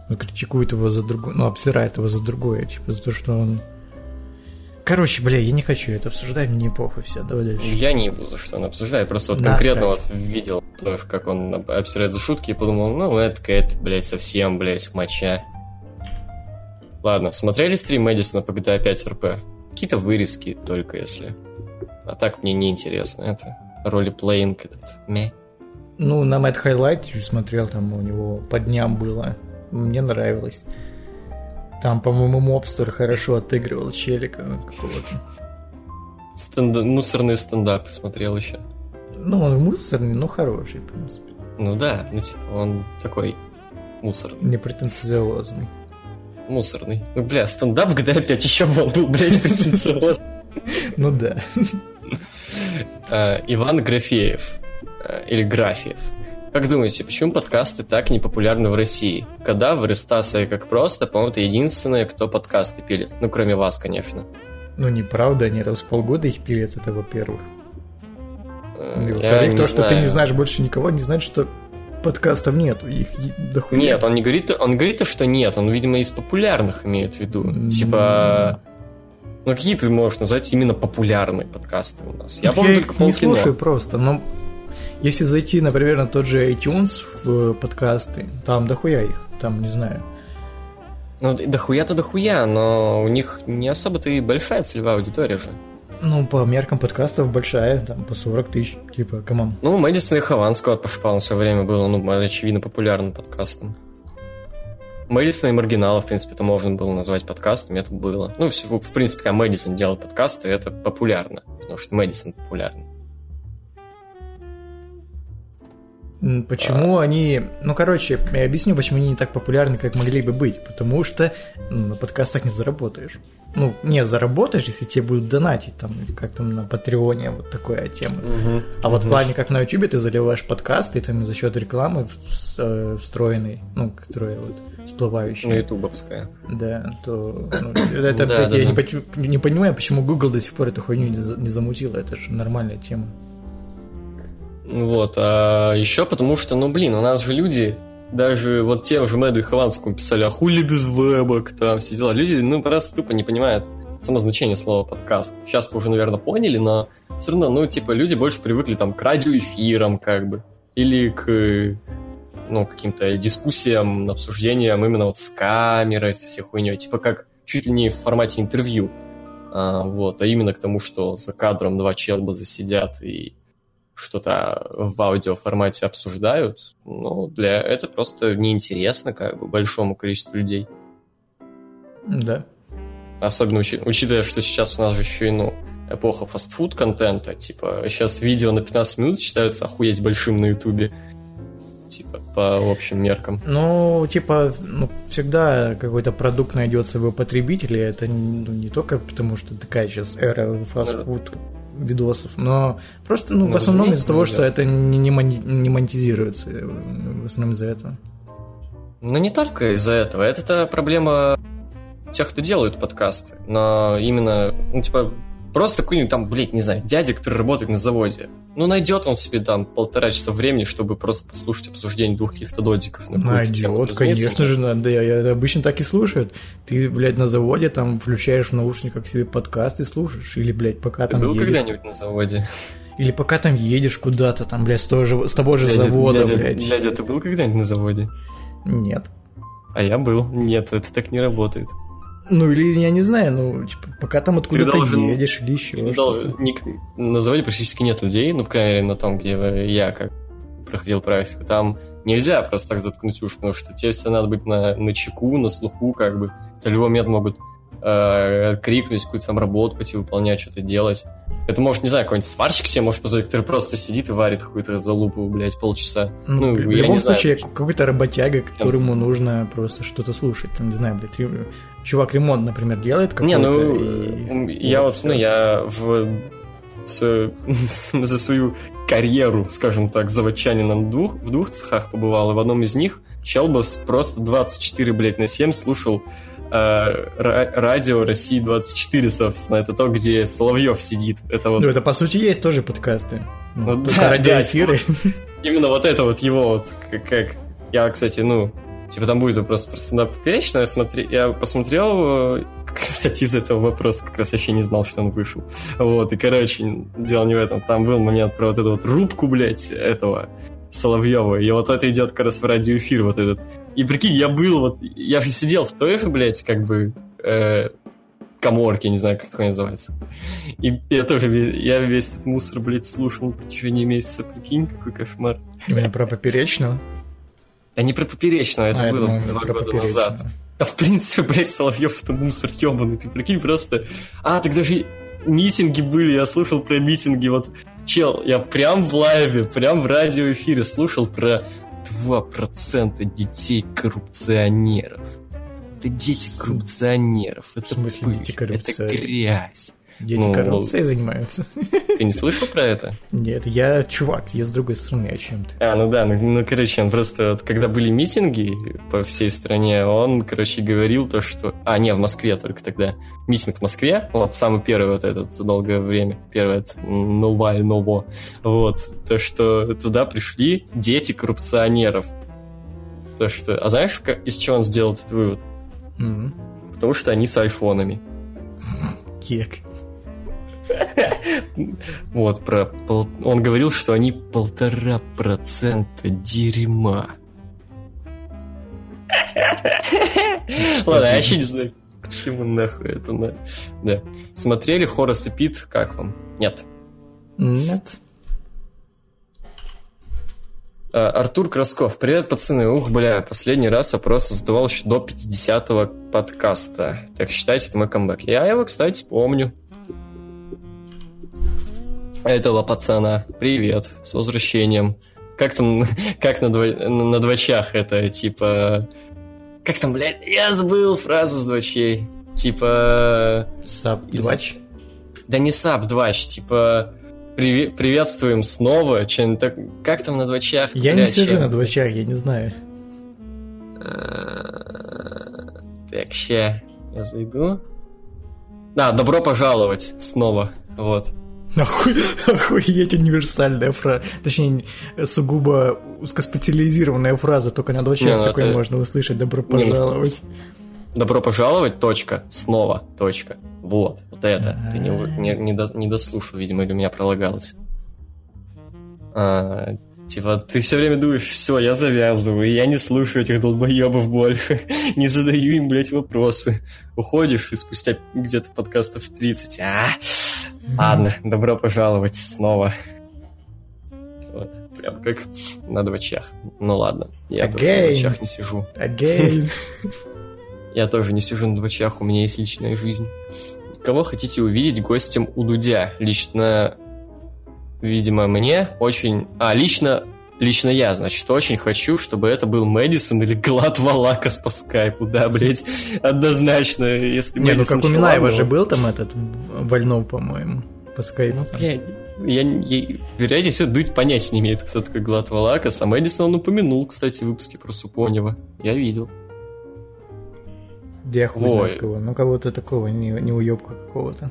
ну, критикует его за другое, ну, обсирает его за другое, типа за то, что он. Короче, бля, я не хочу это обсуждать, мне похуй, все, давай дальше. Я не буду, за что он обсуждает. Просто вот Да, конкретно вот видел, то, как он об- обсирает за шутки, и подумал, ну, это какая-то, блядь, совсем, блядь, моча. Ладно, смотрели стрим Мэдисона по GTA 5 РП? Какие-то вырезки только, если. А так мне не интересно это. Ролеплеинг этот. Мeh. Ну, на Mad Highlight смотрел, там у него по дням было. Мне нравилось. Там, по-моему, Мобстер хорошо отыгрывал челика какого-то. Стенда- Мусорные стендапы смотрел еще. Ну, он мусорный, но хороший, в принципе. Ну да, ну типа он такой мусорный. Не претенциозный. Мусорный. Ну, бля, стендап в GTA 5 еще он был, блядь, претенциозный. Ну да. Э, Иван Графеев. э, Или Графиев. Как думаете, почему подкасты так не популярны в России? Кадавр и Стаса и как просто, по-моему, это единственные, кто подкасты пилит. Ну, кроме вас, конечно. Ну, неправда, они раз в полгода их пилят, это во-первых. Э, И во-вторых, то, что ты не знаешь больше никого, не значит, что подкастов нету, их дохуя. Нет, он не говорит, он говорит, то, что нет, он, видимо, из популярных имеет в виду. М. Типа, ну какие ты можешь назвать именно популярные подкасты у нас? Я помню их только не полкино. слушаю просто, но если зайти, например, на тот же iTunes в э, подкасты, там дохуя их, там, не знаю. Ну, дохуя-то дохуя, но у них не особо-то и большая целевая аудитория же. Ну, по меркам подкастов большая, там, по 40 тысяч, типа, come on. Ну, Мэдисон и Хованского от Пашпала в свое время было, ну, очевидно, популярным подкастом. Мэдисон и Маргинала, в принципе, это можно было назвать подкастом, это было. Ну, в, в принципе, когда Мэдисон делал подкасты, это популярно, потому что Мэдисон популярный. Почему они... Ну, короче, я объясню, почему они не так популярны, как могли бы быть. Потому что ну, на подкастах не заработаешь. Ну, не заработаешь, если тебе будут донатить, там, как там на Патреоне, вот такая тема. А вот в плане, как на Ютубе, ты заливаешь подкасты, там за счет рекламы э, встроенной, ну, которая вот всплывающая. Ну, ютубовская. Да, то ну, это, Да, блядь, да, я да. Не, не понимаю, почему Google до сих пор эту хуйню не, не замутила. Это же нормальная тема. Вот, а еще потому что, ну, блин, у нас же люди, даже вот те же Мэду и Хованскому писали, а хули без вебок, там все дела. Люди, ну, просто тупо не понимают само значение слова подкаст. Сейчас уже, наверное, поняли, но все равно, ну, типа, люди больше привыкли там к радиоэфирам, как бы, или к, ну, каким-то дискуссиям, обсуждениям именно вот с камерой, со всей хуйней, типа как чуть ли не в формате интервью. А, вот, а именно к тому, что за кадром два челба засидят и что-то в аудиоформате обсуждают, ну, для это просто неинтересно, как бы, большому количеству людей. Да. Особенно учи- учитывая, что сейчас у нас же еще и, ну, эпоха фастфуд-контента, типа, сейчас видео на 15 минут считаются охуеть большим на ютубе, типа, по общим меркам. Ну, типа, ну, всегда какой-то продукт найдет своего потребителя. Это ну, не только потому, что такая сейчас эра фастфуд видосов, но просто, ну, Ну, в основном из-за того, что это не, не, мони- не монетизируется. э, В основном из-за этого. Но не только из-за этого. Это проблема тех, кто делают подкасты. Но именно, ну, типа, просто какой-нибудь там, блядь, не знаю, дядя, который работает на заводе. Ну, найдет он себе там полтора часа времени, чтобы просто послушать обсуждение двух каких-то додиков. на тему. Найдет, Разумеется, конечно же, надо. Я, я обычно так и слушают. Ты, блядь, на заводе там включаешь в наушниках себе подкаст и слушаешь. Или, блядь, пока Ты там был едешь. когда-нибудь на заводе? Или пока там едешь куда-то, там, блядь, с того же, с того же Дядя- завода, дядя, блядь. Дядя, ты был когда-нибудь на заводе? Нет. А я был. Нет, это так не работает. Ну, или я не знаю, ну, типа, пока там откуда-то должен- едешь или еще Ты что-то. ник- на заводе практически нет людей, ну, по крайней мере, на том, где я как проходил практику. Там нельзя просто так заткнуть уши, потому что тебе всегда надо быть на, на чеку, на слуху, как бы. В любой момент могут э, крикнуть, какую-то там работу пойти выполнять, что-то делать. Это может, не знаю, какой-нибудь сварщик себе может позволить, который просто сидит и варит какую-то залупу, блядь, полчаса. Ну, Ну, в я любом не знаю. случае, какой-то работяга, которому нужно просто что-то слушать. Там, не знаю, блядь, ре- чувак ремонт, например, делает какой-то. Не, ну, и- м, я вот, ну, я в, в свою- за свою карьеру, скажем так, заводчанином двух, в двух цехах побывал, и в одном из них Челбас просто 24, блядь, на 7 слушал э, радио России 24, собственно. Это то, где Соловьев сидит. Это вот... Ну, это, по сути, есть тоже подкасты. Ну, ну да, радиоэфиры. Да, типа, именно вот это вот его вот, как, как... Я, кстати, ну, Типа там будет вопрос про стендап поперечно. Я, смотри, я посмотрел, э, кстати, из этого вопроса как раз вообще не знал, что он вышел. Вот, и, короче, дело не в этом. Там был момент про вот эту вот рубку, блядь, этого Соловьева. И вот это идет как раз в радиоэфир вот этот. И прикинь, я был вот... Я сидел в ТОЭФе, блядь, как бы... Э, коморке, не знаю, как это называется. И я тоже, я весь этот мусор, блядь, слушал в течение месяца. Прикинь, какой кошмар. Именно про поперечного? Да не про поперечного, это а, было думаю, два года назад. Да, в принципе, блядь, Соловьев это мусор ебаный. Ты прикинь, просто... А, тогда же митинги были, я слушал про митинги. Вот, чел, я прям в лайве, прям в радиоэфире слушал про 2% детей коррупционеров. Это дети коррупционеров. Это в смысле пыль, дети коррупционеров? Это грязь. Дети ну, коррупцией занимаются. Ты не слышал про это? Нет, я чувак, я с другой стороны, о чем ты? А, ну да, ну, ну короче, он просто, вот, когда были митинги по всей стране, он, короче, говорил то, что... А, не, в Москве только тогда. Митинг в Москве, вот самый первый вот этот за долгое время, первый это Новаль Ново, вот, то, что туда пришли дети коррупционеров. То, что... А знаешь, как, из чего он сделал этот вывод? Mm-hmm. Потому что они с айфонами. Кек. Вот, про пол... он говорил, что они полтора процента дерьма. Ладно, я вообще не знаю, к чему нахуй это надо. Да. Смотрели Хорас и Пит? Как вам? Нет. Нет. А, Артур Красков. Привет, пацаны. Ух, бля, последний раз опрос задавал еще до 50-го подкаста. Так считайте, это мой камбэк. Я его, кстати, помню этого пацана. Привет, с возвращением. Как там, как на, дво, на двочах это, типа... Как там, блядь, я забыл фразу с двочей. Типа... Саб двач? Да не саб двач, типа... При, приветствуем снова. Че, так, как там на двочах? Я блядь, не сижу на двочах, я не знаю. Так, ща я зайду. Да, добро пожаловать снова. Вот. Оху... Охуеть универсальная фраза. Точнее, сугубо узкоспециализированная фраза, только на дочерях ну, такой это... можно услышать. Добро ну, пожаловать. Добро пожаловать, точка, снова, точка. Вот, вот это. А-а-а. Ты не, не, не, до, не дослушал, видимо, или у меня пролагалось. А, Типа, ты все время думаешь, все, я завязываю, я не слушаю этих долбоебов больше, не задаю им, блядь, вопросы. Уходишь, и спустя где-то подкастов 30, а, ладно, добро пожаловать снова. Вот, прям как на двочах. Ну ладно, я Again. тоже на двочах не сижу. Again. Я тоже не сижу на двочах, у меня есть личная жизнь. Кого хотите увидеть гостем у Дудя? Лично видимо, мне очень... А, лично, лично я, значит, очень хочу, чтобы это был Мэдисон или Глад Валакас по скайпу, да, блядь, однозначно, если Не, Мэдисон ну как у Минаева же был там этот Вольнов, по-моему, по скайпу. Ну, блядь, я, я, вероятнее всего, Дудь понять не имеет, кто такой Глад Валакас, а Мэдисон он упомянул, кстати, в выпуске про Супонева. Я видел. Да я хуй знает кого. Ну, кого-то такого, не, не уебка какого-то.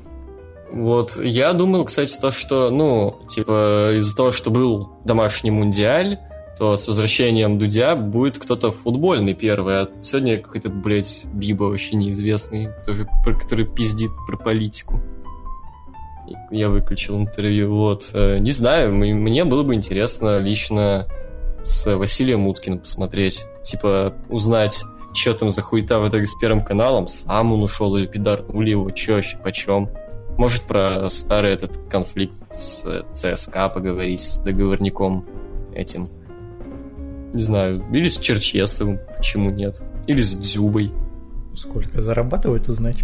Вот, я думал, кстати, то, что, ну, типа, из-за того, что был домашний мундиаль, то с возвращением Дудя будет кто-то футбольный первый, а сегодня какой-то, блядь, Биба вообще неизвестный, тоже, который пиздит про политику. Я выключил интервью, вот. Э, не знаю, мне было бы интересно лично с Василием Уткиным посмотреть, типа, узнать, что там за хуета в итоге с Первым каналом, сам он ушел или пидарнули его, чё вообще, почем. Может, про старый этот конфликт с ЦСКА поговорить, с договорником этим. Не знаю, или с Черчесовым, почему нет. Или с Дзюбой. Сколько зарабатывает, узнать.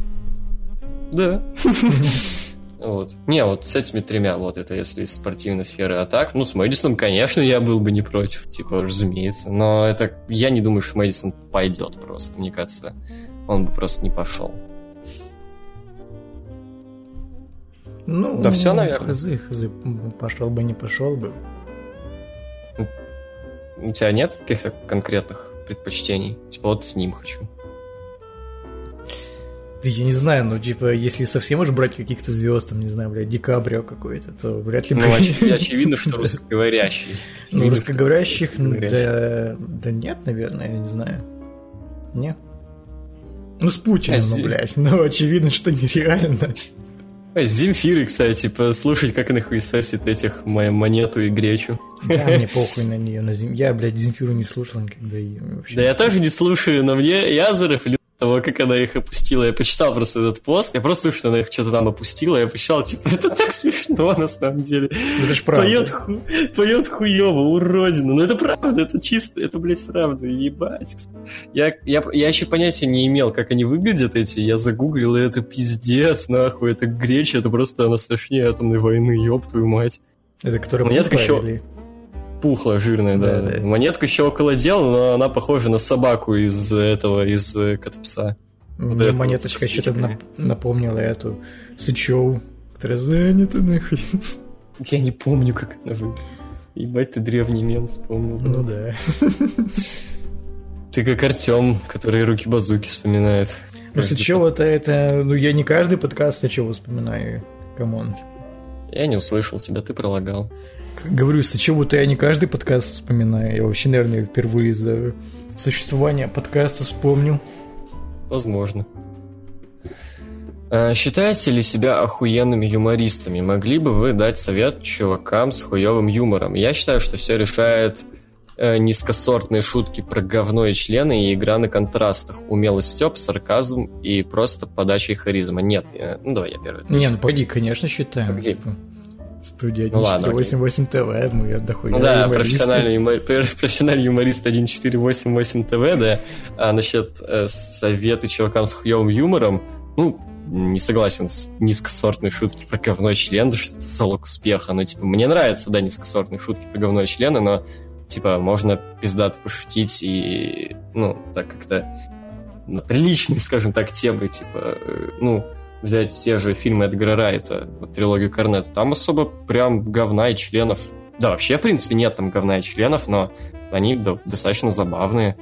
Да. Вот. Не, вот с этими тремя, вот это если из спортивной сферы. А так, ну, с Мэдисоном, конечно, я был бы не против, типа, разумеется. Но это, я не думаю, что Мэдисон пойдет просто. Мне кажется, он бы просто не пошел. Ну, да все, наверное. Хз, хз, пошел бы, не пошел бы. У тебя нет каких-то конкретных предпочтений? Типа вот с ним хочу. Да я не знаю, ну, типа, если совсем уж брать каких-то звезд, там, не знаю, блядь, Ди Каприо какой-то, то вряд ли... Ну, оч- очевидно, что русскоговорящий. Ну, русскоговорящих, ну, да, да нет, наверное, я не знаю. Не. Ну, с Путиным, А ну, блядь, ну, очевидно, что нереально. А с Земфирой, кстати, послушать, как она хуесосит этих мо- монету и гречу. Да, мне похуй на нее, на зим... Я, блядь, Земфиру не слушал никогда и вообще... Да не я тоже не слушаю, но мне я зарыфлю того, как она их опустила. Я почитал просто этот пост, я просто слышу, что она их что-то там опустила, я почитал, типа, это так смешно на самом деле. Ну, Это ж правда. Поет, ху... поет хуево, уродина. Ну это правда, это чисто, это, блядь, правда, ебать. Я, я, я еще понятия не имел, как они выглядят эти, я загуглил, и это пиздец, нахуй, это греча, это просто она страшнее атомной войны, ёб твою мать. Это который Монетка пухлая еще- или- Пухлая, жирная, да. Да, да. Монетка еще около дела, но она похожа на собаку из этого, из э, Котопса. Вот Мне это вот монеточка с что-то нап- напомнила эту Сычеву, которая занята нахуй. Я не помню, как она выглядит. Ебать, ты древний мем вспомнил. Ну да. Ты как Артем, который руки-базуки вспоминает. Ну Каждый Сычева-то это... Ну я не каждый подкаст Сычеву вспоминаю. Come on. Я не услышал тебя, ты пролагал. Говорю, Сычеву-то я не каждый подкаст вспоминаю. Я вообще, наверное, впервые за существование подкаста вспомнил. Возможно. А, Считаете ли себя охуенными юмористами? Могли бы вы дать совет чувакам с хуевым юмором? Я считаю, что все решает э, низкосортные шутки про говно и члены и игра на контрастах, умелый степ, сарказм и просто подача и харизма. Нет, я- ну давай я первый. Не, ну пойди, конечно, считаем. А где? Типа, Студия Ну ладно, 1488 ТВ, мы отдохуем. Ну да, профессиональный, юмор- профессиональный юморист 1488 ТВ, да. А насчет э, советы чувакам с хуевым юмором, ну, не согласен с низкосортной шутки про говно член, что это залог успеха. Ну, типа, мне нравятся, да, низкосортные шутки про говно и члены, но, типа, можно пиздато пошутить и, ну, так как-то на приличные, скажем так, темы, типа, э, ну, взять те же фильмы Эдгара Райта, вот трилогию Корнет, там особо прям говна и членов. Да, вообще, в принципе, нет там говна и членов, но они до- достаточно забавные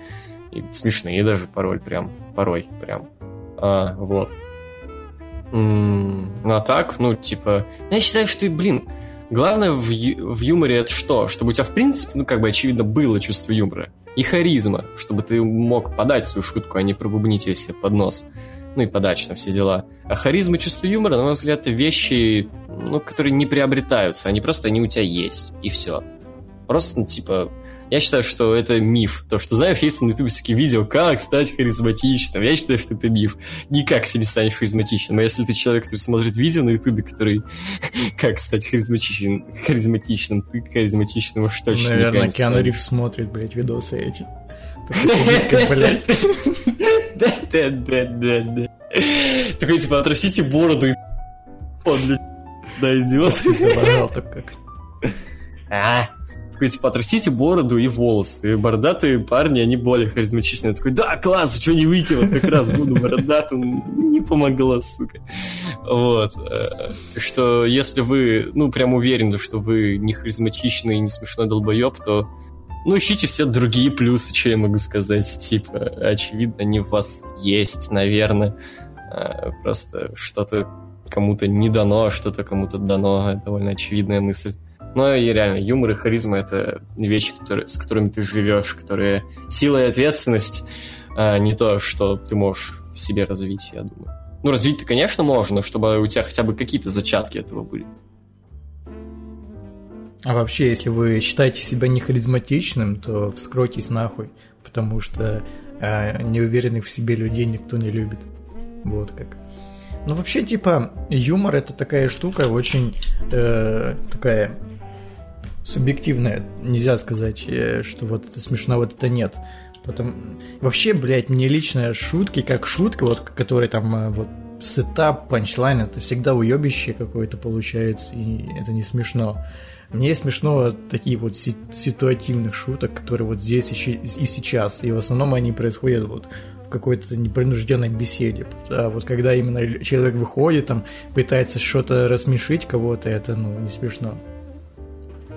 и смешные даже порой прям, порой прям. А, вот. Ну а так, ну, типа, я считаю, что, блин, главное в, ю- в юморе это что? Чтобы у тебя, в принципе, ну, как бы, очевидно, было чувство юмора и харизма, чтобы ты мог подать свою шутку, а не пробубнить ее себе под нос. Ну и подачно все дела. А харизма и чувство юмора, на мой взгляд, это вещи, ну, которые не приобретаются, они просто, они у тебя есть, и все. Просто, ну, типа, я считаю, что это миф. То, что, знаешь, есть на ютубе всякие видео, как стать харизматичным. Я считаю, что это миф. Никак ты не станешь харизматичным. А если ты человек, который смотрит видео на ютубе, который как стать харизматичным, харизматичным, ты харизматичным уж точно Наверное, Киану. Ривз смотрит, блядь, видосы эти. Такой сидит, как, блядь. Да, да, да, да, да. Такой, типа, отрастите бороду и он, дойдет. Изображал так как. А, такой, типа, отрастите бороду и волосы. И бородатые парни, они более харизматичные. Я такой, да, класс, что не выкинул, как раз буду бородатым. Не помогло, сука. Вот. э, Что если вы, ну, прям уверены, что вы не харизматичный и не смешной долбоеб, то ну, ищите все другие плюсы, что я могу сказать. Типа, очевидно, они в вас есть, наверное. Э, Просто что-то кому-то не дано, а что-то кому-то дано. Довольно очевидная мысль. Но и реально, юмор и харизма — это вещи, которые, с которыми ты живешь, которые сила и ответственность, а не то, что ты можешь в себе развить, я думаю. Ну, развить-то, конечно, можно, чтобы у тебя хотя бы какие-то зачатки этого были. А вообще, если вы считаете себя не харизматичным, то вскройтесь нахуй, потому что э, неуверенных в себе людей никто не любит. Вот как. Ну, вообще, типа, юмор это такая штука, очень э, такая субъективная. Нельзя сказать, э, что вот это смешно, вот это нет. Потом... Вообще, блядь, мне лично шутки, как шутка, вот, которые там э, вот setup, punchline, это всегда уебище какое-то получается, и это не смешно. Мне смешно от таких вот си- ситуативных шуток, которые вот здесь и, сейчас, и в основном они происходят вот в какой-то непринужденной беседе. А вот когда именно человек выходит, там, пытается что-то рассмешить кого-то, это, ну, не смешно.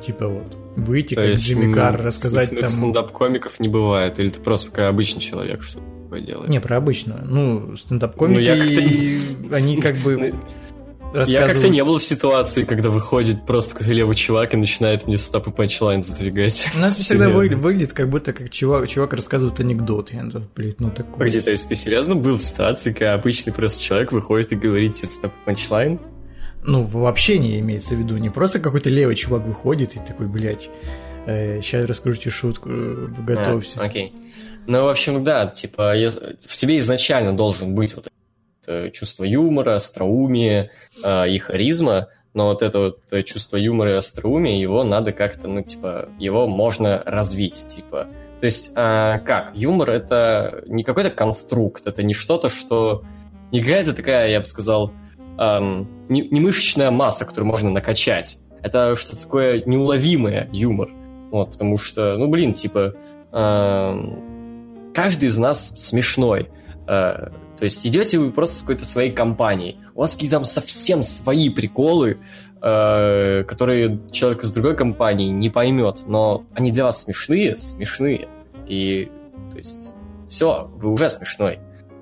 Типа вот, выйти, То как есть Джимми Карр, рассказать смешных там... стендап-комиков не бывает, или ты просто как обычный человек, что такое делает. Не, про обычную. Ну, стендап-комики, ну, они как бы Я как-то не был в ситуации, когда выходит просто какой-то левый чувак и начинает мне стап и панчлайн задвигать. У нас всегда выглядит, как будто как чувак, чувак рассказывает анекдот. Я, блин, ну такой. Погоди, то есть ты серьезно был в ситуации, когда обычный просто человек выходит и говорит тебе стап и панчлайн? Ну, вообще не имеется в виду. Не просто какой-то левый чувак выходит и такой, блядь, э, сейчас расскажу тебе шутку, э, готовься. А, окей. Ну, в общем, да, типа, в тебе изначально должен быть вот Э, чувство юмора, остроумие э, и харизма, но вот это вот э, чувство юмора и остроумия, его надо как-то, ну, типа, его можно развить, типа. То есть, как? Юмор — это не какой-то конструкт, это не что-то, что... Не какая-то такая, я бы сказал, эм, не, не мышечная масса, которую можно накачать. Это что-то такое неуловимое, юмор. Вот, потому что, ну, блин, типа, эм, каждый из нас смешной. Э, то есть идете вы просто с какой-то своей компанией, у вас какие-то там совсем свои приколы, э, которые человек из другой компании не поймет, но они для вас смешные, смешные. И, то есть, все, вы уже смешной.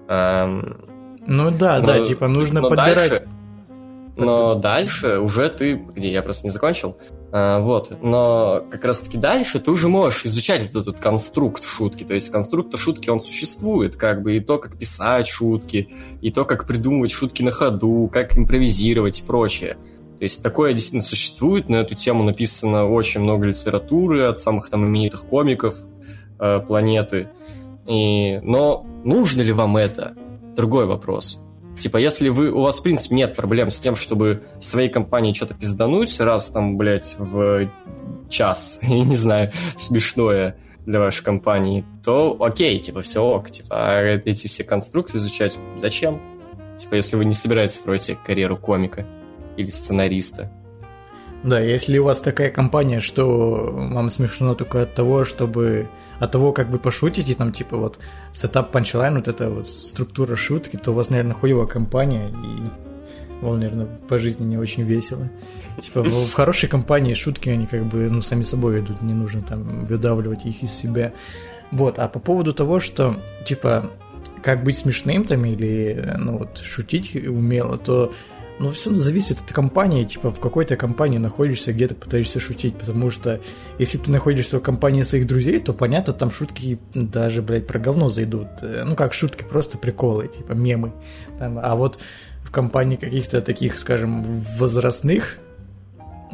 Эм, ну да, но, да, типа нужно подбирать... Дальше, но дальше уже ты... Где, я просто не закончил. А, вот. Но как раз-таки дальше ты уже можешь изучать этот, этот конструкт шутки. То есть конструкт шутки, он существует, как бы, и то, как писать шутки, и то, как придумывать шутки на ходу, как импровизировать и прочее. То есть такое действительно существует, на эту тему написано очень много литературы от самых там именитых комиков э, планеты. И... Но нужно ли вам это? Другой вопрос. Типа, если вы, у вас, в принципе, нет проблем с тем, чтобы своей компании что-то пиздануть раз там, блядь, в час, я не знаю, смешное для вашей компании, то окей, типа, все ок, типа, а эти все конструкты изучать зачем? Типа, если вы не собираетесь строить себе карьеру комика или сценариста. Да, если у вас такая компания, что вам смешно только от того, чтобы от того, как вы пошутите, там, типа, вот, setup punchline, вот эта вот структура шутки, то у вас, наверное, хуевая компания, и вам, наверное, по жизни не очень весело. Типа, в хорошей компании шутки, они как бы, ну, сами собой идут, не нужно там выдавливать их из себя. Вот, а по поводу того, что, типа, как быть смешным там или, ну, вот, шутить умело, то ну, все зависит от компании, типа, в какой-то компании находишься, где-то пытаешься шутить, потому что если ты находишься в компании своих друзей, то, понятно, там шутки даже, блядь, про говно зайдут. Э, ну, как шутки, просто приколы, типа, мемы. Там, а вот в компании каких-то таких, скажем, возрастных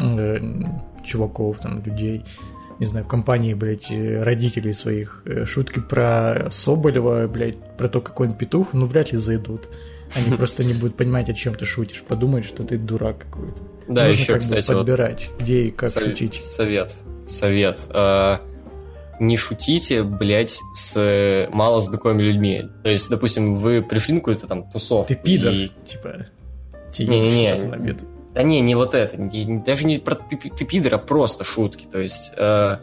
э, чуваков, там, людей, не знаю, в компании, блядь, родителей своих, э, шутки про Соболева, блядь, про то, какой он петух, ну, вряд ли зайдут. Они просто не будут понимать, о чем ты шутишь, подумают, что ты дурак какой-то. Да, Нужно еще, кстати, подбирать, вот где и как сов... шутить. Совет, совет. Э, не шутите, блядь, с мало знакомыми людьми. То есть, допустим, вы пришли на какую-то там тусовку. Ты пидор, и... типа, тебе не, не, не, на обед. Да не, не вот это. Не, даже не про ты пидор, а просто шутки. То есть... Э,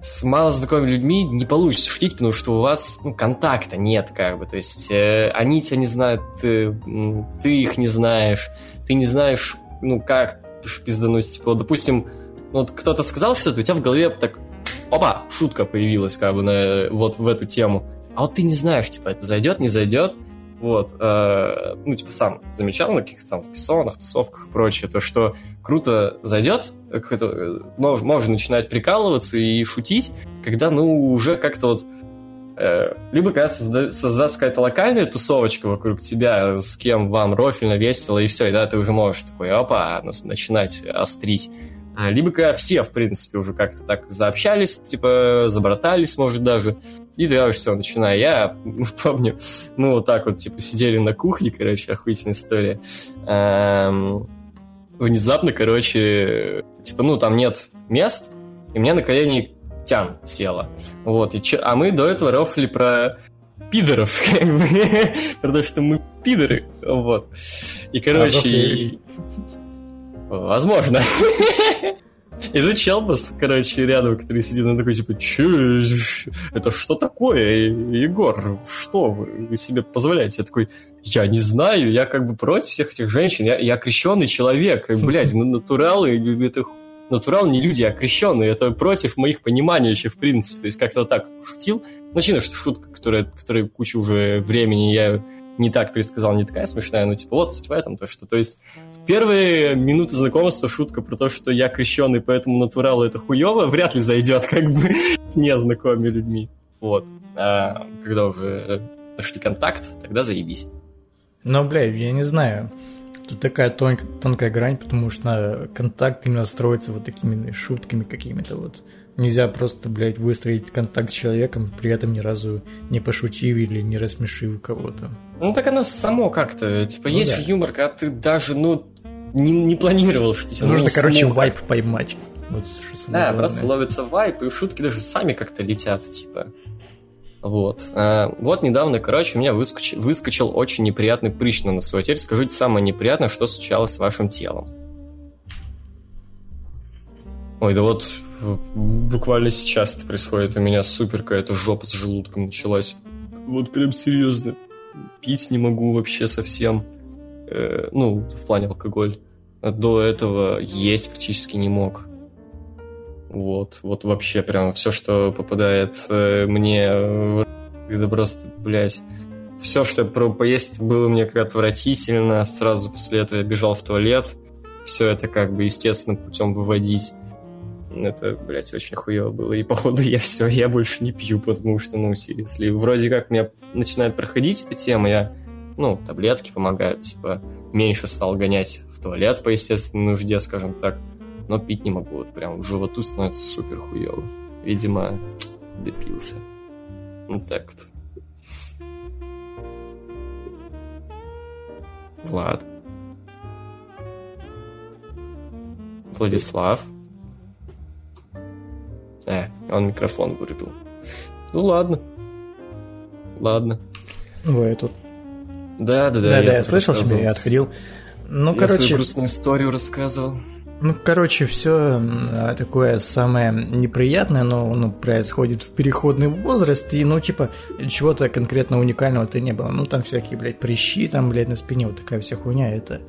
с малознакомыми людьми не получится шутить, потому что у вас ну, контакта нет, как бы. То есть э, они тебя не знают, ты, ты их не знаешь, ты не знаешь, ну, как пиздануть. Типа, допустим, ну, вот кто-то сказал что-то, у тебя в голове так, опа, шутка появилась, как бы, на, вот в эту тему. А вот ты не знаешь, типа, это зайдет, не зайдет. Вот, э, ну, типа, сам замечал на каких-то там писонах, тусовках и прочее, то, что круто зайдет, э, можно, можно начинать прикалываться и шутить, когда, ну, уже как-то вот э, либо когда созда, создастся какая-то локальная тусовочка вокруг тебя, с кем вам рофильно, весело, и все, и да, ты уже можешь такой, опа, начинать острить. А, либо когда все, в принципе, уже как-то так заобщались, типа, забратались, может, даже, и да, все, начинаю. Я помню, мы вот так вот, типа, сидели на кухне, короче, охуительная история. Эм, внезапно, короче, типа, ну, там нет мест, и мне на колени тян села. Вот, и че... а мы до этого рофли про пидоров, как бы, про то, что мы пидоры, вот. И, короче, и... возможно. И тут Челбас, короче, рядом, который сидит, он такой, типа, че, это что такое, Егор, что вы себе позволяете? Я такой, я не знаю, я как бы против всех этих женщин, я, я крещенный человек, блядь, натуралы, это натурал не люди, а крещенные. Это против моих пониманий вообще, в принципе. То есть как-то так шутил. Ну, что шутка, которая, которая кучу уже времени я не так пересказал, не такая смешная, но типа вот суть в этом, то что, то есть первые минуты знакомства шутка про то, что я крещенный, поэтому натурал это хуево, вряд ли зайдет как бы с незнакомыми людьми. Вот. А когда уже нашли контакт, тогда заебись. Ну, бля, я не знаю. Тут такая тонкая, тонкая грань, потому что контакт именно строится вот такими шутками какими-то вот. Нельзя просто, блядь, выстроить контакт с человеком, при этом ни разу не пошутив или не рассмешив кого-то. Ну так оно само как-то, типа, ну, есть да. юмор, когда ты даже, ну, не, не планировал шутить. Нужно, ну, короче, само... вайп поймать. Вот, что да, просто ловится вайп, и шутки даже сами как-то летят, типа. Вот. А, вот недавно, короче, у меня выскоч... выскочил очень неприятный прыщ на носу. А теперь скажите самое неприятное, что случалось с вашим телом. Ой, да вот буквально сейчас это происходит. У меня супер какая-то жопа с желудком началась. Вот прям серьезно. Пить не могу вообще совсем. Э, ну, в плане алкоголь. До этого есть практически не мог. Вот, вот вообще прям все, что попадает э, мне, это просто, блядь, все, что я пробовал поесть, было мне как отвратительно. Сразу после этого я бежал в туалет. Все это как бы естественным путем выводить. Это, блядь, очень хуево было. И походу я все, я больше не пью, потому что, ну, если вроде как меня начинает проходить эта тема, я, ну, таблетки помогают, типа, меньше стал гонять в туалет по естественной нужде, скажем так но пить не могу. Вот прям в животу становится супер хуево. Видимо, допился. Вот так вот. Влад. Владислав. Э, он микрофон вырубил. Ну ладно. Ладно. Вы тут. Да, да, да. Да, да, я слышал тебя, я отходил. Ну, я короче... свою грустную историю рассказывал. Ну, короче, все такое самое неприятное, но ну, происходит в переходный возраст, и, ну, типа, чего-то конкретно уникального-то не было. Ну, там всякие, блядь, прыщи, там, блядь, на спине, вот такая вся хуйня, это...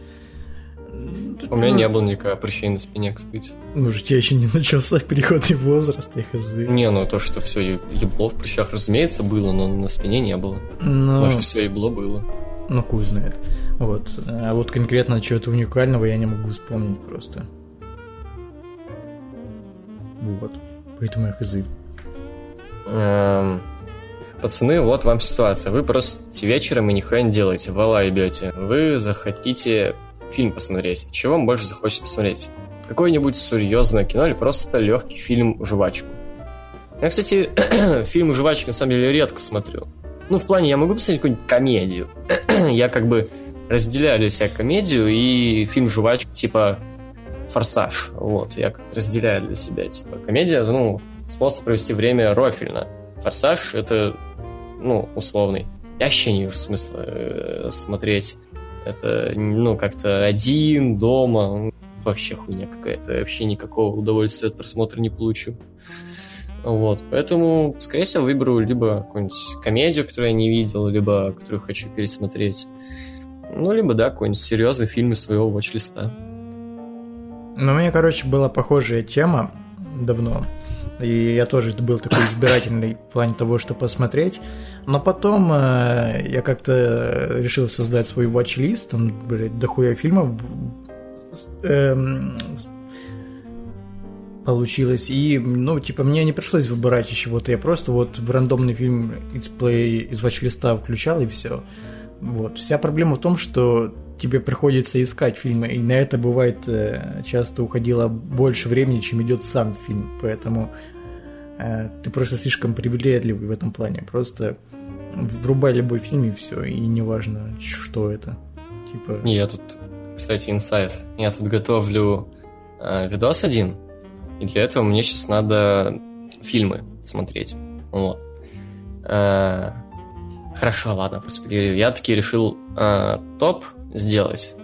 У меня не было никакого прыщей на спине, кстати. Может, у тебя еще не начался переходный возраст, я хз. Не, ну то, что все ебло в прыщах, разумеется, было, но на спине не было. Но... Может, все ебло было. Ну, хуй знает. Вот. А вот конкретно чего-то уникального я не могу вспомнить просто. Вот. Поэтому я хз. Эм, пацаны, вот вам ситуация. Вы просто вечером и нихуя не делаете, вала ебете. Вы захотите фильм посмотреть. Чего вам больше захочется посмотреть? Какое-нибудь серьезное кино или просто легкий фильм «Жвачку»? Я, кстати, фильм «Жвачка» на самом деле редко смотрю. Ну, в плане, я могу посмотреть какую-нибудь комедию. я как бы разделяю для себя комедию и фильм «Жвачка» типа форсаж. Вот, я как-то разделяю для себя, типа, комедия, ну, способ провести время рофильно. Форсаж — это, ну, условный. Я вообще не вижу смысла э, смотреть это, ну, как-то один, дома. Вообще хуйня какая-то. Вообще никакого удовольствия от просмотра не получу. Вот, поэтому, скорее всего, выберу либо какую-нибудь комедию, которую я не видел, либо которую хочу пересмотреть. Ну, либо, да, какой-нибудь серьезный фильм из своего watch-листа. Ну, у меня, короче, была похожая тема давно. И я тоже был такой избирательный в плане того, что посмотреть. Но потом э, я как-то решил создать свой watch-лист, там, блядь, дохуя фильмов э, получилось. И, ну, типа, мне не пришлось выбирать из чего-то. Я просто вот в рандомный фильм из, play, из watch-листа включал, и все. Вот. Вся проблема в том, что тебе приходится искать фильмы, и на это бывает э, часто уходило больше времени, чем идет сам фильм, поэтому э, ты просто слишком привередливый в этом плане, просто врубай любой фильм и все, и неважно, что это. Типа... Я тут, кстати, инсайт, я тут готовлю э, видос один, и для этого мне сейчас надо фильмы смотреть, вот. Э, Хорошо, ладно, перерыва. Я таки решил э, топ сделать.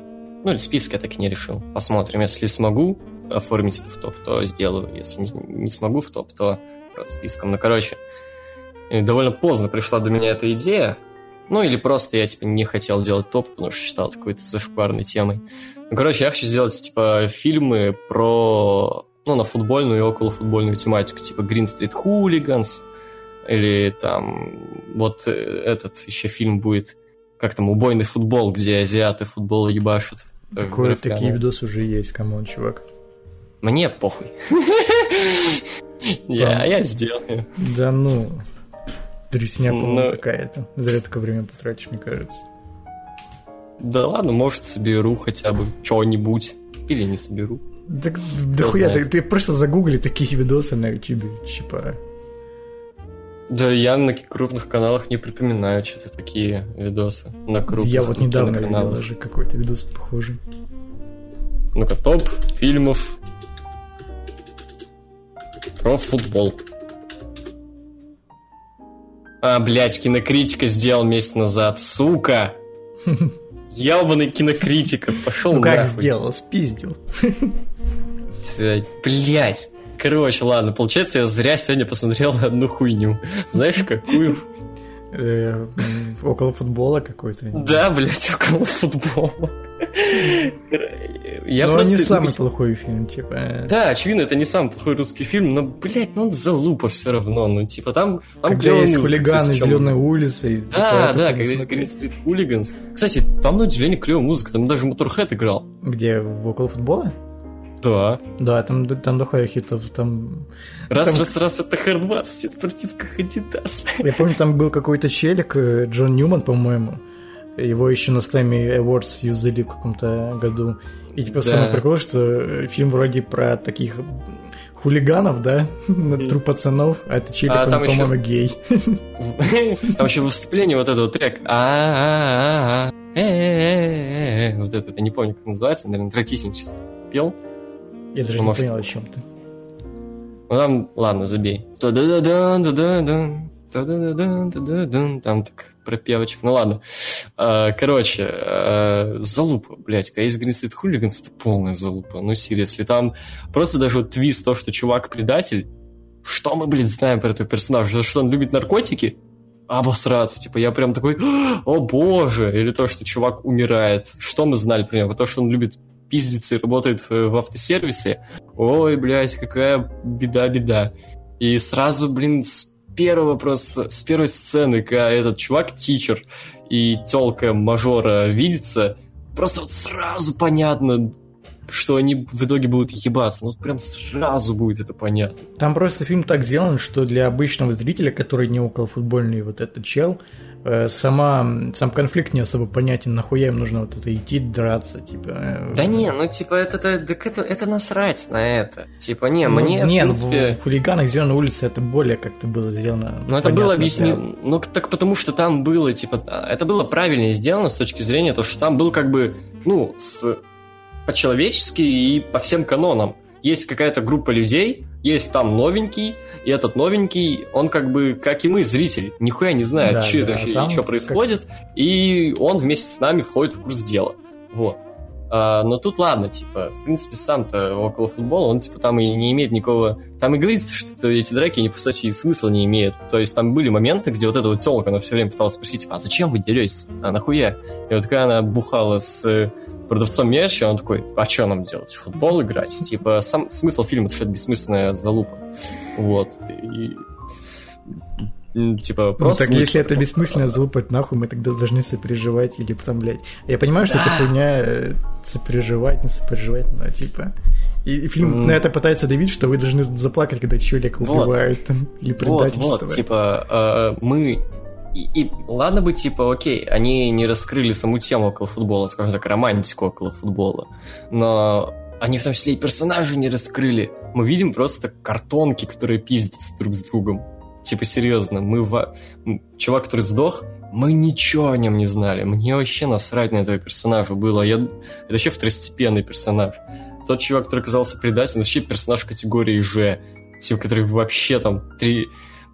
Ну, или список я так и не решил. Посмотрим. Если смогу оформить это в топ, то сделаю. Если не, смогу в топ, то списком. Ну, короче, довольно поздно пришла до меня эта идея. Ну, или просто я, типа, не хотел делать топ, потому что считал какой-то зашкварной темой. Ну, короче, я хочу сделать, типа, фильмы про ну, на футбольную и околофутбольную тематику, типа Green Street Hooligans, или там вот э, этот еще фильм будет, как там, убойный футбол, где азиаты футбол ебашут. Такое, такие видосы уже есть, come on, чувак. Мне похуй. Я, я сделаю. Да ну, дресня, по-моему, какая-то. Зря такое время потратишь, мне кажется. Да ладно, может, соберу хотя бы что-нибудь. Или не соберу. Да, да хуя, ты, ты просто загугли такие видосы на ютубе, типа... Да я на крупных каналах не припоминаю что-то такие видосы. На крупных Я вот недавно видел даже какой-то видос похожий. Ну-ка, топ фильмов про футбол. А, блядь, кинокритика сделал месяц назад, сука! Ебаный кинокритика, пошел Ну как сделал, спиздил. Блять. Короче, ладно, получается, я зря сегодня посмотрел на одну хуйню. Знаешь, какую? Э, около футбола какой-то. Да, блядь, около футбола. Я но просто... не самый плохой фильм, типа. Э. Да, очевидно, это не самый плохой русский фильм, но, блядь, ну он залупа все равно. Ну, типа, там... там когда есть хулиганы зеленой улицы. Типа, да, да, когда есть Green Street Hooligans. Кстати, там, на удивление, клевая музыка, там даже Motorhead играл. Где, в около футбола? Да. Да, там, там дохуя хитов, там... Раз, там... раз, раз, это Хардбас, это против Кахадидас. Я помню, там был какой-то челик, э, Джон Ньюман, по-моему, его еще на Slammy Awards юзали в каком-то году. И типа да. самый прикол, что фильм вроде про таких хулиганов, да, на труп пацанов, а это челик, а, по-моему, еще... гей. Там еще выступление вот этого трек. а Вот это, я не помню, как называется, наверное, Тратисин сейчас пел. Я даже не понял, о чем ты. Ну там, ладно, забей. Там так пропевочек. Ну ладно. А, короче, а, залупа, блядь, когда есть Green Street Hooligans, это полная залупа. Ну, серьезно, там просто даже вот твист, то, что чувак предатель, что мы, блин, знаем про этого персонажа? Что он любит наркотики? Обосраться. Типа, я прям такой, о боже! Или то, что чувак умирает. Что мы знали про него? То, что он любит пиздиться и работает в, автосервисе. Ой, блядь, какая беда-беда. И сразу, блин, с первого просто, с первой сцены, когда этот чувак, тичер, и телка мажора видится, просто вот сразу понятно, что они в итоге будут ебаться. Ну, прям сразу будет это понятно. Там просто фильм так сделан, что для обычного зрителя, который не около футбольный вот этот чел, сама, сам конфликт не особо понятен, нахуя им нужно вот это идти драться, типа. Э, да не, ну типа это, это, это, это насрать на это. Типа не, ну, мне не, в, ну, принципе... в хулиганах Зеленой улицы это более как-то было сделано. Ну это было объяснено, ну так потому что там было, типа, это было правильно сделано с точки зрения того, что там был как бы, ну, с по-человечески и по всем канонам есть какая-то группа людей, есть там новенький, и этот новенький, он как бы, как и мы, зритель, нихуя не знает, да, что да, это вообще, что происходит, как... и он вместе с нами входит в курс дела. Вот. А, но тут ладно, типа, в принципе, сам-то около футбола, он, типа, там и не имеет никакого... Там и говорится, что эти драки, они, по сути, и смысла не имеют. То есть там были моменты, где вот эта вот телка, она все время пыталась спросить, типа, а зачем вы деретесь? А нахуя? И вот когда она бухала с продавцом мяча, он такой, а что нам делать? Футбол играть? Типа, сам смысл фильма, что это бессмысленная залупа. Вот. И типа, просто... Ну, так если это бессмысленно залупать нахуй, мы тогда должны сопереживать или потом, блядь... Я понимаю, что да. это хуйня э, сопереживать, не сопереживать, но типа... И фильм mm. на это пытается давить, что вы должны заплакать, когда человека убивают вот. там, или предательствовать. Вот, вот, типа, э, мы и, и ладно бы, типа, окей, они не раскрыли саму тему около футбола, скажем так, романтику около футбола, но они в том числе и персонажи не раскрыли. Мы видим просто картонки, которые пиздятся друг с другом. Типа, серьезно, мы... В... Чувак, который сдох, мы ничего о нем не знали. Мне вообще насрать на этого персонажа было. Я... Это вообще второстепенный персонаж. Тот чувак, который оказался предателем, вообще персонаж категории Ж. Типа, который вообще там три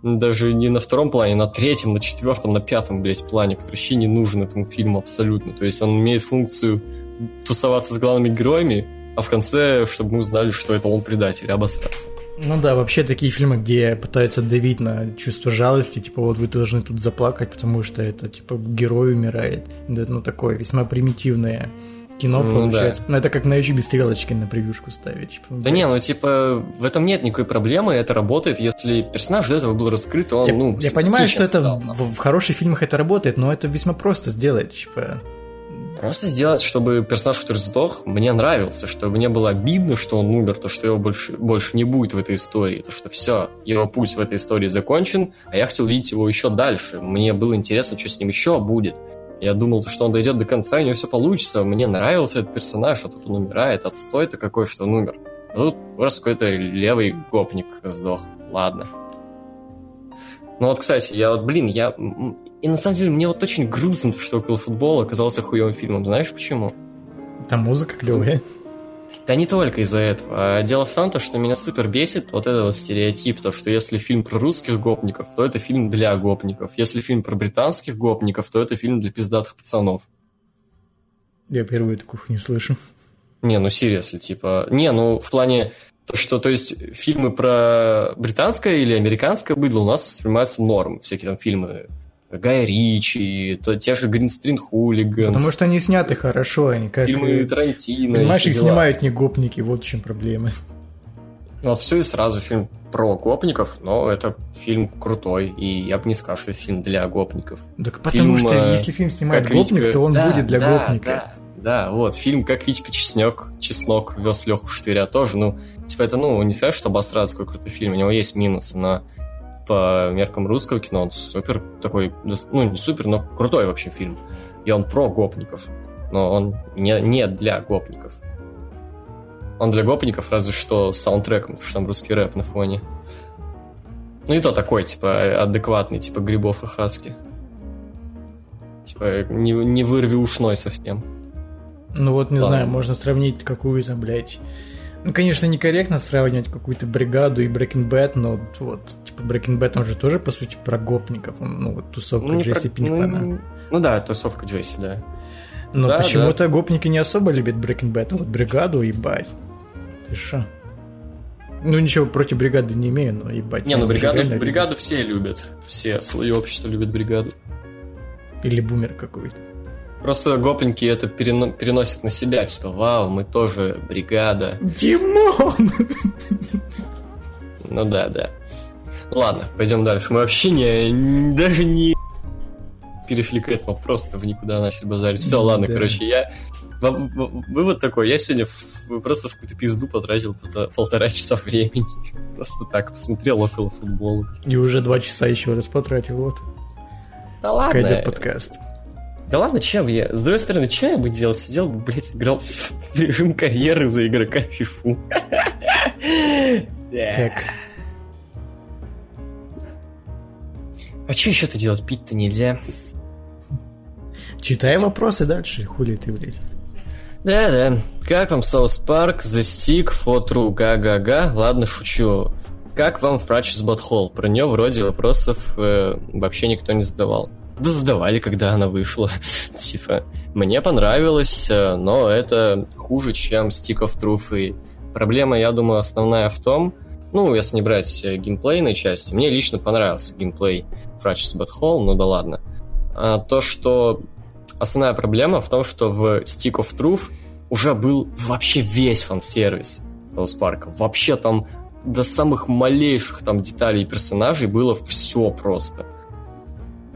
даже не на втором плане, на третьем, на четвертом, на пятом, блядь, плане, который вообще не нужен этому фильму абсолютно. То есть он имеет функцию тусоваться с главными героями, а в конце, чтобы мы узнали, что это он предатель, обосраться. Ну да, вообще такие фильмы, где пытаются давить на чувство жалости, типа вот вы должны тут заплакать, потому что это типа герой умирает. Да, ну такое весьма примитивное кино Ну получается. Ну, это как на YouTube стрелочки на превьюшку ставить. типа, Да не, ну типа в этом нет никакой проблемы, это работает, если персонаж до этого был раскрыт, он, Я, ну, я понимаю, что это стал. в, в хороших фильмах это работает, но это весьма просто сделать, типа. Просто сделать, чтобы персонаж, который сдох, мне нравился, чтобы мне было обидно, что он умер, то, что его больше, больше не будет в этой истории, то, что все, его путь в этой истории закончен, а я хотел видеть его еще дальше. Мне было интересно, что с ним еще будет. Я думал, что он дойдет до конца, у него все получится. Мне нравился этот персонаж, а тут он умирает. Отстой-то какой, что он умер. А тут просто какой-то левый гопник сдох. Ладно. Ну вот, кстати, я вот, блин, я... И на самом деле мне вот очень грустно, что около футбола оказался хуевым фильмом. Знаешь почему? Там музыка клевая. Да не только из-за этого. А Дело в том, то, что меня супер бесит вот этот вот стереотип, то, что если фильм про русских гопников, то это фильм для гопников. Если фильм про британских гопников, то это фильм для пиздатых пацанов. Я первую такую не слышу. Не, ну серьезно, типа... Не, ну в плане... То, что, то есть, фильмы про британское или американское быдло у нас воспринимаются норм. Всякие там фильмы Гая Ричи, то, те же Гринстрин Хулиганс, Потому что они сняты хорошо, они как... фильмы э, Тарантино. Понимаешь, их дела. снимают не гопники, вот в чем проблема. Вот все и сразу фильм про гопников, но это фильм крутой, и я бы не сказал, что это фильм для гопников. Так потому Фильм, что э, если фильм снимает гопник, Витька- то он Да, будет для да, гопника. Да, да, вот, фильм как Витька Чеснок, Чеснок вез Леху Штыря тоже, ну, типа это, ну, не сказать, что обосраться какой крутой фильм, у него есть минусы, но по меркам русского кино он супер такой, ну, не супер, но крутой вообще фильм. И он про гопников, но он не, не для гопников. Он для гопников разве что с саундтреком, потому что там русский рэп на фоне. Ну и то такой, типа, адекватный, типа грибов и хаски. Типа, не, не вырви ушной совсем. Ну вот, не Ладно. знаю, можно сравнить какую-то, блядь... Ну, конечно, некорректно сравнивать какую-то бригаду и Breaking Bad, но вот, типа, Breaking Bad, он же тоже, по сути, про гопников. Он, ну, вот тусовка не Джесси про- Пинкмана. ну, ну да, тусовка Джесси, да. Но да, почему-то гопники не особо любят Breaking Bad, а вот бригаду, ебать. Ты шо? Ну, ничего против бригады не имею, но ебать. Не, ну бригаду, бригаду все любят. Все слои общества любят бригаду. любят. Или бумер какой-то. Просто гопники это перено- переносят на себя. Типа, вау, мы тоже бригада. Димон! Ну да, да. Ладно, пойдем дальше. Мы вообще не, даже не перешли к этому, просто в никуда начали базарить. Все, ладно, Да. короче, я... Вывод такой, я сегодня в- просто в какую-то пизду потратил полтора часа времени. Просто так посмотрел около футбола. И уже два часа еще раз потратил, вот. Да ладно. идет подкаст. Да ладно, чем я? С другой стороны, что я бы делал? Сидел бы, блядь, играл в режим карьеры за игрока фифу. Так, А что еще-то делать? Пить-то нельзя. читай вопросы дальше, хули ты, блядь. Да-да. Как вам South Park, The Stick of Truth, га-га-га? Ладно, шучу. Как вам Фрачес Батхол? Про нее вроде вопросов э, вообще никто не задавал. Да задавали, когда она вышла. типа, мне понравилось, э, но это хуже, чем Stick of Truth. И проблема, я думаю, основная в том, ну, если не брать э, геймплейной части, мне лично понравился геймплей Фрачес Батхол, ну да ладно. А, то, что основная проблема в том, что в Stick of Truth уже был вообще весь фан-сервис Саус Парка. Вообще там до самых малейших там деталей персонажей было все просто.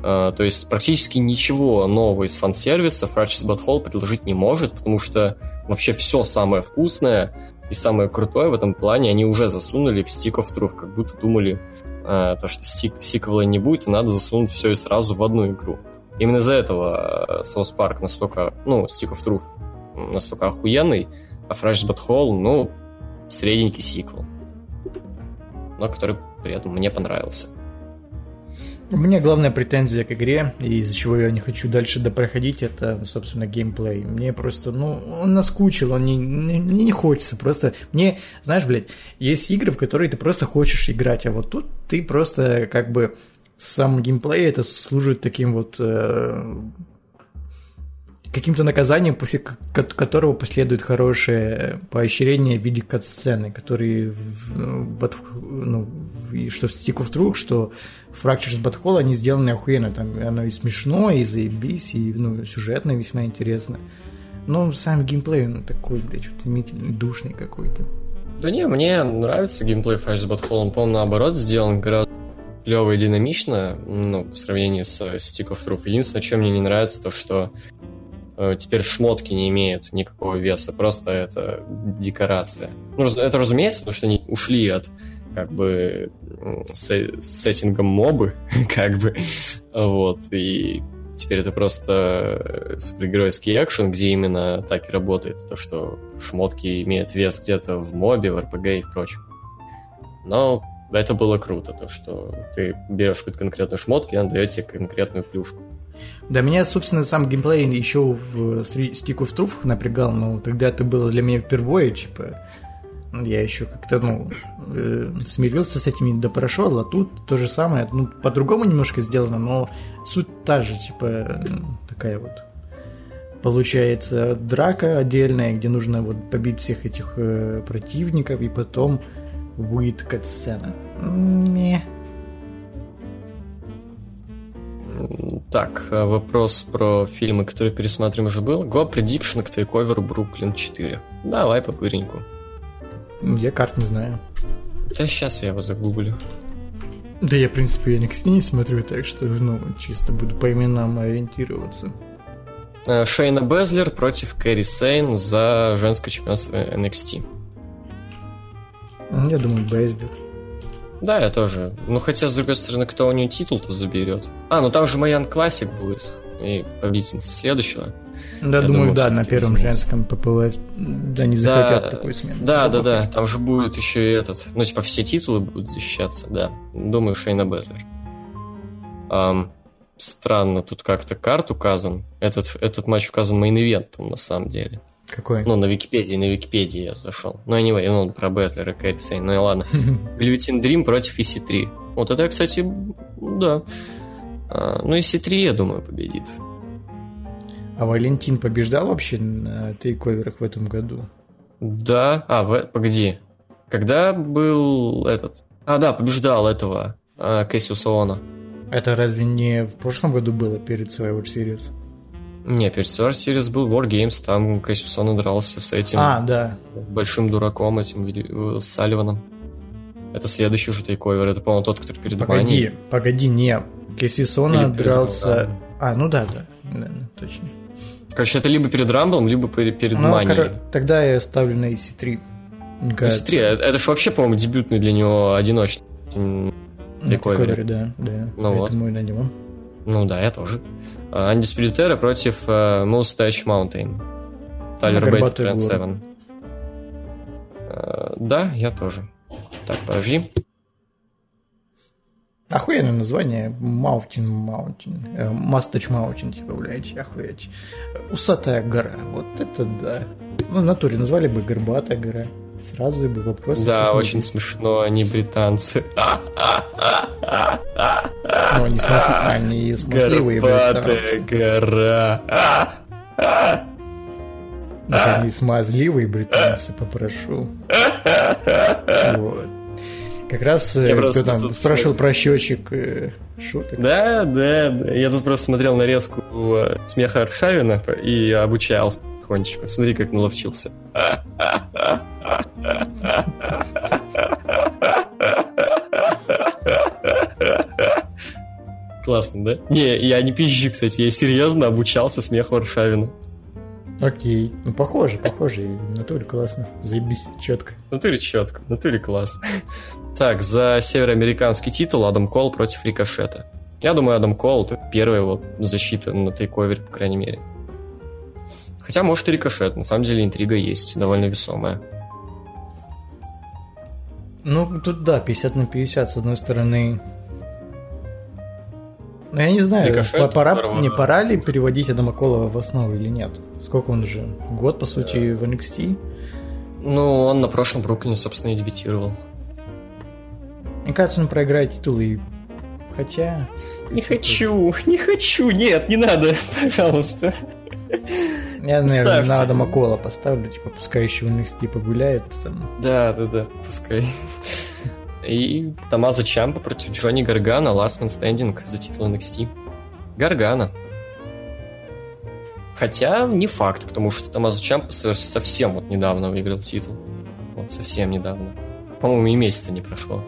А, то есть практически ничего нового из фан-сервиса Ratchet Butthole предложить не может, потому что вообще все самое вкусное и самое крутое в этом плане они уже засунули в Stick of Truth, как будто думали, а, то, что стик, сиквела не будет, и надо засунуть все и сразу в одну игру. Именно из-за этого South Park настолько, ну, Stick of Truth настолько охуенный, а Fresh But Whole, ну, средненький сиквел. Но который при этом мне понравился. У меня главная претензия к игре, и из-за чего я не хочу дальше допроходить, это, собственно, геймплей. Мне просто, ну, он наскучил, он не, не- мне не хочется. Просто мне, знаешь, блядь, есть игры, в которые ты просто хочешь играть, а вот тут ты просто как бы сам геймплей это служит таким вот э, каким-то наказанием, после ко- которого последует хорошее поощрение в виде кат-сцены, которые в- ну, что в Stick of Truth, что Fractures Butthole, они сделаны охуенно, там оно и смешно, и заебись, и ну, сюжетно весьма интересно. Ну, сам геймплей, он такой, блядь, утомительный, душный какой-то. Да не, мне нравится геймплей Fires But Whole. Он, по-моему, наоборот сделан гораздо клево и динамично, ну, в сравнении с Stick of Truth. Единственное, чем мне не нравится, то, что теперь шмотки не имеют никакого веса, просто это декорация. Ну, это разумеется, потому что они ушли от как бы сеттингом мобы, как бы, вот, и теперь это просто супергеройский экшен, где именно так и работает, то, что шмотки имеют вес где-то в мобе, в РПГ и прочем. Но это было круто, то, что ты берешь какую-то конкретную шмотку, и она дает тебе конкретную плюшку. Да, меня, собственно, сам геймплей еще в Stick of Truth напрягал, но тогда это было для меня впервые, типа, я еще как-то, ну, э, смирился с этим и допрошел, а тут то же самое, ну, по-другому немножко сделано, но суть та же, типа, такая вот. Получается драка отдельная, где нужно вот побить всех этих э, противников, и потом будет кат-сцена. Не. Так, а вопрос про фильмы, которые пересматриваем уже был. Go Prediction к тейковеру Бруклин 4. Давай по пыреньку. Я карт не знаю. Да сейчас я его загуглю. Да я, в принципе, NXT не смотрю, так что, ну, чисто буду по именам ориентироваться. Э, Шейна Безлер против Кэрри Сейн за женское чемпионство NXT. Я думаю, Безлер. Да, я тоже. Ну, хотя, с другой стороны, кто у нее титул-то заберет? А, ну там же Mae Young Classic будет. И победительница следующего. Да, думаю, думаю, да, на первом возьмут. женском PPV, да, не захотят да, такой смены. Да, да, да, там же будет еще и этот, ну, типа, все титулы будут защищаться, да. Думаю, Шейна Бейзлер. Эм, странно, тут как-то card указан. Этот, этот матч указан мейн-ивентом, на самом деле. Какой? Ну, на Википедии, на Википедии я зашел. Ну, anyway, ну, про Бейзлера, Кайри Сейн, ну и ладно. Velveteen Дрим против EC3. Вот это, кстати, да. А, ну, EC3, я думаю, победит. А Валентин побеждал вообще на тейковерах в этом году? Да. А, в... погоди. Когда был этот... А, да, побеждал этого а, Кэссиуса Оона. Это разве не в прошлом году было перед Survivor Series? Не, перед Survivor Series был War Games, там Кэссиус Оона дрался с этим... А, да. Большим дураком этим, э, с Салливаном. Это следующий уже тейковер, это, по-моему, тот, который перед Погоди, Мани. погоди, не. Кэссиус Оона дрался... А, ну да, да, да, точно. Короче, это либо перед Рамблом, либо перед ну, Манией. Кор... Тогда я ставлю на EC3. EC3, это, это же вообще, по-моему, дебютный для него одиночный рековере. Да, да. Ну вот. на него. Ну да, я тоже. Анди Спиритера против uh, Moustache Mountain. Тайлер Бейт, Тренд Севен. Да, я тоже. Так, подожди. Охуенное название. Mountain Mountain. Мастач Mountain, типа, блядь, охуеть. Усатая гора. Вот это да. Ну, в натуре назвали бы Горбатая гора. Сразу бы вопрос. Да, очень смешно, они британцы. Ну, они, смысли... они смысливые британцы. гора. Да, они смазливые британцы, попрошу. Вот. Как раз э, я кто там спрашивал смотрю. про счетчик э, шуток. Да, да, да. Я тут просто смотрел нарезку э, смеха Аршавина и обучался потихонечку. Смотри, как наловчился. Классно, да? Не, я не пизжу, кстати. Я серьезно обучался смеху Аршавина. Окей. Ну, похоже, похоже. В натуре классно. Заебись, четко. В натуре четко, в натуре классно. Так, за североамериканский титул Адам Кол против Рикошета. Я думаю, Адам Кол это первая его защита на тейковере, по крайней мере. Хотя, может, и Рикошет. На самом деле интрига есть, довольно весомая. Ну, тут да, 50 на 50, с одной стороны. Ну, я не знаю, Рикошет, пора, здорово, не пора ли переводить Адама Колова в основу или нет? Сколько он уже? Год, по сути, в NXT? Ну, он на прошлом Бруклине, собственно, и дебютировал. Мне кажется, он проиграет титул и... Хотя... Не хочу, не хочу, нет, не надо, пожалуйста. Я, наверное, на Адама Кола поставлю, типа, пускай еще в NXT погуляет там. Да, да, да, пускай. И Тамаза Чампа против Джонни Гаргана, Last Man Standing за титул NXT. Гаргана. Хотя не факт, потому что Томас Чампа совсем вот недавно выиграл титул. Вот совсем недавно. По-моему, и месяца не прошло.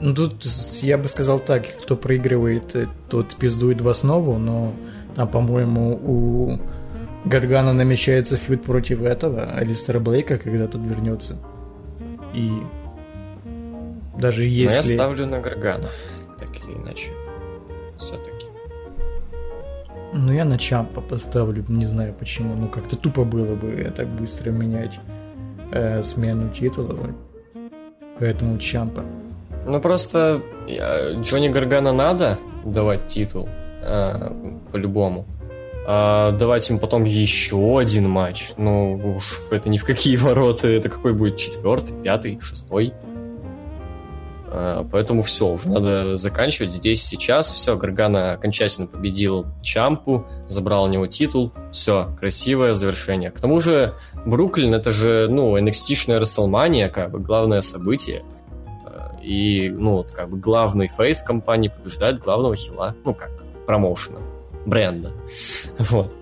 Ну, тут я бы сказал так, кто проигрывает, э, тот пиздует в основу, но там, по-моему, у Гаргана намечается фьюд против этого, Алистера Блейка, когда тот вернется. И даже если... Но я ставлю на Гаргана, так или иначе. Все-таки. Ну, я на Чампа поставлю, не знаю почему. Ну, как-то тупо было бы так быстро менять э, смену титула. Поэтому Чампа. Ну, просто Джонни Гаргана надо давать титул э, по-любому. А давать им потом еще один матч. Ну, уж это ни в какие ворота. Это какой будет четвертый, пятый, шестой. А, поэтому все, уже надо заканчивать здесь сейчас. Все, Гаргана окончательно победил Чампу, забрал у него титул. Все, красивое завершение. К тому же Бруклин это же, ну, NXT-шная Расселмания, как бы главное событие. А, и, ну, вот, как бы главный фейс компании побеждает главного хила. Ну, как, промоушена, бренда. Вот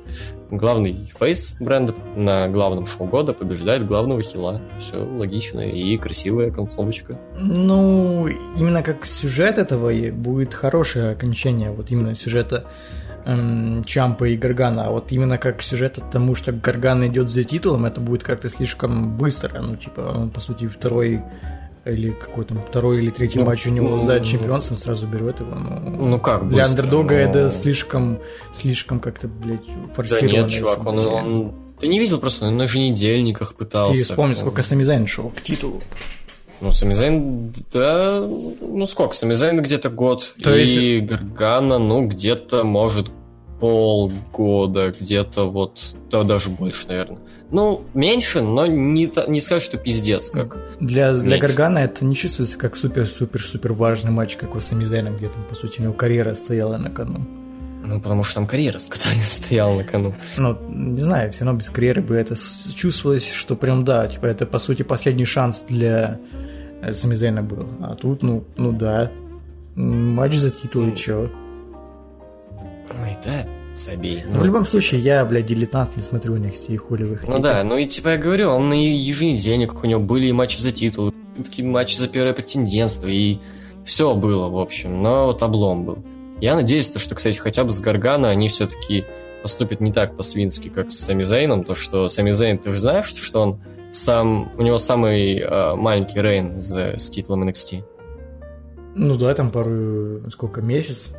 главный фейс бренда на главном шоу года побеждает главного хила. Все логично и красивая концовочка. Ну, именно как сюжет этого будет хорошее окончание, вот именно сюжета эм, Чампа и Гаргана, а вот именно как сюжет от тому, что Гарган идет за титулом, это будет как-то слишком быстро, ну, типа, он, по сути, второй или какой там второй или третий ну, матч у него ну, за чемпионством сразу берет его. Ну, ну как Для быстро, андердога но... это слишком, слишком как-то, блядь, форсировано. Да нет, чувак, он, он... Ты не видел просто, он на еженедельниках пытался. Ты вспомни, сколько Самизайн шел к титулу. Ну, Самизайн, да, ну сколько, Самизайн где-то год, То и есть... Гаргана, ну, где-то, может, полгода, где-то вот, да, даже больше, наверное. Ну, меньше, но не, не сказать, что пиздец как. Для, для Гаргана это не чувствуется как супер-супер-супер важный матч, как у Самизайна, где там, по сути, у него карьера стояла на кону. Ну, потому что там карьера стояла на кону. Ну, не знаю, все равно без карьеры бы это чувствовалось, что прям да, типа это, по сути, последний шанс для э, Самизайна был. А тут, ну, ну да, матч за титул и чё. Ой, да, забей. Ну, в любом случае, я, блядь, дилетант, не смотрю у них и хули вы Ну да, ну и типа я говорю, он на еженедельник, у него были и матчи за титул, такие матчи за первое претендентство, и все было, в общем, но вот облом был. Я надеюсь, то, что, кстати, хотя бы с Гаргана они все-таки поступят не так по-свински, как с Сами Зейном, то, что Сами Зейн, ты же знаешь, что он сам, у него самый э, маленький рейн с, с титулом NXT? Ну да, там пару, сколько, месяц?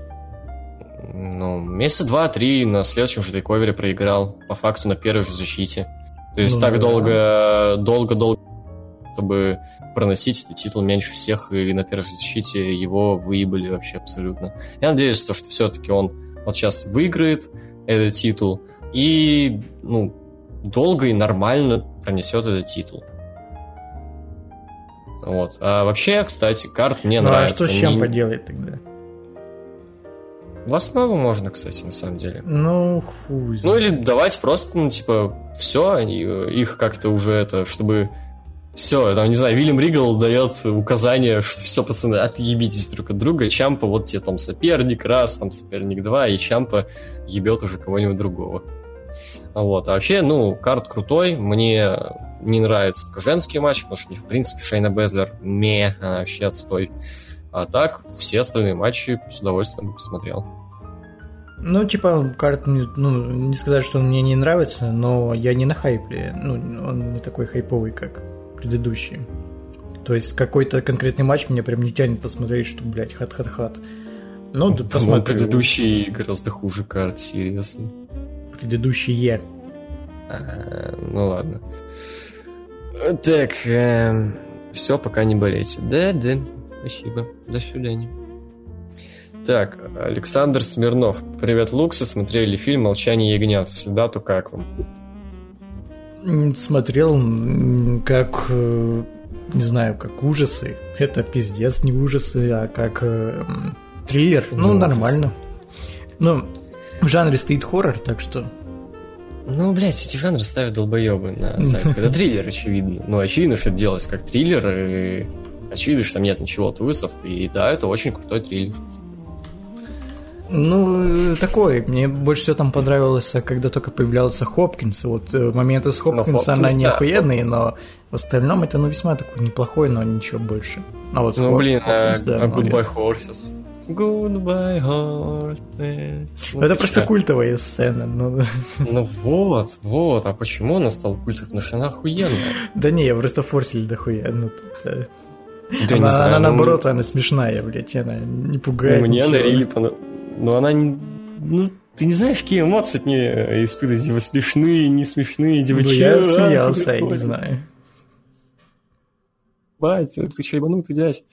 Ну, месяца два-три на следующем же тейковере проиграл, по факту на первой же защите. То есть ну, так да. долго, долго-долго, чтобы проносить этот титул меньше всех, и на первой же защите его выебали вообще абсолютно. Я надеюсь, то, что все-таки он вот сейчас выиграет этот титул и, ну, долго и нормально пронесет этот титул. Вот. А вообще, кстати, карт мне ну, нравится. А что с чем Они... поделать тогда? В основу можно, кстати, на самом деле. Ну, хуй. Ну, или давать просто, ну, типа, все, их как-то уже это, чтобы... Все, там, не знаю, Вильям Ригал дает указание, что все, пацаны, отъебитесь друг от друга, Чампа, вот тебе там соперник раз, там соперник два, и Чампа ебет уже кого-нибудь другого. Вот. А вообще, ну, card крутой, мне не нравится только женский матч, потому что, в принципе, Шейна Бейзлер не, она вообще отстой. А так, все остальные матчи с удовольствием посмотрел. Ну, типа, card, ну, не сказать, что он мне не нравится, но я не на хайпе. Ну, он не такой хайповый, как предыдущий. То есть какой-то конкретный матч меня прям не тянет посмотреть, что, блядь, хат-хат-хат. Ну, ну посмотрю. Предыдущий гораздо хуже карт, серьезно. Предыдущие. А, ну ладно. Так, э, эм, все, пока не болейте. Да, да. Спасибо. До свидания. Так, Александр Смирнов. Привет, Луксы. Смотрели фильм «Молчание ягнят». Следату как вам? Смотрел как, э, не знаю, как ужасы. Это пиздец, не ужасы, а как э, триллер. Ну, ну нормально. Ну, в жанре стоит хоррор, так что... Ну, блядь, эти жанры ставят долбоебы на сайт. Это триллер, очевидно. Ну, очевидно, что это делается как триллер, и очевидно, что там нет ничего твистов. И да, это очень крутой триллер. Ну, такой. Мне больше всего там понравилось, когда только появлялся Хопкинс. Вот э, моменты с Хопкинса, она не да, охуенные, но в остальном это, ну, весьма такой неплохой, но ничего больше. А вот ну, блин, Хопкинс, а, да, а Goodbye Horses. Goodbye Horses. Вот это просто культовая сцена. Ну. ну вот, вот. А почему она стала культовой? Потому что она охуенная. Да не, я просто форсили дохуя. Ну, тут, э, да она, знаю, она ну... наоборот, она смешная, блядь, она не пугает. Мне она рили но она... Ну, ты не знаешь, какие эмоции от нее испытывать, его смешные, не смешные, девочки. Ну, я смеялся, я не знаю. Бать, ты что, ебанутый дядь?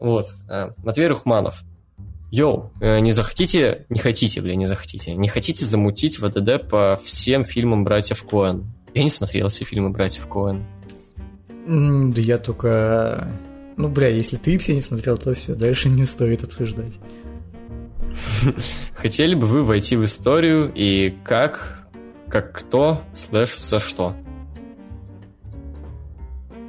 Вот. А, Матвей Рухманов. Yo, э, не захотите, не хотите, бля, не захотите, не хотите замутить ВДД по всем фильмам братьев Коэн? Я не смотрел все фильмы братьев Коэн. Да я только... Ну, бля, если ты все не смотрел, то все, дальше не стоит обсуждать. Хотели бы вы войти в историю и как, как кто, слэш за что?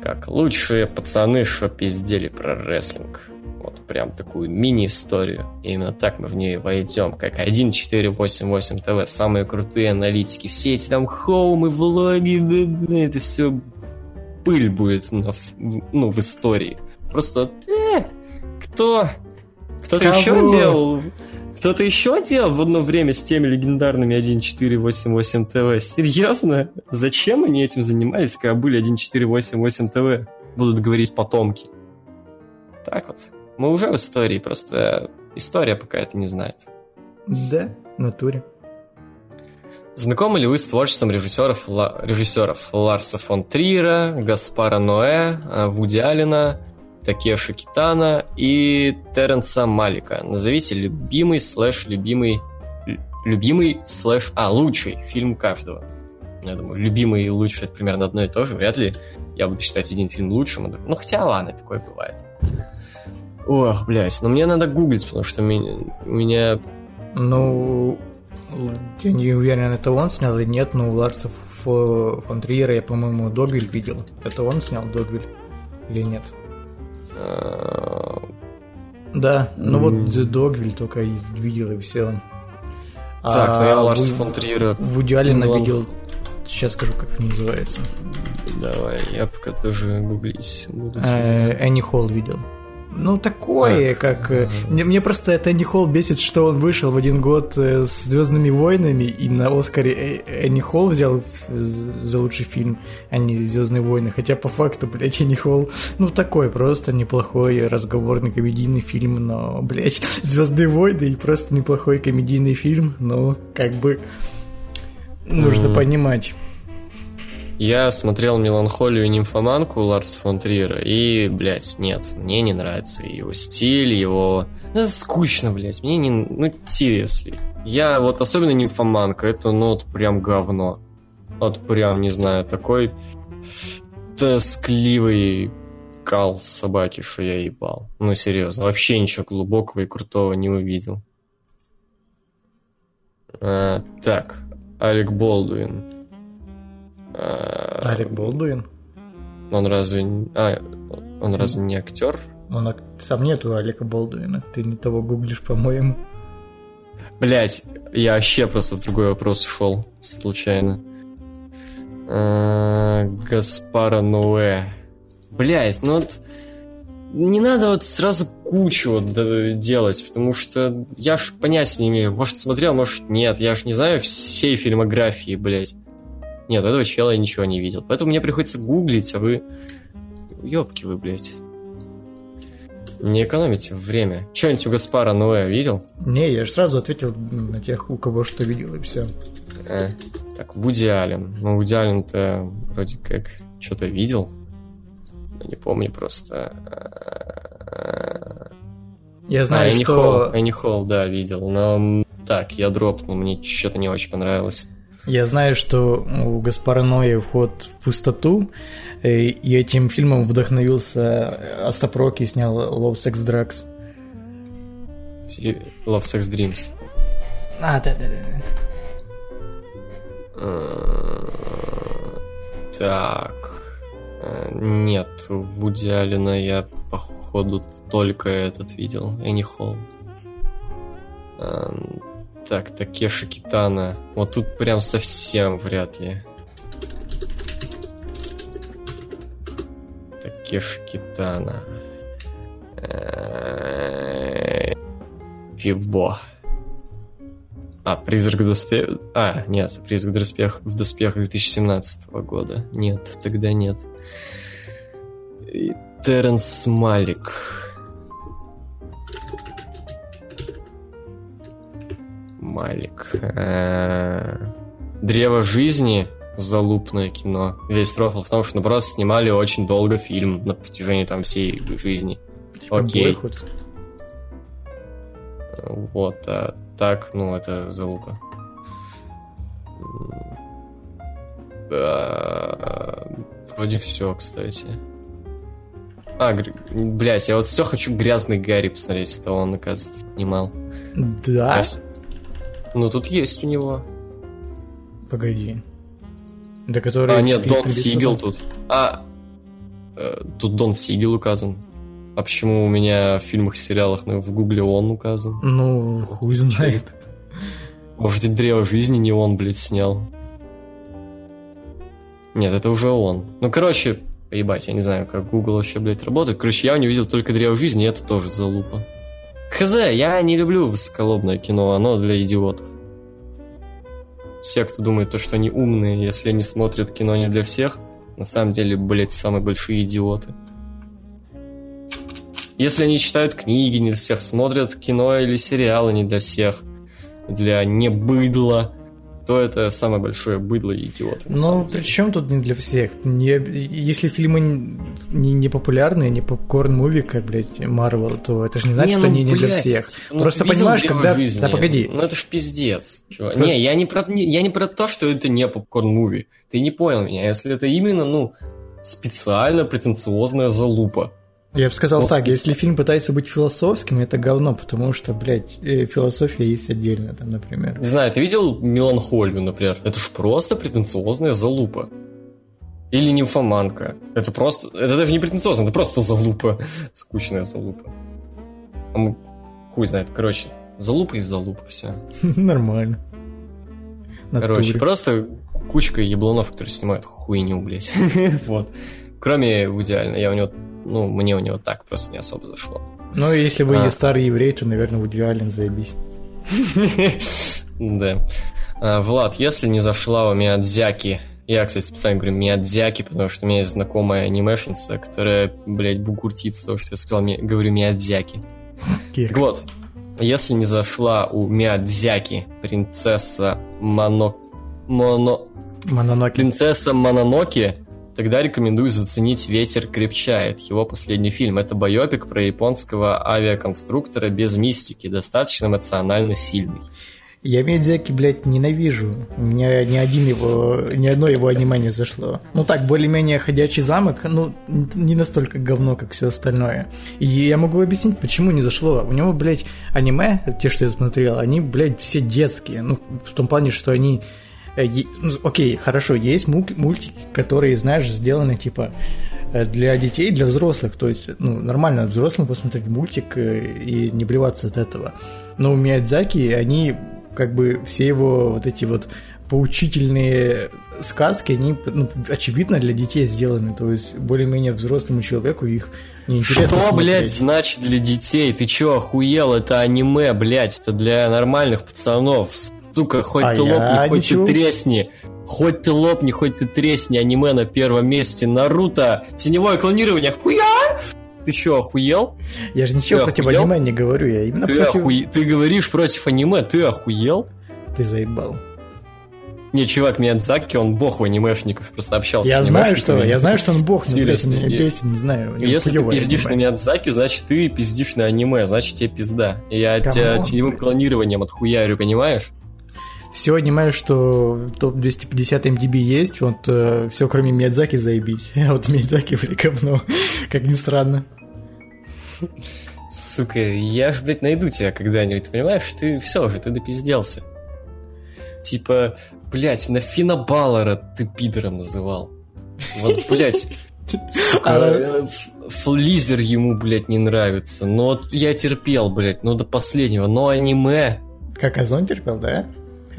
Как лучшие пацаны, что пиздели про рестлинг. Вот прям такую мини-историю. Именно так мы в нее войдем. Как 1488 ТВ, самые крутые аналитики. Все эти там хоумы, влоги, да, да, это все пыль будет на, ну, в истории. Просто э, кто? Кто-то еще делал кто-то еще делал в одно время с теми легендарными 1488 ТВ? Серьезно? Зачем они этим занимались, когда были 1488 ТВ? Будут говорить потомки. Так вот. Мы уже в истории, просто история пока это не знает. Да, в натуре. Знакомы ли вы с творчеством режиссеров, режиссеров Ларса фон Триера, Гаспара Ноэ, э, Вуди Аллена, Такеши Китано и Теренса Малика. Назовите любимый слэш любимый любимый слэш а лучший фильм каждого. Я думаю, любимый и лучший это примерно одно и то же. Вряд ли я буду считать один фильм лучшим. А ну хотя ладно, такое бывает. Ох, блядь, но мне надо гуглить, потому что у меня... Ну, я не уверен, это он снял или нет, но у Ларса фон Триера я, по-моему, Догвиль видел. Это он снял Догвиль или нет? Да, ну вот Догвиль только видел и все. Так, а ну я Ларс фон Триера... В идеале видел... Сейчас скажу, как они называется. Давай, я пока тоже гуглить буду. Энни Холл видел. Ну, такое, так. как... Э, мне, мне просто это не Холл бесит, что он вышел в один год э, с Звездными войнами, и на Оскаре э, Энни Холл взял за лучший фильм, а не Звездные войны. Хотя по факту, блядь, Энни Холл, ну, такой просто неплохой разговорный комедийный фильм, но, блядь, Звездные войны и просто неплохой комедийный фильм, но как бы нужно mm. понимать. Я смотрел «Меланхолию и нимфоманку» Ларс фон Триера, и, блядь, нет, мне не нравится его стиль, его... Это скучно, блядь, мне не... Ну, seriously. Я вот особенно нимфоманка, это, ну, вот прям говно. Вот прям, не знаю, такой тоскливый кал собаки, что я ебал. Ну, серьезно, вообще ничего глубокого и крутого не увидел. А, так, Алек Болдуин. Алек Болдуин? Он разве... А, он разве не актер? Он Сам нету Алика Болдуина. Ты не того гуглишь, по-моему. Блять, я вообще просто в другой вопрос ушел случайно. А, Гаспара Ноэ. Блять, ну вот не надо вот сразу кучу вот делать, потому что я ж понятия не имею. Может, смотрел, может, нет. Я ж не знаю всей фильмографии, блять. Нет, этого чела я ничего не видел. Поэтому мне приходится гуглить, а вы... Ёбки вы, блядь. Не экономите время. Что-нибудь у Гаспара Ноэ видел? Не, я же сразу ответил на тех, у кого что видел, и все. А, так, Вуди Аллен. Ну, Вуди Аллен-то вроде как что-то видел. Но не помню просто. Я знаю, а, что... Энни Холл, да, видел. Но так, я дропнул, мне что-то не очень понравилось. Я знаю, что у Гаспара Ноя вход в пустоту, э, и этим фильмом вдохновился Астапрок и снял Love Sex Drugs. Love Sex Dreams. А, да, да, да. Э, так. Э, нет, в Вуди Алина я, походу, только этот видел. Энни Холл. Так, Такеши Китана. Вот тут прям совсем вряд ли. Такеши Китана. Чего? А, Призрак доспех... А, нет, Призрак доспех... в доспехах 2017 года. Нет, тогда нет. И Терренс Малик. Малик. Э, Древо жизни залупное кино. Весь рофл в том, что ну, просто снимали очень долго фильм на протяжении там всей жизни. Типа Окей. Бойхуд. Вот, а так, ну, это залупа. А, Вроде все, кстати. А, гр- блядь, я вот все хочу грязный Гарри посмотреть, это он, оказывается, снимал. Да? Вс- Ну, тут есть у него. Погоди. Да который... А, нет, Дон Сигел тут. А, э, тут Дон Сигел указан. А почему у меня в фильмах и сериалах ну, в гугле он указан? Ну, хуй знает. Может, и Древо жизни не он, блядь, снял. Нет, это уже он. Ну, короче, ебать, я не знаю, как Google вообще, блядь, работает. Короче, я у него видел только Древо жизни, и это тоже залупа. Хз, я не люблю высоколобное кино, оно для идиотов. Все, кто думает, то, что они умные, если они смотрят кино не для всех, на самом деле, блядь, самые большие идиоты. Если они читают книги не для всех, смотрят кино или сериалы не для всех, для не быдла, то это самое большое быдло и идиоты. на Ну, самом при деле. чем тут не для всех? Не, если фильмы не, не популярные, не попкорн-муви, как, блядь, Марвел, то это же не значит, Не, что ну, они не для всех. ну, Просто понимаешь, «Древо когда... жизни»? Да погоди. Ну это ж пиздец. Просто- Не, я не, про, не- я не про то, что это не попкорн-муви. Ты не понял меня. Если это именно, ну, специально претенциозная залупа. Я бы сказал Вот так, если фильм пытается быть философским, это говно, потому что, блядь, э, философия есть отдельно, там, например. Не знаю, ты видел «Меланхолию», например? Это ж просто претенциозная залупа. Или нимфоманка. Это просто... Это даже не претенциозно, это просто залупа. Скучная залупа. А мы- Хуй знает, короче. Залупа и залупа, все. Нормально. Короче, просто кучка еблонов, которые снимают хуйню, блядь. вот. Кроме Вуди Аллена, я у него... Ну, мне у него так просто не особо зашло. Ну, если вы А. не старый еврей, то, наверное, Вуди Аллен заебись. Да. А, Влад, если не зашла у Миядзяки, я, кстати, специально говорю Миядзяки, потому что у меня есть знакомая анимешница, которая, блядь, бугуртит с того, что я сказал, ми- говорю Миядзяки. Так вот, если не зашла у Миядзяки принцесса Моно... Моно... Мононоке. Принцесса Мононоки, тогда рекомендую заценить «Ветер крепчает». Его последний фильм. Это байопик про японского авиаконструктора без мистики, достаточно эмоционально сильный. Я Миядзяки, блядь, ненавижу. У меня ни один его, ни одно его аниме не зашло. Ну так, более-менее ходячий замок, ну, не настолько говно, как все остальное. И я могу объяснить, почему не зашло. У него, блядь, аниме, те, что я смотрел, они, блядь, все детские. Ну, в том плане, что они... э, ну, Окей, хорошо, есть мул- мультики, которые, знаешь, сделаны, типа, э, для детей, для взрослых. То есть, ну, нормально взрослым посмотреть мультик э, и не блеваться от этого. Но у Миядзаки, они как бы все его вот эти вот поучительные сказки, они, ну, очевидно, для детей сделаны. То есть, более-менее взрослому человеку их неинтересно Что, смотреть. блядь, значит для детей? Ты чё, охуел? Это аниме, блядь, это для нормальных пацанов. Сука, хоть А ты лопни, хоть ничего. ты тресни. Хоть ты лопни, хоть ты тресни, аниме на первом месте. Наруто, теневое клонирование, хуя! Ты чё, охуел? Я же ничего Ты против охуел? аниме не говорю, я именно Ты, против... охуе- ты говоришь против аниме, ты охуел? Ты заебал. Не, чувак, Миядзаки, он бог у анимешников, просто общался Я с знаю, что, я знаю, что он бог, но, блядь, я- бесит, не знаю. Если ты пиздишь на аниме. Миядзаки, значит ты пиздишь на аниме, значит тебе пизда. Я Come on. тебя теневым клонированием отхуярю, понимаешь? Все аниме, что в топ-250 IMDb есть, вот все кроме Миядзаки заебись. А вот Миядзаки, блядь, говно, как ни странно. Сука, я ж, блядь, найду тебя когда-нибудь, ты понимаешь? Ты все уже, ты допизделся. Типа, блядь, на Фина Баллара ты пидором называл. Вот, блядь, сука, А- э, Флизер ему, блядь, не нравится. Но вот я терпел, блядь, ну до последнего. Но аниме, Как Озон терпел, да?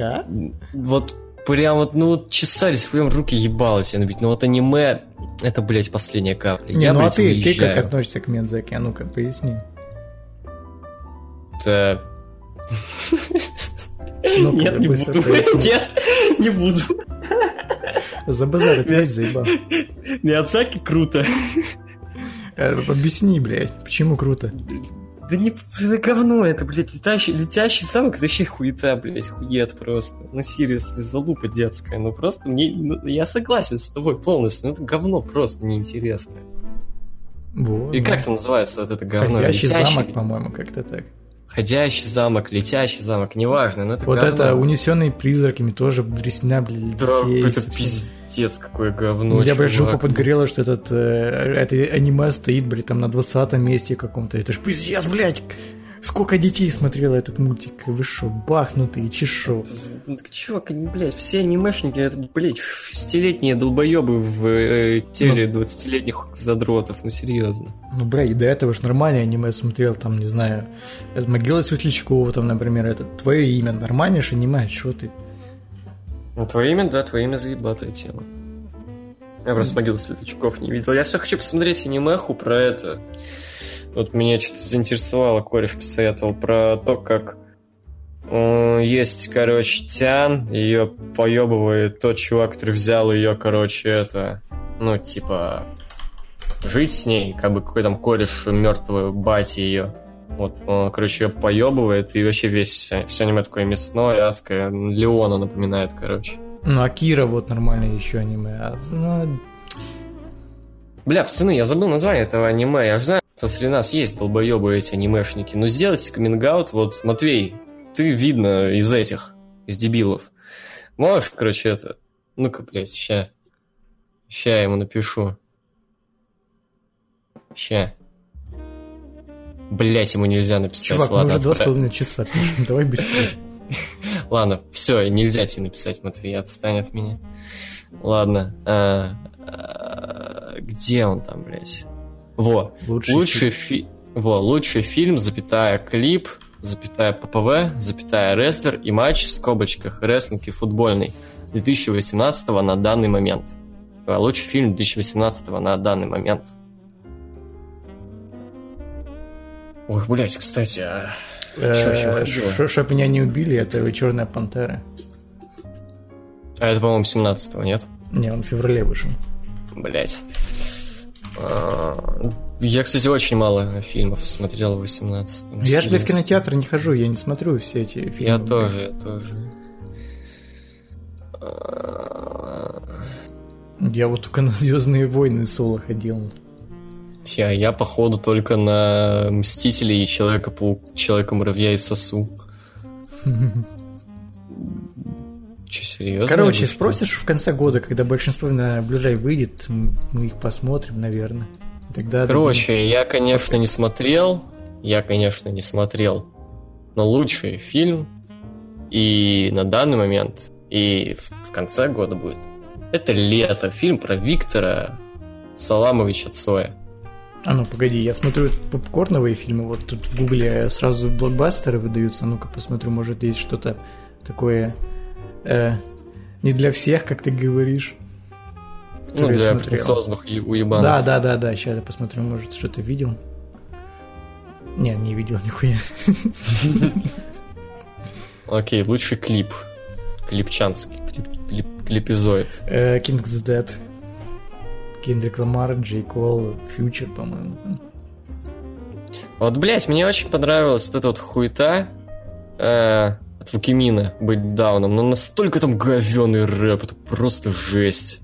А? Вот прям вот, ну, вот чесались, прям руки ебалось я набить. Ну вот аниме, это, блядь, последняя капля. Не, я, ну а блядь, ты, ты уезжаю. как относишься к Миядзаки? А ну-ка, поясни. Это- Нет, не буду. поясни. Нет, не буду. За базар ответь, заебал. Миядзаки круто. Э, Объясни, блядь, почему круто? Да не, это говно, это, блядь, летящий, летящий замок, это вообще хуета, блядь, хует просто. Ну, серьезно, залупа детская, ну просто мне, ну, я согласен с тобой полностью, ну это говно просто неинтересное. Вот. И как это называется, вот это говно? Ходящий Летящий- замок, по-моему, как-то так. Ходящий замок, летящий замок, неважно, но это Вот говно. это унесенный призраками тоже дресня, блядь, Да, это пиздец, какое говно. меня, блядь, жопа подгорела, что этот э, это аниме стоит, блядь, там на 20 месте каком-то. Это ж пиздец, блядь. Сколько детей смотрело этот мультик? Вы шо, бахнутые, чешо? Ну, Чувак, блядь, все анимешники, это, блядь, шестилетние долбоебы в э, теле 20-летних задротов, ну серьезно. Ну, блядь, до этого ж нормальное аниме смотрел, там, не знаю, Могила Светлячкова, там, например, это твое имя, нормальное ж аниме, что ты? Ну, твое имя, да, твое имя заебатая тема. Я просто могилу светлячков не видел. Я все хочу посмотреть анимеху про это. Вот меня что-то заинтересовало, кореш посоветовал про то, как э, есть, короче, Тян, ее поебывает тот чувак, который взял ее, короче, это, ну, типа, жить с ней, как бы какой там кореш мертвый бати ее. Вот, он, короче, ее поебывает, и вообще весь все аниме такое мясное, адское. Леона напоминает, короче. Ну, Акира вот нормальное еще аниме. а, ну, Бля, пацаны, я забыл название этого аниме. Я же знаю, что среди нас есть долбоебы эти анимешники. Ну сделайте каминг Вот, Матвей, ты видно из этих, из дебилов. Можешь, короче, это... Ну-ка, блядь, ща. Ща я ему напишу. Ща. Блять, ему нельзя написать. чувак, мы Ладно, уже два с половиной часа пишем, давай быстрее. Ладно, все, нельзя тебе написать, Матвей, отстань от меня. Ладно. а, а, где он там, блядь? Во, Лучший лучший, фи... Во, лучший фильм, запятая клип, запятая ППВ, запятая рестлер и матч в скобочках рестлинг и футбольный 2018 на данный момент. А, Лучший фильм 2018 на данный момент. Ой, блядь, кстати, а? Э, Чтоб меня не убили, это Черная пантера. А это, по-моему, 17 нет? Не, он в феврале вышел. Блять. Я, кстати, очень мало фильмов смотрел в 18 Я же, блядь, в кинотеатр не хожу, я не смотрю все эти фильмы. Я тоже, я тоже. Я вот только на Звездные войны соло ходил. Я, я походу только на Мстителей и Человека-паук, Человека-муравья и Сосу. Че, серьезно? Короче, спросишь в конце года, когда большинство на Blu-ray выйдет, мы их посмотрим, наверное. Тогда Короче, я, конечно, не смотрел. Я, конечно, не смотрел. Но лучший фильм и на данный момент, и в, в конце года будет. Это «Лето», фильм про Виктора Саламовича Цоя. А ну погоди, я смотрю попкорновые фильмы, вот тут в гугле сразу блокбастеры выдаются, ну-ка посмотрю, может есть что-то такое э, не для всех, как ты говоришь. Ну, для смотрел. претенциозных уебанов. Да, да, да, да, сейчас я посмотрю, может что-то видел. Не, не видел нихуя. Окей, лучший клип. Клипчанский. Клип, клип, клипизоид. Э, King's Dead. Кендрик Ламар, Джей Кол, Фьючер, по-моему. Вот, блядь, мне очень понравилась вот эта вот хуета э, от Лукимина быть дауном, но настолько там говёный рэп, это просто жесть.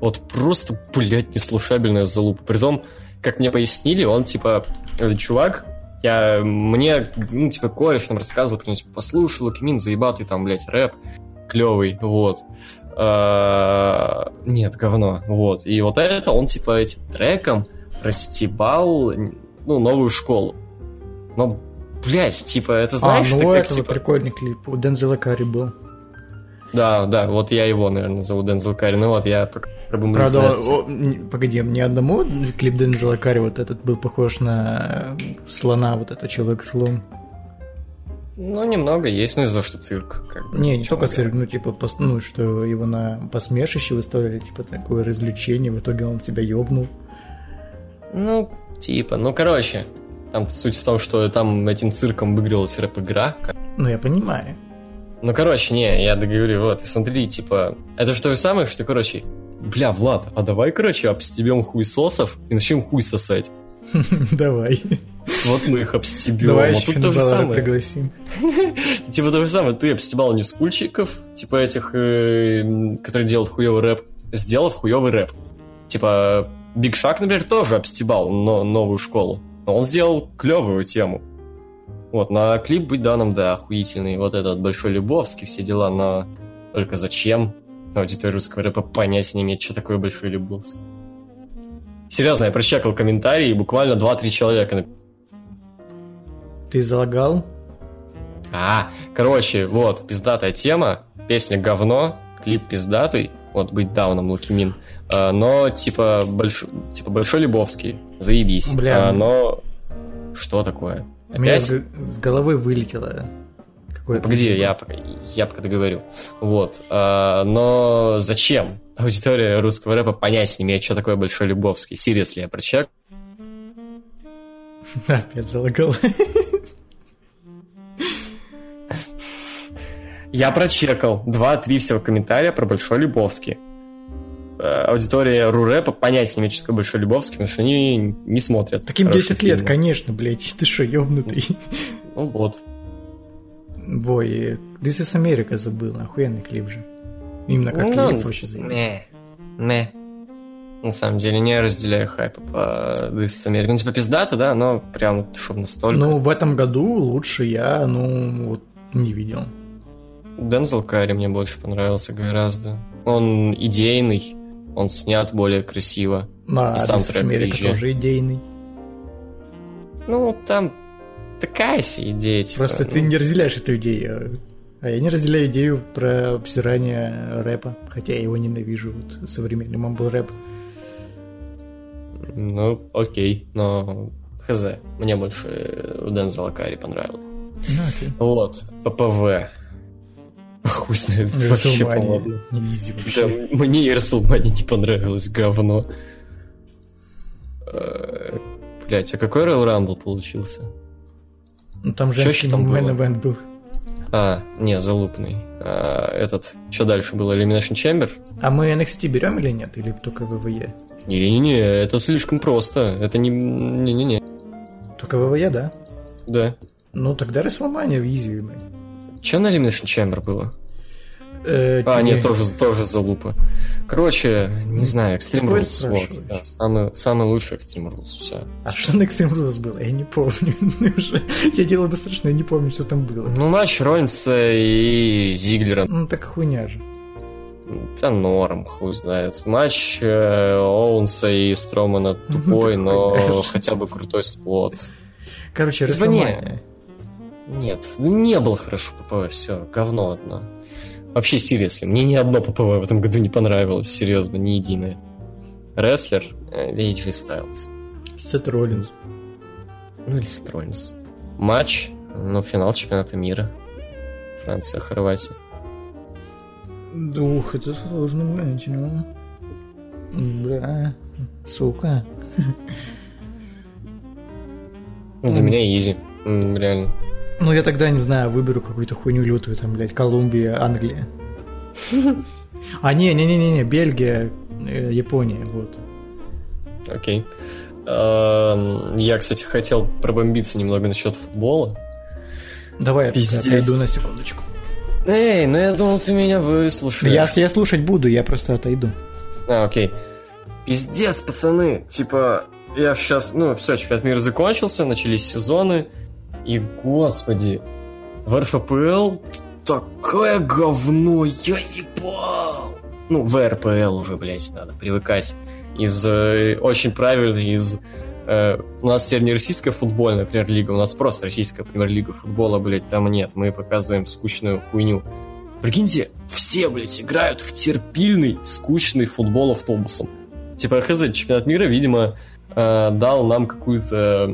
Вот просто, блядь, неслушабельная залупа. Притом, как мне пояснили, он, типа, этот чувак, я, мне, ну, типа, кореш нам рассказывал, типа, послушай, Лукимин, заебал ты там, блядь, рэп, клевый, вот. А, Нет, говно, вот. И вот это он, типа, этим треком растебал, ну, новую школу. Но, блядь, типа, это знаешь, а, ну это типа... прикольный клип. У Дензела Карри был. Да, да, вот я его, наверное, зову Дензел Карри. Ну вот, я как бы Правда, о, погоди, мне одному клип Дензела Карри вот этот был похож на э, слона, вот этот Человек-слон. Ну, немного есть, ну, из-за что цирк. Как бы, Не, не только много. цирк, ну, типа, пос- ну, что его на посмешище выставляли, типа, такое развлечение, в итоге он себя ёбнул. Ну, типа, ну, короче, там суть в том, что там этим цирком выигрывалась рэп-игра. Ну, я понимаю. Ну, короче, не, я договорю, вот, смотри, типа, это же то же самое, что, короче, бля, Влад, а давай, короче, обстебем хуесосов и начнем хуй сосать. Давай. Вот мы их обстебем. Давай а еще тут то же самое. пригласим. Типа то же самое, ты обстебал нескульчиков, типа этих, э, которые делают хуёвый рэп, сделав хуёвый рэп. Типа, Биг Шаг, например, тоже обстебал но, новую школу. Но он сделал клевую тему. Вот, на клип быть данным, да, охуительный. Вот этот Большой Любовский, все дела, но только зачем? Аудитория русского рэпа понять не имеет, что такое Большой Любовский. Серьезно, я прочекал комментарии, и буквально 2-3 человека. Ты залагал? А, короче, вот, пиздатая тема, песня говно, клип пиздатый, вот быть дауном Лукимин, А, но типа, больш... типа Большой Любовский, заебись. Бля, А, ну- но что такое? У меня Опять? с, с головы вылетело. Какое-то Погоди, я, я пока договорю. Вот. А, но зачем? Аудитория русского рэпа понять не имеет, что такое Большой Любовский. Серьезно, я прочек. Опять залагал. Я прочекал 2-3 всего комментария про Большой Любовский. Э, Аудитория Рурэпа понять имеет, что такое Большой Любовский, потому что они не смотрят. Таким хорошие 10 лет, фильмы. конечно, блядь. Ты что, ёбнутый? Ну вот. Бой, This is America забыл, охуенный клип же. Именно как Ну, клип вообще заебись. Не. Не. На самом деле не разделяю хайпа по This is America. Ну, типа пиздато, да, но прям, чтобы настолько. Ну, в этом году лучше я, ну, вот, не видел. Дензел Карри мне больше понравился гораздо. Он идейный, он снят более красиво. А И сам America приезжает. тоже идейный. Ну, там такая себе идея, типа. Просто ну, ты не разделяешь эту идею. А я не разделяю идею про обсирание рэпа, хотя я его ненавижу, вот современный мамбл рэп. Ну, окей, но хз. Мне больше Дензела Карри понравилось. Ну, окей. Вот, ППВ. Хуй знает, вообще, по-моему. Не изи Да, мне и Расселмани не понравилось, говно. Э, Блять, а какой Royal Rumble получился? Ну, там женский event был. А, не, залупный. А, этот, что дальше было? Elimination Chamber? А мы NXT берем или нет? Или только ВВЕ? Не-не-не, это слишком просто. Это не... Не-не-не. Только ВВЕ, да? Да. Ну, тогда Расселмания в изи, блин. Че на Elimination Chamber было? Э, А, нет, тоже, тоже залупа. Короче, не знаю, Extreme Rules. Вот, да, самый, самый лучший Extreme Rules. Все. А что на Extreme Rules было? Я не помню. Уже. Я делал бы страшно, я не помню, что там было. Ну, матч Роллинса и Зиглера. Ну, так хуйня же. Да норм, хуй знает. Матч э, Оуэнса и Стромана тупой, Ну, но такой, хотя бы крутой спот. Короче, Звони. Расселмания. Нет, ну не было хорошо ППВ, все, говно одно. Вообще, серьезно, мне ни одно ППВ в этом году не понравилось, серьезно, ни единое. Рестлер, э, AJ Styles. Сет Роллинс. Ну или Стройнс. Матч, ну, финал чемпионата мира. Франция, Хорватия. Ух, это сложно, блядь, ну. Бля, сука. Ну, Для меня изи, реально. Ну, я тогда, не знаю, выберу какую-то хуйню лютую, там, блядь, Колумбия, Англия. А, не-не-не-не, Бельгия, э, Япония, вот. Окей. Эм, Я, кстати, хотел пробомбиться немного насчет футбола. Давай я Пиздец. отойду на секундочку. Эй, ну я думал, ты меня выслушаешь. Я, я слушать буду, я просто отойду. А, окей. Пиздец, пацаны. Типа, я сейчас, ну, все, чемпионат мира закончился, начались сезоны. И, господи, в РФПЛ такое говно, я ебал. Ну, в РПЛ уже, блядь, надо привыкать. Из э, очень правильно, из... э, у нас теперь не российская футбольная премьер-лига, у нас просто российская премьер-лига футбола, блядь, там нет. Мы показываем скучную хуйню. Прикиньте, все, блядь, играют в терпильный, скучный футбол автобусом. Типа, хз, чемпионат мира, видимо, э, дал нам какую-то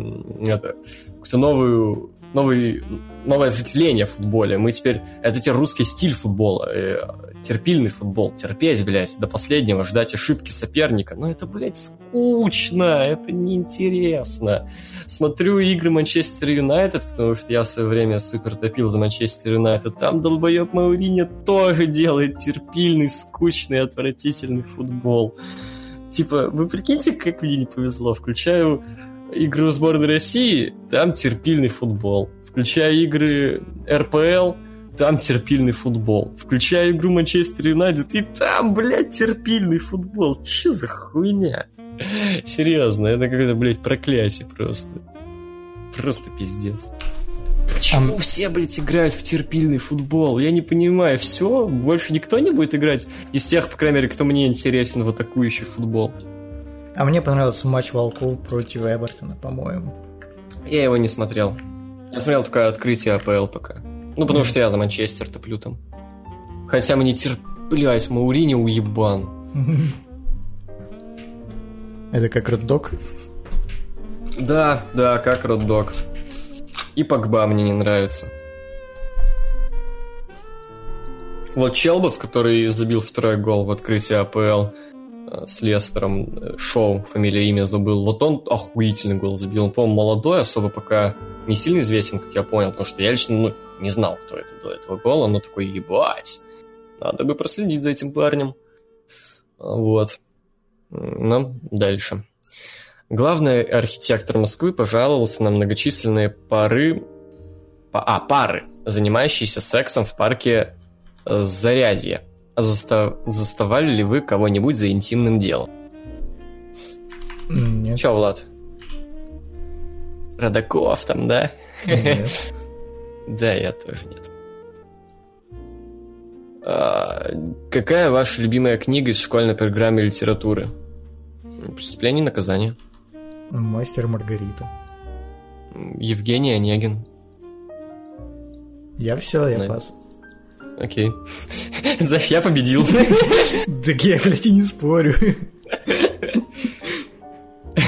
это, какую-то новую новый, новое ответвление в футболе. Мы теперь... Это теперь русский стиль футбола. Э, терпильный футбол. Терпеть, блядь, до последнего, ждать ошибки соперника. Но это, блядь, скучно, это неинтересно. Смотрю игры Манчестер Юнайтед, потому что я в свое время супер топил за Манчестер Юнайтед. Там долбоеб Маурини тоже делает терпильный, скучный, отвратительный футбол. Типа, вы прикиньте, как мне не повезло. Включаю игры сборной России, там терпильный футбол. Включая игры РПЛ, там терпильный футбол. Включая игру Манчестер Юнайтед, и там, блядь, терпильный футбол. Че за хуйня? Серьезно, это какое-то, блядь, проклятие просто. Просто пиздец. Почему а... все, блядь, играют в терпильный футбол? Я не понимаю. Все, больше никто не будет играть из тех, по крайней мере, кто мне интересен в атакующий футбол. А мне понравился матч Волков против Эвертона, по-моему. Я его не смотрел. Я смотрел только открытие АПЛ пока. Ну, потому mm. что я за Манчестер топлю там. Хотя мне терплять, Маурини уебан. Это как Роддог? Да, да, как Роддог. И Погба мне не нравится. Вот Челбас, который забил второй гол в открытии АПЛ, с Лестером, э, Шоу, фамилия, имя забыл. Вот он охуительный гол забил. Он, по-моему, молодой, особо пока не сильно известен, как я понял, потому что я лично ну, не знал, кто это до этого гола, но такой, ебать, надо бы проследить за этим парнем. Вот. Ну, дальше. Главный архитектор Москвы пожаловался на многочисленные пары... А, пары, занимающиеся сексом в парке э, Зарядье а застав... заставали ли вы кого-нибудь за интимным делом? Нет. Че, Влад? Родаков там, да? Нет. Да, я тоже нет. А, какая ваша любимая книга из школьной программы литературы? Преступление и наказание. Мастер Маргарита. Евгений Онегин. Я все, я пас. Окей. Зах, я победил. Так я, блядь, и не спорю.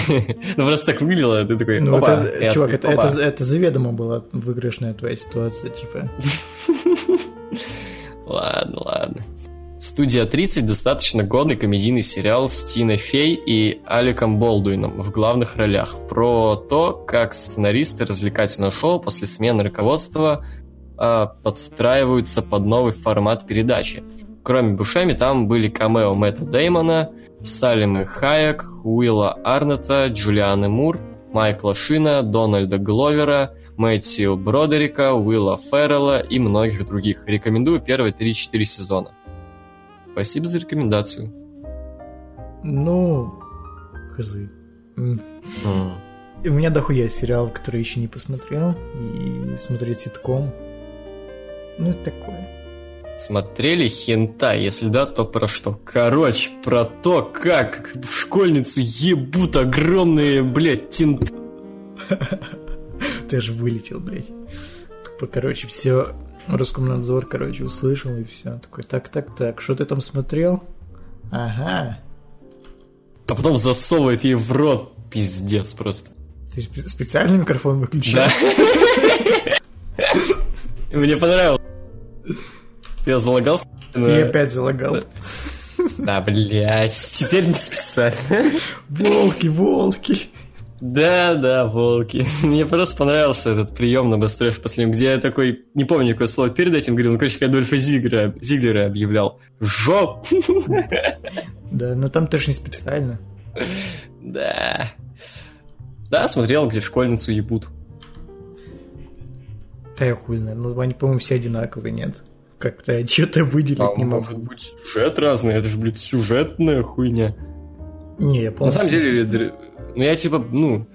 Ну, просто так выглядело, ты такой, Ну, это, чувак, это, это, это заведомо была выигрышная твоя ситуация, типа. Ладно, ладно. Студия 30 достаточно годный комедийный сериал с Тиной Фей и Аликом Болдуином в главных ролях про то, как сценаристы развлекательного шоу после смены руководства э, подстраиваются под новый формат передачи. Кроме Бушеми там были камео Мэтта Деймона, Салимы Хайек, Уилла Арнета, Джулианы Мур, Майкла Шина, Дональда Гловера, Мэтью Бродерика, Уилла Феррелла и многих других. Рекомендую первые 3-4 сезона. Спасибо за рекомендацию. Ну, хз. Mm. У меня дохуя сериалов, которые еще не посмотрел, и смотреть ситком ну, это такое. Смотрели хента? Если да, то про что? Короче, про то, как школьницу ебут огромные, блядь, тинты. Ты же вылетел, блядь. Короче, все, Роскомнадзор, короче, услышал и все. Такой, так, так, так, что ты там смотрел? Ага. А потом засовывает ей в рот. Пиздец просто. Ты специальный микрофон выключил? Да. Мне понравилось. Я залагал? Ты опять залагал. Да, блядь, теперь не специально. Волки, волки. Да, да, волки. Мне просто понравился этот прием на Быстрее в последнем, где я такой, не помню, какое слово перед этим говорил, ну, короче, Адольфа Зиглера, Зиглера объявлял. Жоп! Да, но там тоже не специально. Да. Да, смотрел, где школьницу ебут. Да я хуй знаю. Ну, они, по-моему, все одинаковые, нет? Как-то я что-то выделить Там не могу. может быть сюжет разный, это же, блядь, сюжетная хуйня. Не, я помню. На самом деле, ну я типа, ну,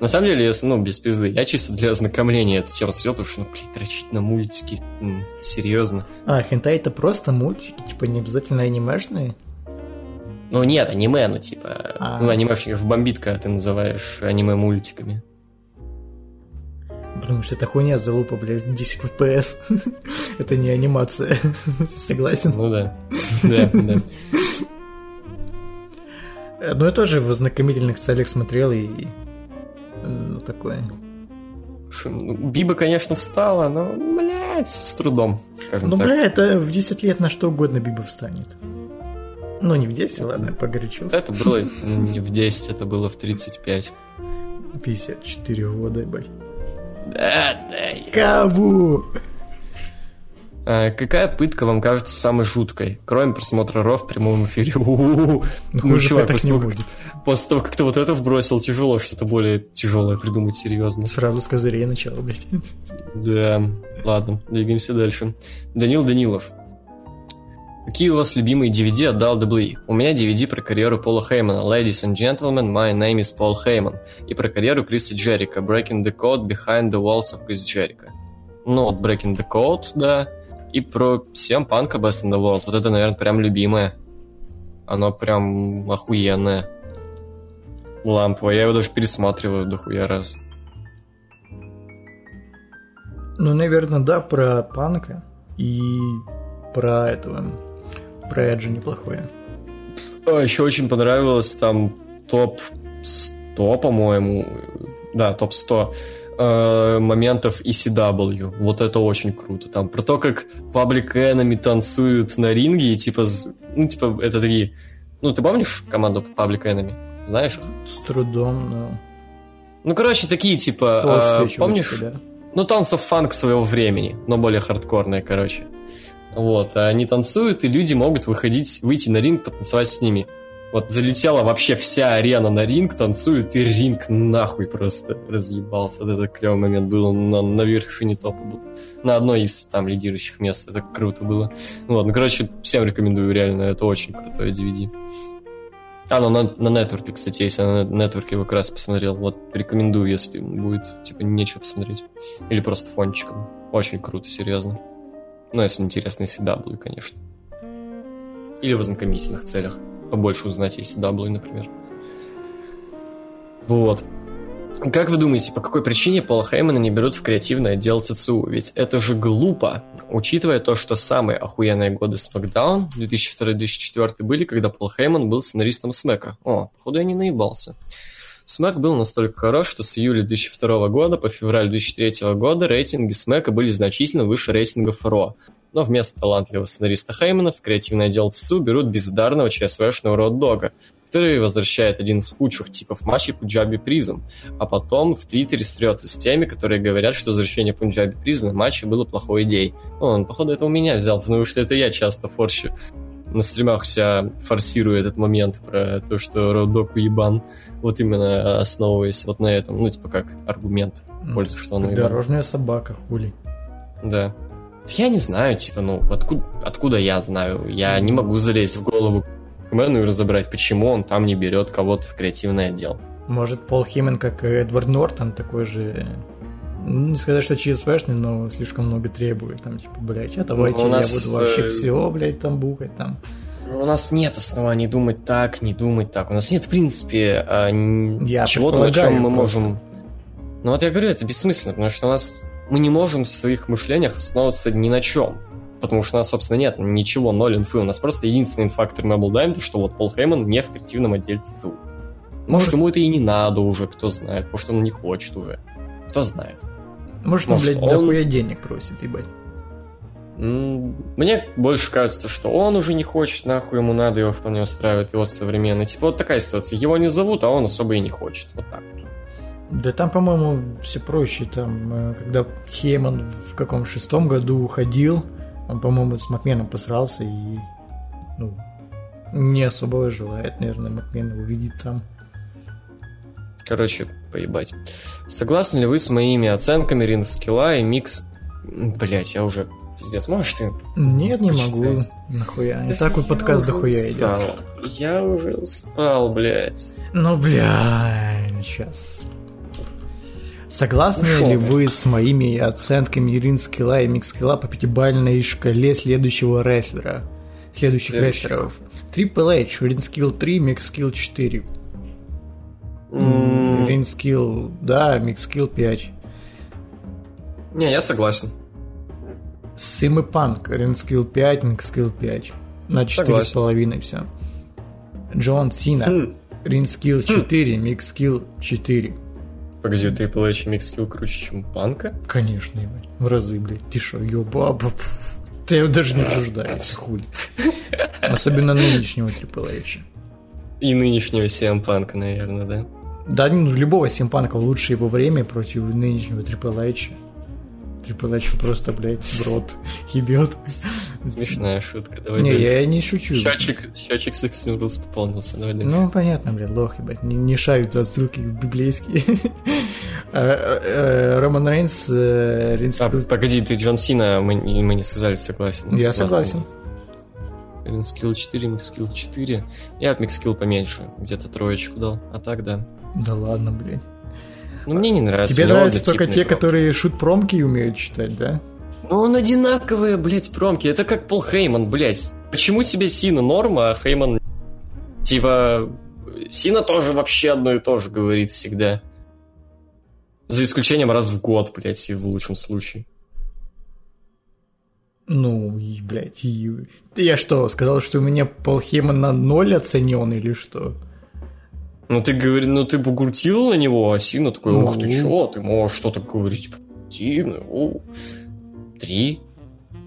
на самом деле, я, ну, без пизды, я чисто для ознакомления эту тему смотрел, потому что, ну, блин, дрочить на мультики, м, серьезно. А, хентай это просто мультики, типа не обязательно анимешные? Ну нет, аниме, ну типа, а. ну анимешников бомбит, когда ты называешь аниме мультиками. Потому что это хуйня залупа, блядь, 10 FPS. это не анимация. Согласен? Ну да. Да, да. Ну, я тоже в ознакомительных целях смотрел и... Ну, такое. Ну, Биба, конечно, встала, но, блядь, с трудом, скажем ну, так. бля, это в 10 лет на что угодно Биба встанет. Ну, не в 10, ладно, погорячился. Это было не в 10, это было в 35. 54 года, ебать. Да, да. Кого? А, какая пытка вам кажется самой жуткой, кроме просмотра РО в прямом эфире? Ну, Ну, чувак, так после не того, как- будет. После того, как ты вот это вбросил, тяжело что-то более тяжелое придумать серьезно. Сразу с козырей начало, блядь. Да, ладно, двигаемся дальше. Данил Данилов. Какие у вас любимые DVD от WWE? У меня DVD про карьеру Пола Хеймана Ladies and Gentlemen, My Name is Paul Heyman и про карьеру Криса Джерика Breaking the Code Behind the Walls of Chris Jericho. Ну, вот Breaking the Code, да, и про CM Punk Best in the World. Вот это, наверное, прям любимое. Оно прям охуенное. Ламповое. Я его даже пересматриваю дохуя раз. Ну, наверное, да, про панка и про этого, про Эджи неплохое. А, еще очень понравилось там топ 100, по-моему, да, топ 100 э, моментов ECW. Вот это очень круто. Там про то, как Public Enemy танцуют на ринге, и типа, ну, типа, это такие... Ну, ты помнишь команду Public Enemy? Знаешь их? С трудом, но... Ну, короче, такие, типа, э, помнишь? да. Ну, танцев фанк своего времени, но более хардкорные, короче. Вот, а они танцуют, и люди могут выходить, выйти на ринг, потанцевать с ними. Вот залетела вообще вся арена на ринг, танцует, и ринг нахуй просто разъебался. Вот это клевый момент был, он на, на вершине топа был. На одной из там лидирующих мест, это круто было. Ну, короче, всем рекомендую, реально, это очень крутое DVD. А, ну на, на нетворке, кстати, есть, на нетворке его как раз посмотрел. Вот, рекомендую, если будет, типа, нечего посмотреть. Или просто фончиком. Очень круто, серьезно. Ну, если интересно CW, конечно. Или в ознакомительных целях. Побольше узнать о CW, например. Вот. Как вы думаете, по какой причине Пола Хеймана не берут в креативный отдел ЦЦУ? Ведь это же глупо, учитывая то, что самые охуенные годы SmackDown 2002-2004 были, когда Пол Хейман был сценаристом Смека. О, походу я не наебался. Смэк был настолько хорош, что с июля 2002 года по февраль 2003 года рейтинги Смэка были значительно выше рейтингов Ро. Но вместо талантливого сценариста Хеймана в креативный отдел ЦСУ берут бездарного ЧСВшного Род-Дога, который возвращает один из худших типов матчей Пунджаби Призм, а потом в Твиттере стрется с теми, которые говорят, что возвращение Пунджаби Призм на матче было плохой идеей. Ну, он, походу, это у меня взял, потому что это я часто форщу на стримах вся форсирую этот момент про то, что Род-Дог уебан, вот именно основываясь вот на этом, ну, типа как аргумент в пользу, что он. Дорожная собака, хули. Да. Я не знаю, типа, ну, откуда, откуда я знаю? Я не могу залезть в голову Мэну и разобрать, почему он там не берет кого-то в креативный отдел. Может, Пол Хейман, как и Эдвард Нортон, такой же... ну, Не сказать, что ЧСВшный, но слишком много требует. Там, типа, блядь, а давайте Ну, нас, я буду вообще э, все, блядь, там букать, там. У нас нет оснований думать так, не думать так. У нас нет, в принципе, а, Я чего-то, на чем мы просто. можем... Ну вот я говорю, это бессмысленно, потому что у нас... Мы не можем в своих мышлениях основываться ни на чем. Потому что у нас, собственно, нет ничего, ноль инфы. У нас просто единственный фактор мы обладаем, то, что вот Пол Хейман не в креативном отделе ЦЦУ. Может, Может- ему это и не надо уже, кто знает, что он не хочет уже. Кто знает. Может, он, может, блядь, он- дохуя денег просит, ебать. Мне больше кажется, что он уже не хочет, нахуй ему надо, его вполне устраивает его современный. Типа вот такая ситуация. Его не зовут, а он особо и не хочет. Вот так. вот. Да там, по-моему, все проще. Там, э, когда Хейман в каком шестом году уходил, он, по-моему, с Макменом посрался и ну, не особо желает, наверное, Макмена увидеть там. Короче, поебать. Согласны ли вы с моими оценками ринг скилла и микс... Блять, я уже... Пиздец, можешь ты... Нет, не могу. Нахуя. И Да так вот подкаст дохуя идет. Я уже устал, блядь. Ну, бля, сейчас. Согласны Ну, шо ли ты? вы с моими оценками рин скилла и микс скилла по пятибалльной шкале следующего рестлера? Следующих Следующих. рестлеров. Triple H, рин скилл 3, микс скилл 4. М, Рин скилл, да, микс скилл 5. Не, я согласен. Симы Панк, рин скилл 5, микс скилл 5. На 4,5 все. Джон Сина, Хм. рин скилл 4, микс скилл 4. Погоди, у Triple H микскилл круче, чем Панка? Конечно, ебать. В разы, блядь. Ты шо, ёбаба. Ты даже не обсуждается, хуй. Особенно нынешнего Triple H. И нынешнего CM Панка, наверное, да? Да, ну, любого симпанка в лучшее его время против нынешнего Triple H. Triple H просто, блядь, в рот ебет. Смешная шутка. Давай Не, я не шучу. Счетчик, счетчик с Extreme Rules пополнился. Давай дальше. Ну, понятно, блядь, лох, ебать. Не, не шарит за отсылки библейские. Э, э, Роман Рейнс, э, Ринс А, погоди, ты Джон Сина, мы, не- мы не сказали, согласен. Я согласен. Skill 4, Mixskill 4. Я от Mixskill поменьше, где-то троечку дал. А так, да. Да ладно, блядь. Ну, мне не нравится. Тебе нравятся только те, пром. которые шут-промки умеют читать, да? Ну, он одинаковые, блядь, промки. Это как Пол Хейман, блядь. Почему тебе Сина норма, а Хейман... Типа... Сина тоже вообще одно и то же говорит всегда. За исключением раз в год, блядь, и в лучшем случае. Ну, и, блядь, и... Я что, сказал, что у меня Пол Хейман на ноль оценен или что? Ну, ты говори, ну ты бугуртил на него, а Сина такой, ух ты Ну. чё, ты можешь что-то говорить про Сина, о, Три.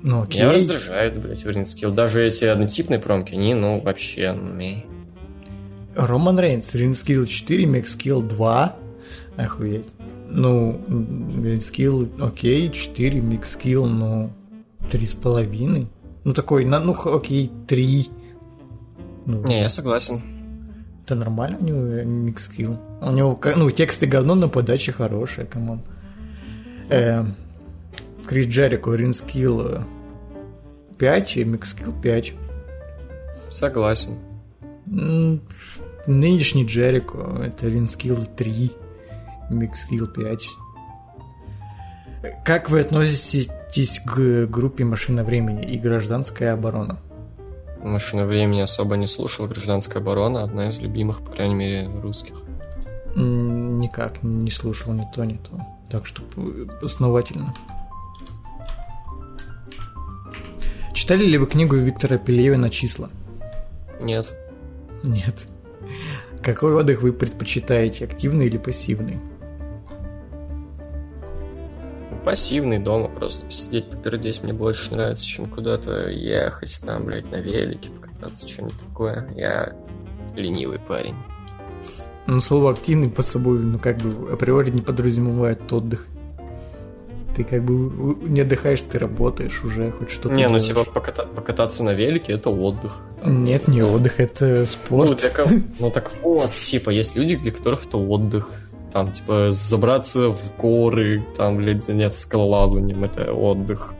Ну, окей. Меня раздражает, блядь, ring skill. Даже эти однотипные промки, они, ну, вообще, meh. Роман Рейнс, ring skill 4, mic skill 2. Охуеть. Ну, ring skill, окей, 4, mic skill, ну, три с половиной. Ну, такой, ну, окей, 3. Ну, Не, я согласен. Это нормально у него mic skill. У него, ну, тексты говно, но подача хорошая, come on. Э, Крис Джерико, ring skill 5 и mic skill 5. Согласен. Нынешний Джерико это ring skill 3, mic skill 5. Как вы относитесь к группе «Машина времени» и «Гражданская оборона»? Машина времени особо не слушал. Гражданская оборона одна из любимых, по крайней мере, русских. Никак не слушал ни то, ни то. Так что основательно. Читали ли вы книгу Виктора Пелевина «Числа»? Нет. Нет. Какой отдых вы предпочитаете, активный или пассивный? Пассивный дома, просто посидеть, попердеть мне больше нравится, чем куда-то ехать, там, блядь, на велике покататься, что-нибудь такое. Я ленивый парень. Ну, слово активный под собой, ну, как бы, априори не подразумевает отдых. Ты как бы не отдыхаешь, ты работаешь уже, хоть что-то не, ну делаешь. типа поката- покататься на велике это отдых. Там, Нет, не отдых, это Ну, спорт. для кого- ну так вот, типа, есть люди, для которых это отдых. Там, типа, забраться в горы, там, блядь, заняться скалолазанием, это отдых.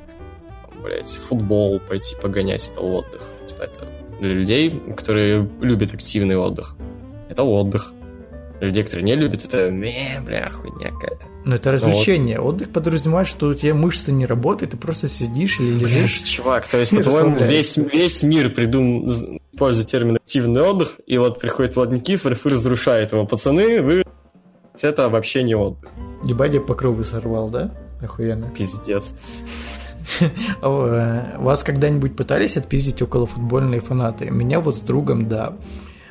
Там, блядь, футбол пойти погонять, это отдых. Типа, это для людей, которые любят активный отдых. Это отдых. Для людей, которые не любят, это, не, бля, хуйня какая-то. Но это развлечение. Отдых подразумевает, что у тебя мышцы не работают, ты просто сидишь или лежишь. Блядь, чувак, то есть, по-твоему, весь, весь мир придумал, использует термин активный отдых, и вот приходит Влад Никифоров и разрушает его. Пацаны, вы... Это вообще не отдых. Ебать, я покровы сорвал, да? Охуенно. Пиздец. Э, Вас когда-нибудь пытались отпиздить около футбольные фанаты? Меня вот с другом, да.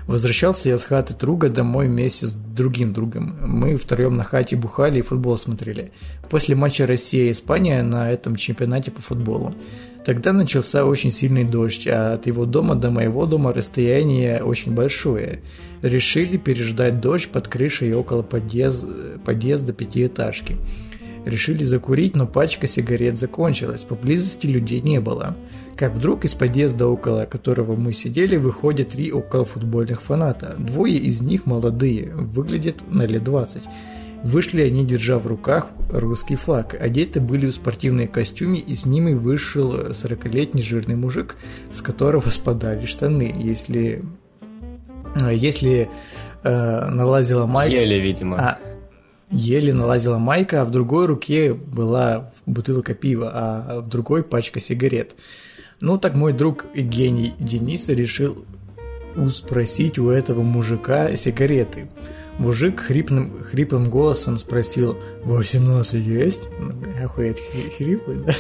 Возвращался я с хаты друга домой вместе с другим другом. Мы втроем на хате бухали и футбол смотрели. После матча Россия-Испания на этом чемпионате по футболу. Тогда начался очень сильный дождь, а от его дома до моего дома расстояние очень большое. Решили переждать дождь под крышей около подъезд- подъезда пятиэтажки. Решили закурить, но пачка сигарет закончилась, поблизости людей не было. Как вдруг из подъезда, около которого мы сидели, выходят три околофутбольных фаната. Двое из них молодые, выглядят на лет 20. Вышли они, держа в руках русский флаг. Одеты были в спортивные костюмы, и с ними вышел 40-летний жирный мужик, с которого спадали штаны. Если, э, если э, налазила майка... Еле, видимо. А, еле налазила майка, а в другой руке была бутылка пива, а в другой пачка сигарет. Ну так мой друг гений Денис решил спросить у этого мужика сигареты. Мужик хрипным, хриплым голосом спросил, 18 есть? Охуеть, хри- хриплый, да?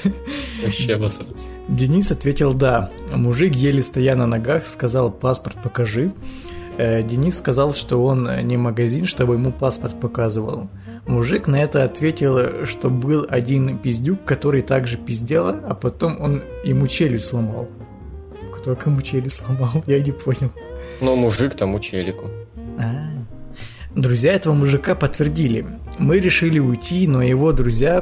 Вообще обосраться. Денис ответил «да». Мужик, еле стоя на ногах, сказал «паспорт покажи». Э, Денис сказал, что он не магазин, чтобы ему паспорт показывал. Мужик на это ответил, что был один пиздюк, который также пиздел, а потом он ему челюсть сломал. Кто кому челюсть сломал? Я не понял. Ну, мужик тому челику. А. Друзья этого мужика подтвердили. Мы решили уйти, но его друзья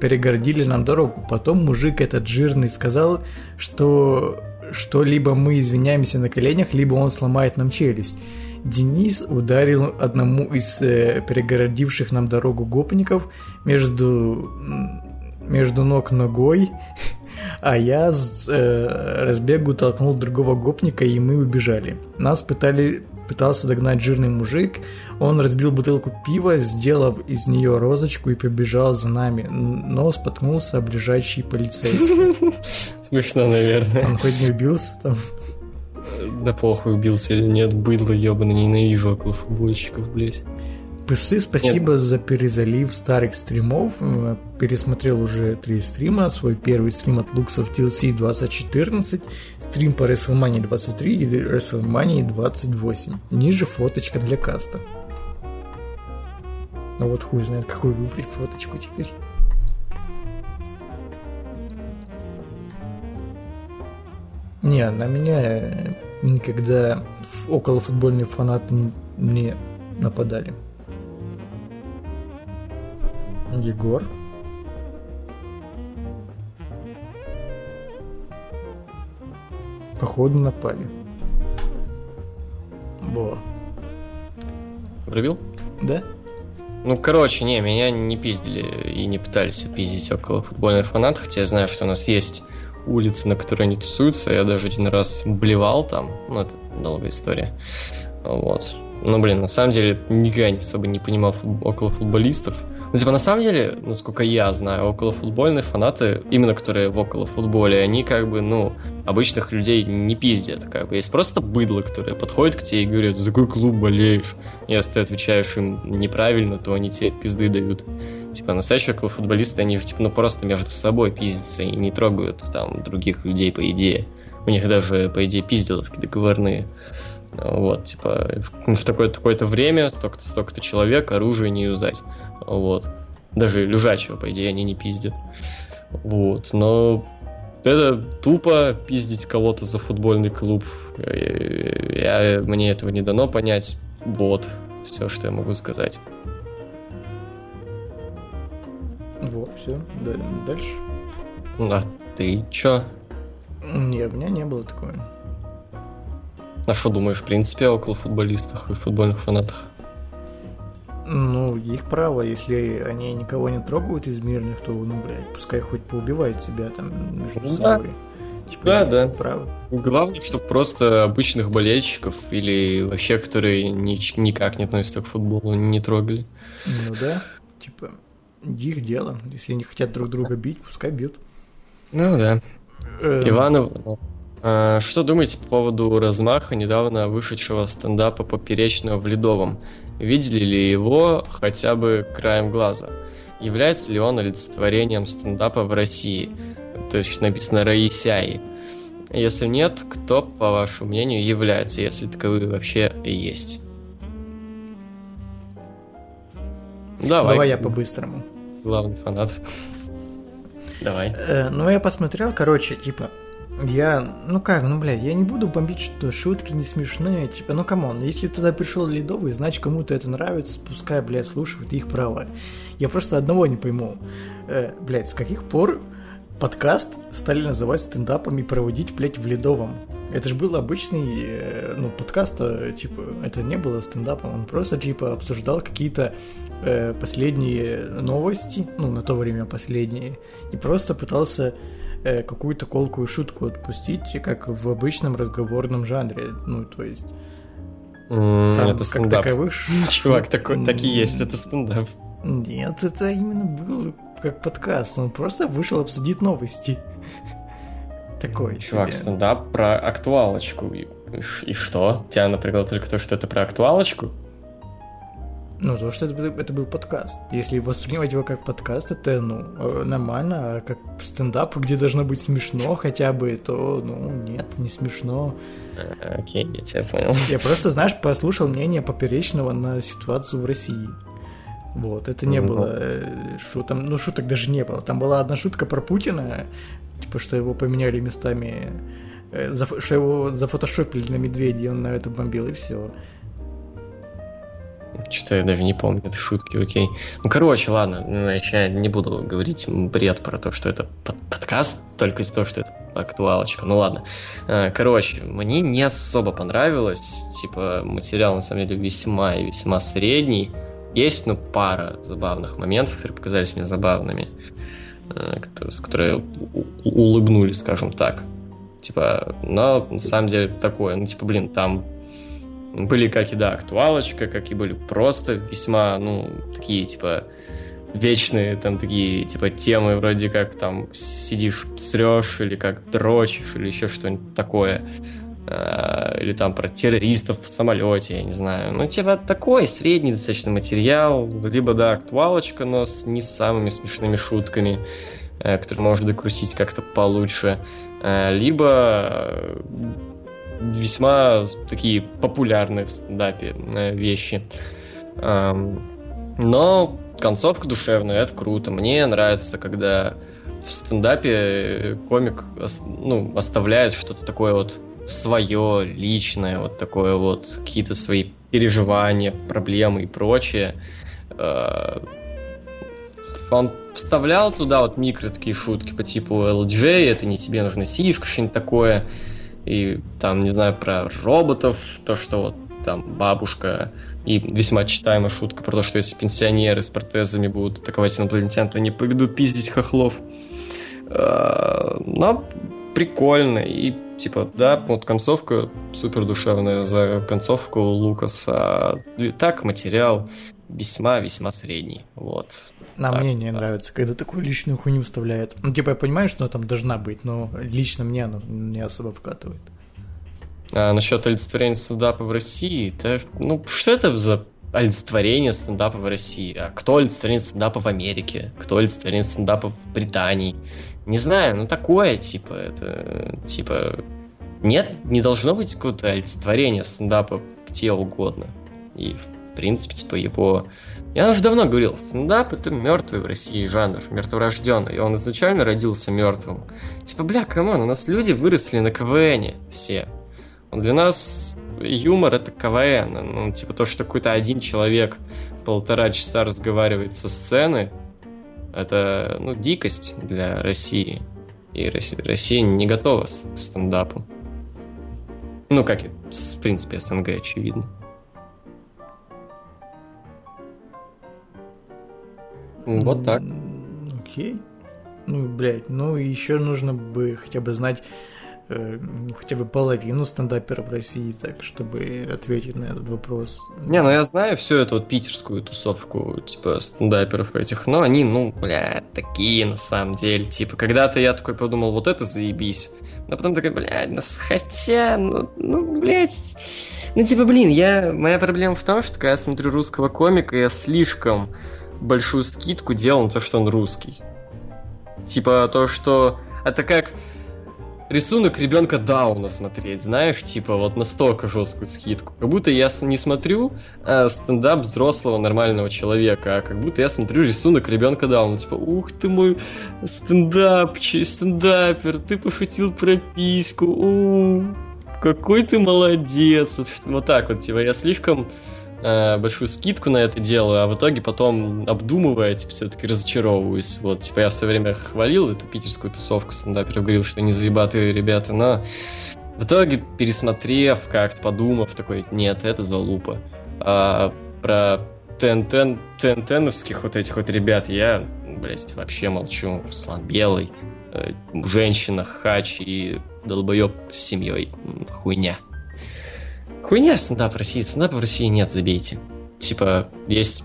перегородили нам дорогу. Потом мужик этот жирный сказал, что, что либо мы извиняемся на коленях, либо он сломает нам челюсть. Денис ударил одному из э, перегородивших нам дорогу гопников между, между ног ногой, а я с э, разбегу толкнул другого гопника, и мы убежали. Нас пытали, пытался догнать жирный мужик, он разбил бутылку пива, сделав из нее розочку и побежал за нами, но споткнулся ближайший полицейский. Смешно, наверное. Он хоть не убился там? Да похуй, убился или нет, быдло ебаный, ненавижу около футбольщиков, блядь. Пысы, спасибо Нет. за перезалив старых стримов. Э, пересмотрел уже три стрима. Свой первый стрим от Луксов TLC 2014, стрим по WrestleMania 23 и WrestleMania 28. Ниже фоточка для каста. Ну вот хуй знает, какую выбрать фоточку теперь. Не, на меня никогда около футбольные фанаты не нападали. Егор. Походу напали. Во. Пробил? Да. Ну, короче, не, меня не пиздили и не пытались пиздить около футбольных фанатов, хотя я знаю, что у нас есть улицы, на которой они тусуются. Я даже один раз блевал там. Ну, это долгая история. Вот. Но, блин, на самом деле, никогда не особо не понимал фут... около футболистов. Ну, типа, на самом деле, насколько я знаю, около футбольные фанаты, именно которые в около футболе, они как бы, ну, обычных людей не пиздят. Как бы есть просто быдло, которое подходит к тебе и говорит, за какой клуб болеешь? Если ты отвечаешь им неправильно, то они тебе пизды дают. Типа, настоящие около футболисты, они, типа, ну, просто между собой пиздятся и не трогают там других людей, по идее. У них даже, по идее, пизделовки договорные. Вот, типа, в, такое-то такое время столько-то столько-то человек, оружие не юзать. Вот. Даже лежачего, по идее, они не пиздят. Вот. Но это тупо пиздить кого-то за футбольный клуб. Я, я, мне этого не дано понять. Вот. Все, что я могу сказать. Вот, все. Дальше. А ты чё? Не, у меня не было такого. А что думаешь, в принципе, около футболистах и футбольных фанатах? Ну, их право, если они никого не трогают из мирных, то, ну, блядь, пускай хоть поубивают себя там между ну да. собой. Типа, да, да. Право. Главное, чтобы просто обычных болельщиков или вообще, которые ни, никак не относятся к футболу, не трогали. Ну да, типа, их дело. Если они хотят друг друга бить, пускай бьют. Ну да. Эм... Иванов, а, что думаете по поводу размаха недавно вышедшего стендапа поперечного в Ледовом? Видели ли его хотя бы краем глаза? Является ли он олицетворением стендапа в России? То есть написано Раисяи. Если нет, кто, по вашему мнению, является, если таковые вообще есть? Давай. Давай я по-быстрому. Главный фанат. Давай. Э, ну, я посмотрел, короче, типа, я, ну как, ну блядь, я не буду бомбить, что шутки не смешные, типа, ну come on, если туда пришел Ледовый, значит кому-то это нравится, пускай, блядь, слушают их права. Я просто одного не пойму, э, блядь, с каких пор подкаст стали называть стендапом и проводить, блядь, в Ледовом? Это же был обычный, э, ну, подкаст, а, типа, это не было стендапом, он просто, типа, обсуждал какие-то э, последние новости, ну, на то время последние, и просто пытался э, какую-то колкую шутку отпустить, как в обычном разговорном жанре. Ну, то есть... Mm, там, это стендап. Таковых... Чувак, такой, так и есть, это стендап. Нет, это именно был как подкаст. Он просто вышел обсудить новости. Такой Чувак, себе. стендап про актуалочку. И, и что? Тебя напрягало только то, что это про актуалочку? Ну, то, что это, это был подкаст. Если воспринимать его как подкаст, это, ну, э, нормально, а как стендап, где должно быть смешно хотя бы, то, ну, нет, не смешно. А, окей, я тебя понял. Я просто, знаешь, послушал мнение Поперечного на ситуацию в России. Вот, это не mm-hmm. было э, шутом, ну шуток даже не было. Там была одна шутка про Путина, типа, что его поменяли местами, э, что его зафотошопили на медведя, и он на это бомбил, и все. Что-то я даже не помню этой шутки, окей. Ну, короче, ладно, ну, я не буду говорить бред про то, что это под подкаст, только из-за того, что это актуалочка. Ну ладно. Э, короче, мне не особо понравилось. Типа, материал на самом деле весьма и весьма средний. Есть, ну, пара забавных моментов, которые показались мне забавными, э, с которые улыбнули, скажем так. Типа, но на самом деле такое, ну, типа, блин, там были как и, да, актуалочка, как и были просто весьма, ну, такие, типа, вечные там такие, типа, темы вроде как там сидишь, срешь, или как дрочишь, или еще что-нибудь такое. А, или там про террористов в самолете, я не знаю. Ну, типа, такой средний достаточно материал, либо, да, актуалочка, но с не самыми смешными шутками, э, которые можно докрутить как-то получше, э, либо весьма такие популярные в стендапе э, вещи. Но концовка душевная, это круто. Мне нравится, когда в стендапе комик ну, оставляет что-то такое вот свое, личное, вот такое вот, какие-то свои переживания, проблемы и прочее. Э, он вставлял туда вот микро такие шутки по типу LJ, это не тебе нужно сишка, что-нибудь такое и там, не знаю, про роботов, то, что вот там бабушка, и весьма читаемая шутка про то, что если пенсионеры с протезами будут атаковать инопланетян, то они поведут пиздить хохлов. А, но прикольно, и типа, да, вот концовка супер душевная за концовку Лукаса. Так, материал весьма-весьма средний, вот. А мне не нравится, когда такую личную хуйню вставляет. Ну, типа, я понимаю, что она там должна быть, но лично мне она не особо вкатывает. А насчет олицетворения стендапа в России, это, ну, что это за олицетворение стендапа в России? А кто олицетворение стендапа в Америке? Кто олицетворение стендапа в Британии? Не знаю, ну такое, типа, это, типа, нет, не должно быть какого-то олицетворения стендапа где угодно. И, в принципе, типа, его я уже давно говорил, стендап это мертвый в России жанр, мертворожденный. И он изначально родился мертвым. Типа, бля, come on, у нас люди выросли на КВНе все. Для нас юмор это КВН. Ну, типа то, что какой-то один человек полтора часа разговаривает со сцены, это, ну, дикость для России. И Россия не готова к стендапу. Ну, как и, в принципе, СНГ, очевидно. Вот так. Окей. Ну, блядь, ну еще нужно бы хотя бы знать э, хотя бы половину стендаперов России, так, чтобы ответить на этот вопрос. Не, ну я знаю всю эту вот питерскую тусовку, типа, стендаперов этих, но они, ну, бля, такие на самом деле. Типа, когда-то я такой подумал, вот это заебись. Но потом такой, блядь, ну, хотя, ну, ну, блядь... Ну, типа, блин, я... Моя проблема в том, что когда я смотрю русского комика, я слишком большую скидку делал на то, что он русский. Типа то, что... Это как рисунок ребенка Дауна смотреть, знаешь, типа вот настолько жесткую скидку. Как будто я не смотрю а, стендап взрослого нормального человека, а как будто я смотрю рисунок ребенка Дауна. Типа, ух ты мой стендапчик, стендапер, ты пошутил про письку, у какой ты молодец. Вот так вот, типа, я слишком э, большую скидку на это делаю, а в итоге потом, обдумывая, типа, все-таки разочаровываюсь. Вот, типа, я все время хвалил эту питерскую тусовку стендаперов, говорил, что они заебатые ребята, но в итоге, пересмотрев, как-то подумав, такой, нет, это залупа. А про ТНТ, ТНТНовских вот этих вот ребят я, блядь, вообще молчу. Руслан Белый, э, женщина, хач и долбоеб с семьей. Хуйня. Хуйня стендап в России. Стендапа в России нет, забейте. Типа, есть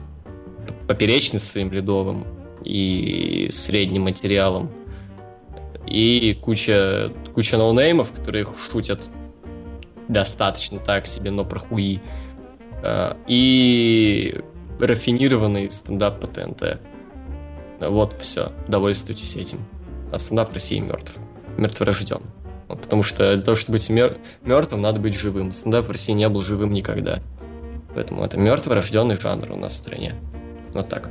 поперечный с своим ледовым и средним материалом. И куча, куча ноунеймов, которые шутят достаточно так себе, но про хуи. А, и рафинированный стендап по ТНТ. Вот все. Довольствуйтесь этим. А стендап России мертв. Мертворожден. Потому что для того, чтобы быть мер... мертвым, надо быть живым. Стендап в России не был живым никогда. Поэтому это мертвый рожденный жанр у нас в стране. Вот так.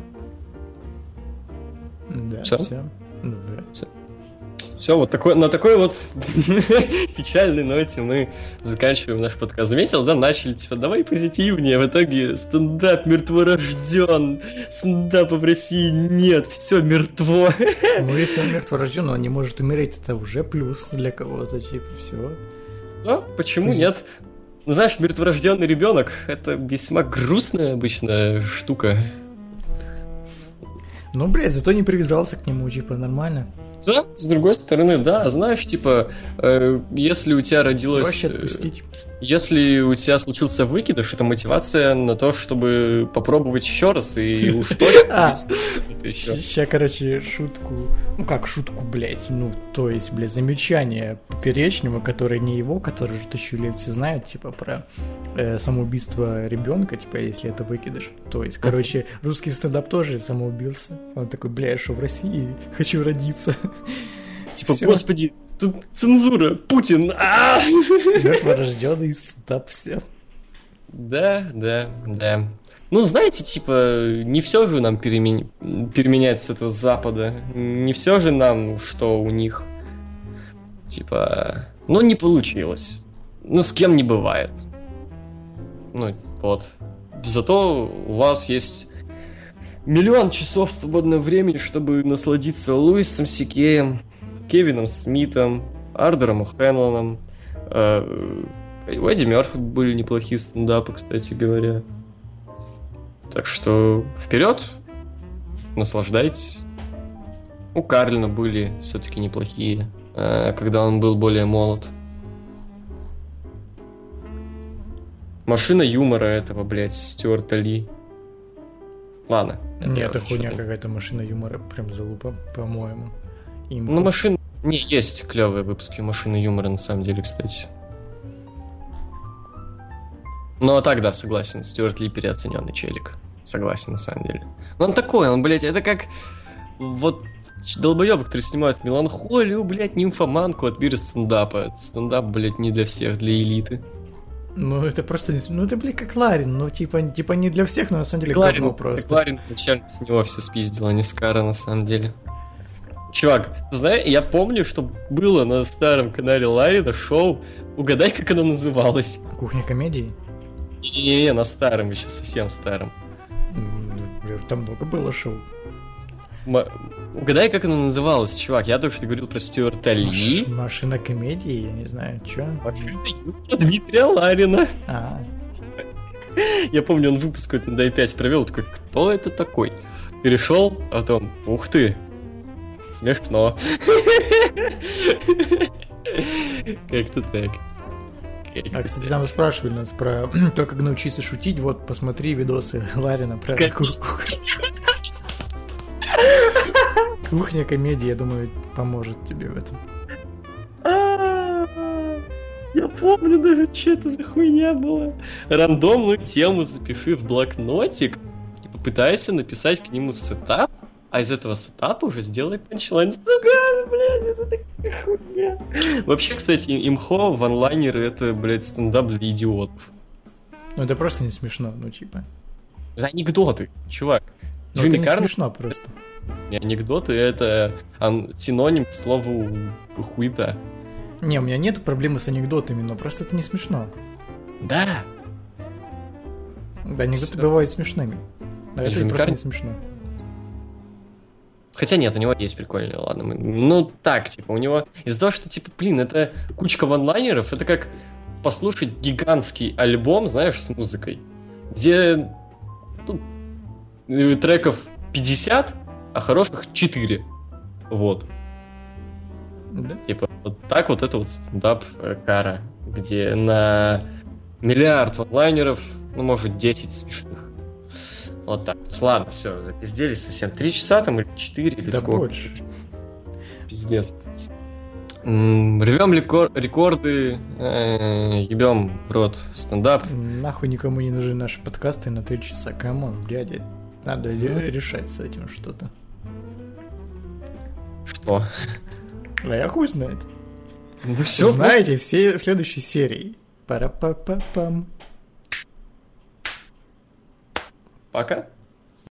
Да, Всё? все. Ну, да. Все, вот такой, на такой вот печальной ноте мы заканчиваем наш подкаст. Заметил, да, начали, типа, давай позитивнее, в итоге стендап мертворожден, стендапа в России нет, все мертво. Ну, если он мертворожден, он не может умереть, это уже плюс для кого-то, типа, все. Да, почему Пози- нет? Ну, знаешь, мертворожденный ребенок это весьма грустная обычная штука. Ну, блядь, зато не привязался к нему, типа, нормально. Да, с другой стороны, да, знаешь, типа, э, если у тебя родилось... Проще э, отпустить. Если у тебя случился выкидыш, это мотивация на то, чтобы попробовать еще раз, и уж точно А. Сейчас, короче, шутку... Ну, как шутку, блядь? Ну, то есть, блядь, замечание Поперечнего, который не его, который же тысячу лет все знают, типа, про э, самоубийство ребенка, типа, если это выкидыш. То есть, короче, русский стендап тоже самоубился. Он такой, бля, я что, в России? Хочу родиться. Типа, господи, тут цензура, Путин, а Мертворожденный стендап, все. Да, да, да. Ну, знаете, типа, не все же нам перемен- переменять с этого Запада. Не все же нам, что у них. Типа, ну, не получилось. Ну, с кем не бывает. Ну, вот. Зато у вас есть миллион часов свободного времени, чтобы насладиться Луисом Сикеем, Кевином Смитом, Ардером О'Хенлоном. э, у Эдди Мерфи были неплохие стендапы, кстати говоря. Так что вперед, наслаждайтесь. У Карлина были все-таки неплохие, э, когда он был более молод. Машина юмора этого, блядь, Стюарта Ли. Ладно. Не, я это хуйня какая-то машина юмора, прям залупа, по-моему. Им- Ну, машина... Не, есть клевые выпуски машины юмора, на самом деле, кстати. Ну, а так, да, согласен. Стюарт Ли переоцененный челик. Согласен, на самом деле. Но он такой, он, блядь, это как... Вот долбоебы, которые снимают меланхолию, блядь, нимфоманку от мира стендапа. Стендап, блядь, не для всех, для элиты. Ну, это просто... Ну, это, блядь, как Ларин. Ну, типа, типа не для всех, но на самом деле говно просто. Кларин изначально с него все спиздил, а не с Кара, на самом деле. Чувак, знаешь, я помню, что было на старом канале Ларина шоу «Угадай, как оно называлось». Кухня комедии? Не-не-не, на старом, еще совсем старом. Там много было шоу. М- Угадай, как оно называлось, чувак. Я только что говорил про Стюарта Ли. Маш- Машина комедии, я не знаю, чё. Машина юмора Дмитрия Ларина. А, Я помню, он выпуск на Дай-5 провел, такой, кто это такой? Перешел, а потом, ух ты, смешно. Как-то так. а, кстати, там спрашивали нас про то, как научиться шутить. Вот, посмотри видосы Ларина про кухня комедии, я думаю, поможет тебе в этом. А, Я помню даже, что это за хуйня была. Рандомную тему запиши в блокнотик и попытайся написать к нему setup, а из этого setup а уже сделай punchline. Сука, блядь, это такая хуйня. Вообще, кстати, имхо, one-liner ы, это, блядь, стендап для идиотов. Ну, это просто не смешно, ну, типа. Это анекдоты, чувак. Ну, это Джимми не Карр смешно просто. анекдоты это синоним к слову хуета. Не, у меня нет проблемы с анекдотами, но просто это не смешно. Да, Да, анекдоты Всё. бывают смешными. А это просто не смешно. Хотя нет, у него есть прикольные, ладно. мы- Ну, так, типа, у него... Из-за того, что, типа, блин, это кучка ванлайнеров, это как послушать гигантский альбом, знаешь, с музыкой, где ну, треков 50, а хороших 4. Вот. Да? Типа, вот так вот это вот стендап э, Кара, где на миллиард ванлайнеров, ну, может, 10 смешных. Вот так. Ладно, все, запизделись совсем. Три часа там или четыре, или Да сколько? больше. Пиздец. М, Рвем ликор- рекорды, э, ебем в рот стендап. Нахуй никому не нужны наши подкасты на 3 часа. Come on, дядя. Надо ре- решать с этим что-то. Что? А я хуй знает. Ну все, Знаете, все следующей серии. Пара-па-па-пам. Пока.